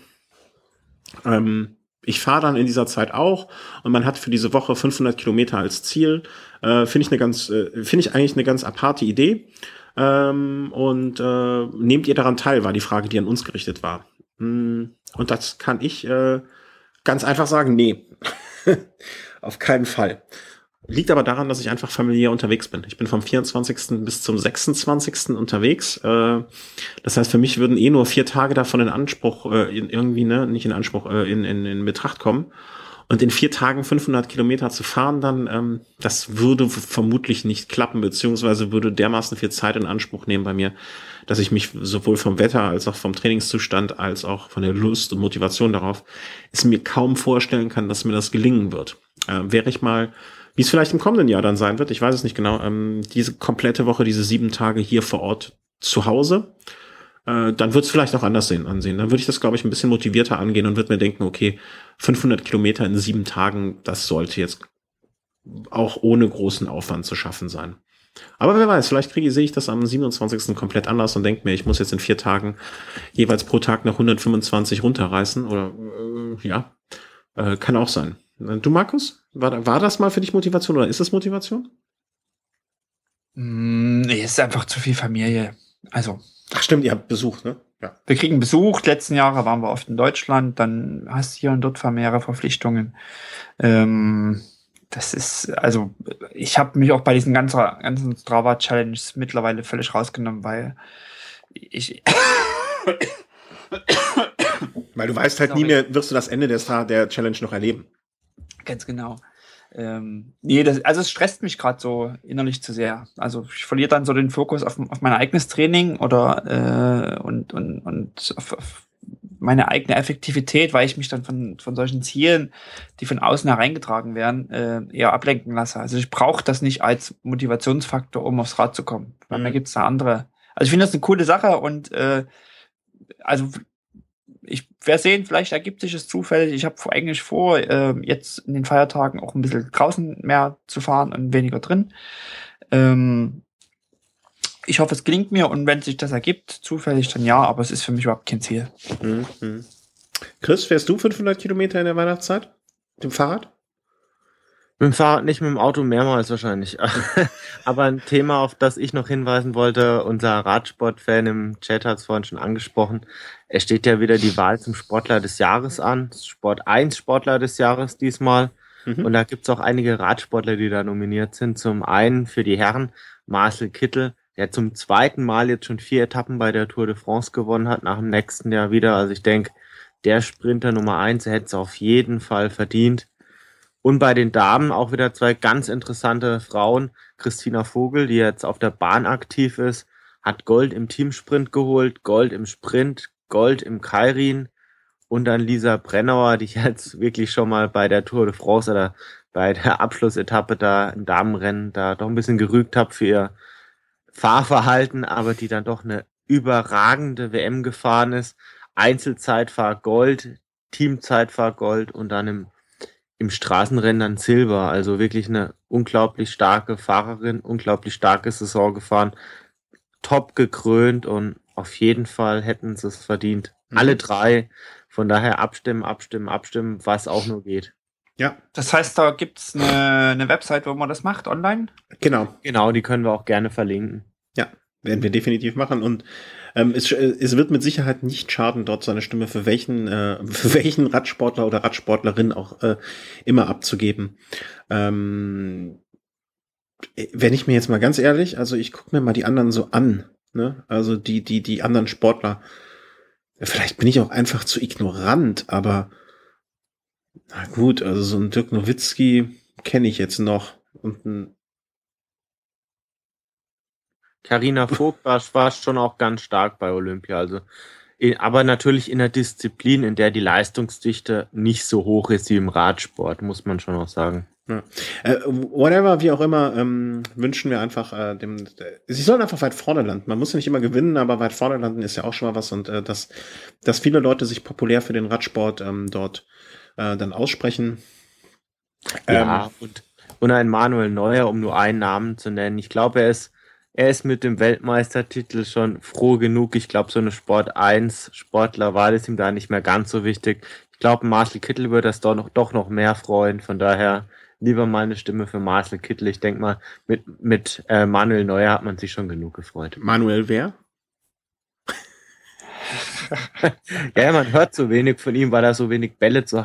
ähm, ich fahre dann in dieser Zeit auch und man hat für diese Woche 500 Kilometer als Ziel. Äh, finde ich eine ganz, äh, finde ich eigentlich eine ganz aparte Idee. Ähm, und äh, nehmt ihr daran teil, war die Frage, die an uns gerichtet war. Mm, Und das kann ich äh, ganz einfach sagen, nee, (laughs) auf keinen Fall. Liegt aber daran, dass ich einfach familiär unterwegs bin. Ich bin vom 24. bis zum 26. unterwegs. Äh, das heißt, für mich würden eh nur vier Tage davon in Anspruch, äh, irgendwie, ne, nicht in Anspruch, äh, in, in, in Betracht kommen. Und in vier Tagen 500 Kilometer zu fahren, dann, ähm, das würde vermutlich nicht klappen, beziehungsweise würde dermaßen viel Zeit in Anspruch nehmen bei mir, dass ich mich sowohl vom Wetter als auch vom Trainingszustand als auch von der Lust und Motivation darauf es mir kaum vorstellen kann, dass mir das gelingen wird. Äh, wäre ich mal, wie es vielleicht im kommenden Jahr dann sein wird, ich weiß es nicht genau, ähm, diese komplette Woche, diese sieben Tage hier vor Ort zu Hause, äh, dann wird es vielleicht auch anders sehen, ansehen. Dann würde ich das, glaube ich, ein bisschen motivierter angehen und würde mir denken, okay, 500 Kilometer in sieben Tagen, das sollte jetzt auch ohne großen Aufwand zu schaffen sein. Aber wer weiß, vielleicht kriege, sehe ich das am 27. komplett anders und denke mir, ich muss jetzt in vier Tagen jeweils pro Tag nach 125 runterreißen oder äh, ja, äh, kann auch sein. Du, Markus, war, war das mal für dich Motivation oder ist das Motivation? Mm, nee, es ist einfach zu viel Familie. Also. Ach stimmt, ihr habt Besuch, ne? Ja. Wir kriegen Besuch. Letzten Jahre waren wir oft in Deutschland, dann hast du hier und dort mehrere Verpflichtungen. Ähm, das ist, also ich habe mich auch bei diesen ganzen, ganzen Strava-Challenges mittlerweile völlig rausgenommen, weil ich. weil du weißt halt Sorry. nie mehr, wirst du das Ende der, der Challenge noch erleben. Ganz genau. Ähm, nee, das, also es stresst mich gerade so innerlich zu sehr. Also ich verliere dann so den Fokus auf, auf mein eigenes Training oder äh, und, und, und auf, auf meine eigene Effektivität, weil ich mich dann von, von solchen Zielen, die von außen hereingetragen werden, äh, eher ablenken lasse. Also ich brauche das nicht als Motivationsfaktor, um aufs Rad zu kommen. Weil mhm. mir gibt es da andere. Also ich finde das eine coole Sache und äh, also ich werde sehen, vielleicht ergibt sich es zufällig. Ich habe eigentlich vor, äh, jetzt in den Feiertagen auch ein bisschen draußen mehr zu fahren und weniger drin. Ähm, ich hoffe, es gelingt mir und wenn sich das ergibt, zufällig, dann ja, aber es ist für mich überhaupt kein Ziel. Mhm. Chris, fährst du 500 Kilometer in der Weihnachtszeit? Mit dem Fahrrad? Mit dem Fahrrad nicht, mit dem Auto mehrmals wahrscheinlich. (laughs) aber ein Thema, auf das ich noch hinweisen wollte, unser Radsportfan im Chat hat es vorhin schon angesprochen. Es steht ja wieder die Wahl zum Sportler des Jahres an. Sport 1 Sportler des Jahres diesmal. Mhm. Und da gibt es auch einige Radsportler, die da nominiert sind. Zum einen für die Herren Marcel Kittel, der zum zweiten Mal jetzt schon vier Etappen bei der Tour de France gewonnen hat, nach dem nächsten Jahr wieder. Also ich denke, der Sprinter Nummer eins hätte es auf jeden Fall verdient. Und bei den Damen auch wieder zwei ganz interessante Frauen. Christina Vogel, die jetzt auf der Bahn aktiv ist, hat Gold im Teamsprint geholt, Gold im Sprint, Gold im Kairin. Und dann Lisa Brennauer, die (laughs) jetzt wirklich schon mal bei der Tour de France oder bei der Abschlussetappe da im Damenrennen da doch ein bisschen gerügt hat für ihr Fahrverhalten, aber die dann doch eine überragende WM gefahren ist. Einzelzeitfahr Gold, Teamzeitfahr Gold und dann im, im Straßenrennen dann Silber. Also wirklich eine unglaublich starke Fahrerin, unglaublich starke Saison gefahren. Top gekrönt und auf jeden Fall hätten sie es verdient. Mhm. Alle drei. Von daher abstimmen, abstimmen, abstimmen, was auch nur geht. Ja. Das heißt, da gibt es eine, eine Website, wo man das macht, online? Genau. Genau, die können wir auch gerne verlinken. Ja, werden wir definitiv machen. Und ähm, es, es wird mit Sicherheit nicht schaden, dort seine Stimme für welchen, äh, (laughs) für welchen Radsportler oder Radsportlerin auch äh, immer abzugeben. Ähm, wenn ich mir jetzt mal ganz ehrlich, also ich gucke mir mal die anderen so an, ne? Also die, die, die anderen Sportler. Vielleicht bin ich auch einfach zu ignorant, aber na gut, also so ein Dirk Nowitzki kenne ich jetzt noch. Und ein Carina Vogt war, war schon auch ganz stark bei Olympia. Also, aber natürlich in der Disziplin, in der die Leistungsdichte nicht so hoch ist wie im Radsport, muss man schon auch sagen. Ja. Äh, whatever, wie auch immer, ähm, wünschen wir einfach äh, dem. Äh, sie sollen einfach weit vorne landen. Man muss ja nicht immer gewinnen, aber weit vorne landen ist ja auch schon mal was und äh, dass, dass viele Leute sich populär für den Radsport ähm, dort äh, dann aussprechen. Ja, ähm, und, und ein Manuel Neuer, um nur einen Namen zu nennen. Ich glaube, er ist, er ist mit dem Weltmeistertitel schon froh genug. Ich glaube, so eine Sport 1 Sportlerwahl ist ihm da nicht mehr ganz so wichtig. Ich glaube, Marcel Kittel würde das doch noch, doch noch mehr freuen. Von daher lieber mal eine Stimme für Marcel Kittel. Ich denke mal, mit, mit äh, Manuel Neuer hat man sich schon genug gefreut. Manuel wer? (laughs) ja, man hört so wenig von ihm, weil er so wenig Bälle, zu,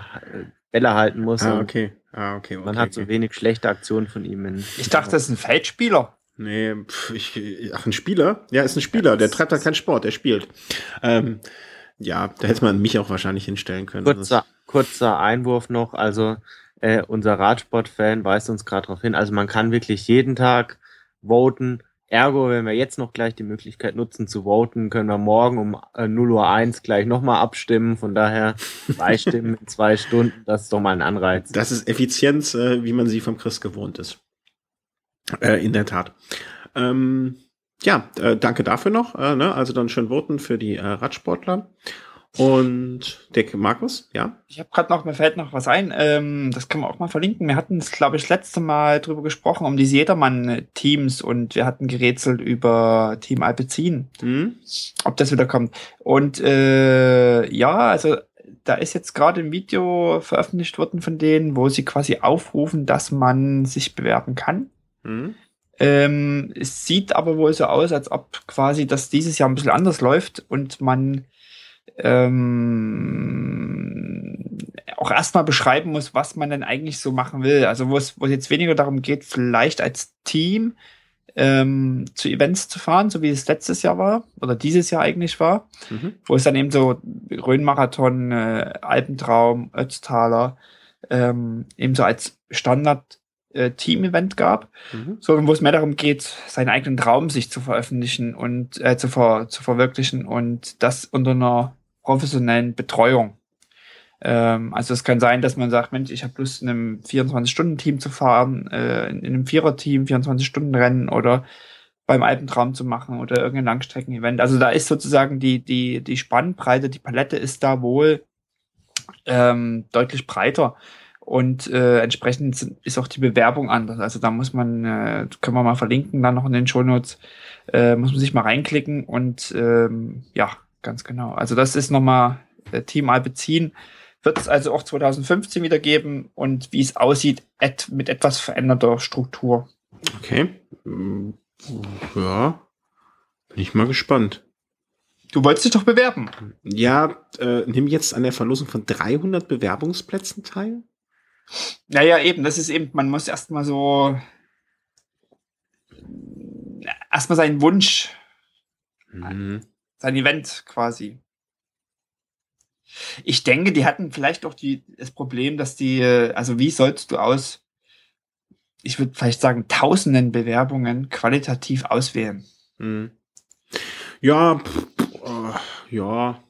Bälle halten muss. Ah, okay. Ah, okay, okay man hat so wenig schlechte Aktionen von ihm. In, ich dachte, das ist ein Feldspieler. Nee, pf, ich, ach, ein Spieler? Ja, ist ein Spieler. Der treibt da keinen Sport, der spielt. Ähm, ja, da hätte man mich auch wahrscheinlich hinstellen können. Kurzer, kurzer Einwurf noch. Also äh, unser Radsport-Fan weist uns gerade darauf hin. Also man kann wirklich jeden Tag voten. Ergo, wenn wir jetzt noch gleich die Möglichkeit nutzen zu voten, können wir morgen um äh, 0 Uhr 1 gleich nochmal abstimmen. Von daher (laughs) zwei Stimmen in zwei Stunden, das ist doch mal ein Anreiz. Das ist Effizienz, äh, wie man sie vom Chris gewohnt ist. Äh, in der Tat. Ähm, ja, äh, danke dafür noch. Äh, ne? Also dann schön voten für die äh, Radsportler. Und der Markus, ja? Ich habe gerade noch, mir fällt noch was ein, ähm, das können wir auch mal verlinken. Wir hatten es, glaube ich, das letzte Mal drüber gesprochen, um diese Jedermann-Teams und wir hatten gerätselt über Team Alpecin, mhm. ob das wieder kommt. Und äh, ja, also da ist jetzt gerade ein Video veröffentlicht worden von denen, wo sie quasi aufrufen, dass man sich bewerben kann. Mhm. Ähm, es sieht aber wohl so aus, als ob quasi das dieses Jahr ein bisschen anders läuft und man ähm, auch erstmal beschreiben muss, was man denn eigentlich so machen will. Also wo es, wo es jetzt weniger darum geht, vielleicht als Team ähm, zu Events zu fahren, so wie es letztes Jahr war oder dieses Jahr eigentlich war, mhm. wo es dann eben so Rhönmarathon, äh, Alpentraum, Ötztaler ähm, eben so als Standard äh, Team-Event gab, mhm. sondern wo es mehr darum geht, seinen eigenen Traum sich zu veröffentlichen und äh, zu, ver zu verwirklichen und das unter einer professionellen Betreuung. Ähm, also es kann sein, dass man sagt, Mensch, ich habe Lust, in einem 24-Stunden-Team zu fahren, äh, in, in einem Vierer-Team, 24-Stunden-Rennen oder beim Alpentraum zu machen oder irgendein Langstrecken-Event. Also da ist sozusagen die, die, die Spannbreite, die Palette ist da wohl ähm, deutlich breiter. Und äh, entsprechend ist auch die Bewerbung anders. Also da muss man, äh, können wir mal verlinken, dann noch in den Shownotes, äh, muss man sich mal reinklicken und ähm, ja, ganz genau. Also das ist nochmal äh, Team Alpecin. Wird es also auch 2015 wieder geben und wie es aussieht, et mit etwas veränderter Struktur. Okay. Mm, ja. Bin ich mal gespannt. Du wolltest dich doch bewerben. Ja, äh, nimm jetzt an der Verlosung von 300 Bewerbungsplätzen teil. Naja, eben, das ist eben, man muss erstmal so erstmal seinen Wunsch mhm sein Event quasi. Ich denke, die hatten vielleicht auch die, das Problem, dass die, also wie sollst du aus, ich würde vielleicht sagen, tausenden Bewerbungen qualitativ auswählen? Hm. Ja, pff, äh, ja,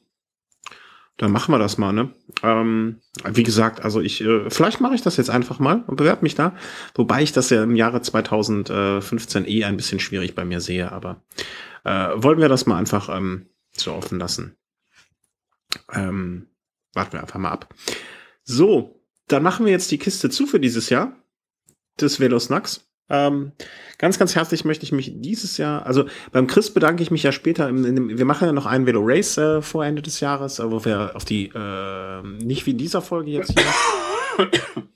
dann machen wir das mal, ne? Ähm, wie gesagt, also ich, äh, vielleicht mache ich das jetzt einfach mal und bewerbe mich da. Wobei ich das ja im Jahre 2015 eh ein bisschen schwierig bei mir sehe, aber äh, wollen wir das mal einfach ähm, so offen lassen. Ähm, warten wir einfach mal ab. So, dann machen wir jetzt die Kiste zu für dieses Jahr des Velosnacks. Ähm, ganz, ganz herzlich möchte ich mich dieses Jahr, also beim Chris bedanke ich mich ja später, in, in wir machen ja noch einen Velo Race äh, vor Ende des Jahres, äh, wo wir auf die, äh, nicht wie in dieser Folge jetzt hier. (laughs)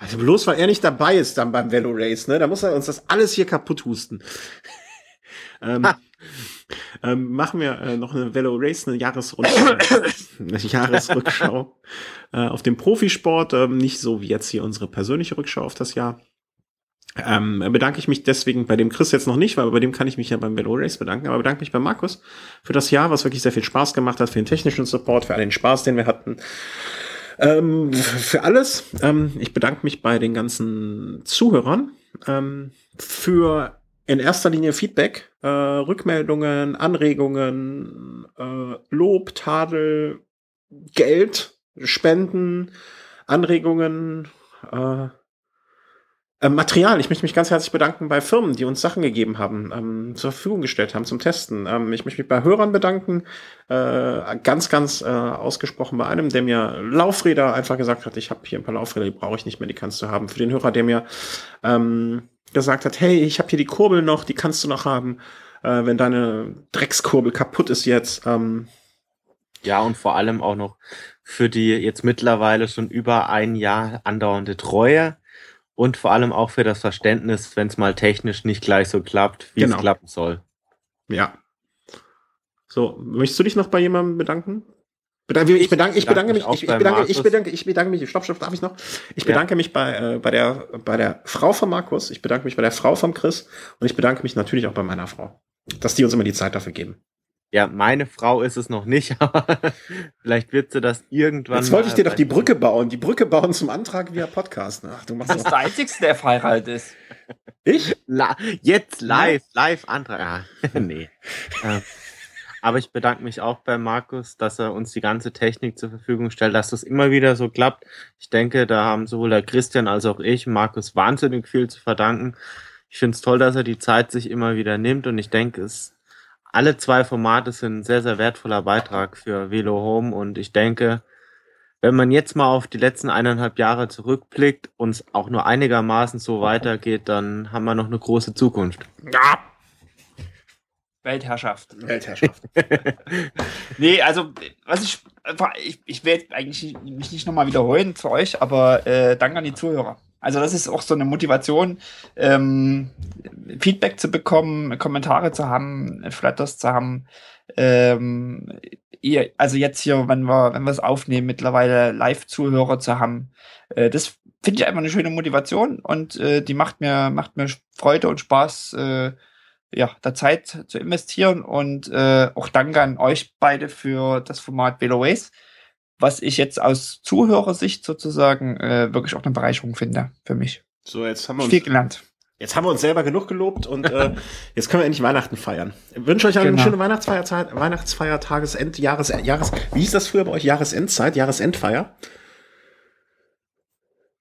Also bloß weil er nicht dabei ist dann beim Velo Race, ne? Da muss er uns das alles hier kaputt husten. (laughs) ähm, ähm, machen wir äh, noch eine Velo Race, eine Jahresrückschau, (coughs) eine Jahresrückschau äh, auf den Profisport, ähm, nicht so wie jetzt hier unsere persönliche Rückschau auf das Jahr. Ähm, bedanke ich mich deswegen bei dem Chris jetzt noch nicht, weil bei dem kann ich mich ja beim Velo Race bedanken, aber bedanke mich bei Markus für das Jahr, was wirklich sehr viel Spaß gemacht hat, für den technischen Support, für all den Spaß, den wir hatten. Ähm, für alles. Ähm, ich bedanke mich bei den ganzen Zuhörern ähm, für in erster Linie Feedback, äh, Rückmeldungen, Anregungen, äh, Lob, Tadel, Geld, Spenden, Anregungen, äh, äh, Material. Ich möchte mich ganz herzlich bedanken bei Firmen, die uns Sachen gegeben haben, ähm, zur Verfügung gestellt haben zum Testen. Ähm, ich möchte mich bei Hörern bedanken, äh, ganz, ganz äh, ausgesprochen bei einem, der mir Laufräder einfach gesagt hat, ich habe hier ein paar Laufräder, die brauche ich nicht mehr, die kannst du haben. Für den Hörer, der mir ähm, gesagt hat, hey, ich habe hier die Kurbel noch, die kannst du noch haben, äh, wenn deine Dreckskurbel kaputt ist jetzt. Ähm, ja, und vor allem auch noch für die jetzt mittlerweile schon über ein Jahr andauernde Treue und vor allem auch für das Verständnis, wenn es mal technisch nicht gleich so klappt, wie genau. es klappen soll. Ja. So, möchtest du dich noch bei jemandem bedanken? Ich bedanke, ich bedanke mich, ich bedanke, ich bedanke, ich bedanke mich, stopp, stopp, darf ich noch? Ich bedanke mich bei, äh, bei der, bei der Frau von Markus, ich bedanke mich bei der Frau von Chris und ich bedanke mich natürlich auch bei meiner Frau, dass die uns immer die Zeit dafür geben. Ja, meine Frau ist es noch nicht, (laughs) aber vielleicht wird sie das irgendwann. Jetzt wollte ich dir doch die Brücke bauen. Die Brücke bauen zum Antrag via Podcast. Ach, du Das machst ist doch. der Einzige, der verheiratet ist. Ich? La jetzt live, live Antrag. Ah, (laughs) nee. Äh, Aber ich bedanke mich auch bei Markus, dass er uns die ganze Technik zur Verfügung stellt, dass das immer wieder so klappt. Ich denke, da haben sowohl der Christian als auch ich Markus wahnsinnig viel zu verdanken. Ich finde es toll, dass er die Zeit sich immer wieder nimmt und ich denke, es alle zwei Formate sind ein sehr, sehr wertvoller Beitrag für Velo Home und ich denke, wenn man jetzt mal auf die letzten eineinhalb Jahre zurückblickt und es auch nur einigermaßen so weitergeht, dann haben wir noch eine große Zukunft. Ja. Weltherrschaft. (laughs) Weltherrschaft. Nee, also, was ich, ich, ich will jetzt eigentlich mich nicht nochmal wiederholen für euch, aber äh, danke an die Zuhörer. Also, das ist auch so eine Motivation, ähm, Feedback zu bekommen, Kommentare zu haben, Flatters zu haben. Ähm, ihr, also jetzt hier, wenn wir, wenn es aufnehmen, mittlerweile Live-Zuhörer zu haben, äh, das finde ich einfach eine schöne Motivation und äh, die macht mir, macht mir Freude und Spaß, äh, ja, da Zeit zu investieren und äh, auch danke an euch beide für das Format Veloways, was ich jetzt aus Zuhörersicht sozusagen äh, wirklich auch eine Bereicherung finde für mich. So, jetzt haben wir Viel uns, gelernt. jetzt haben wir uns selber genug gelobt und äh, (laughs) jetzt können wir endlich Weihnachten feiern. Ich wünsche euch eine Genau. schöne Weihnachtsfeierzeit, Weihnachtsfeier, Tagesend, Jahres, Jahres, wie hieß das früher bei euch? Jahresendzeit, Jahresendfeier?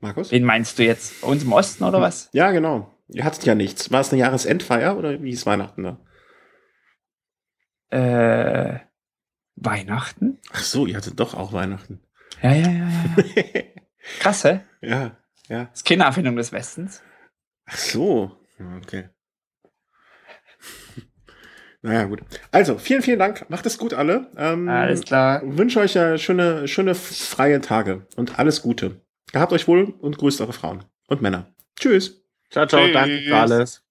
Markus? Wen meinst du jetzt? Uns im Osten oder was? Ja, genau. Ihr hattet ja nichts. War es eine Jahresendfeier oder wie hieß Weihnachten da? Äh, Weihnachten? Ach so, ihr hattet doch auch Weihnachten. Ja, ja, ja, ja. (laughs) Krass, hä? ja, ja. Das ist keine Erfindung des Westens. Ach so. Okay. (laughs) naja, gut. Also, vielen, vielen Dank. Macht es gut alle. Ähm, Alles klar. Wünsche euch äh, schöne, schöne freie Tage und alles Gute. Gehabt euch wohl und grüßt eure Frauen und Männer. Tschüss. Ciao, ciao, Tschüss. danke für alles.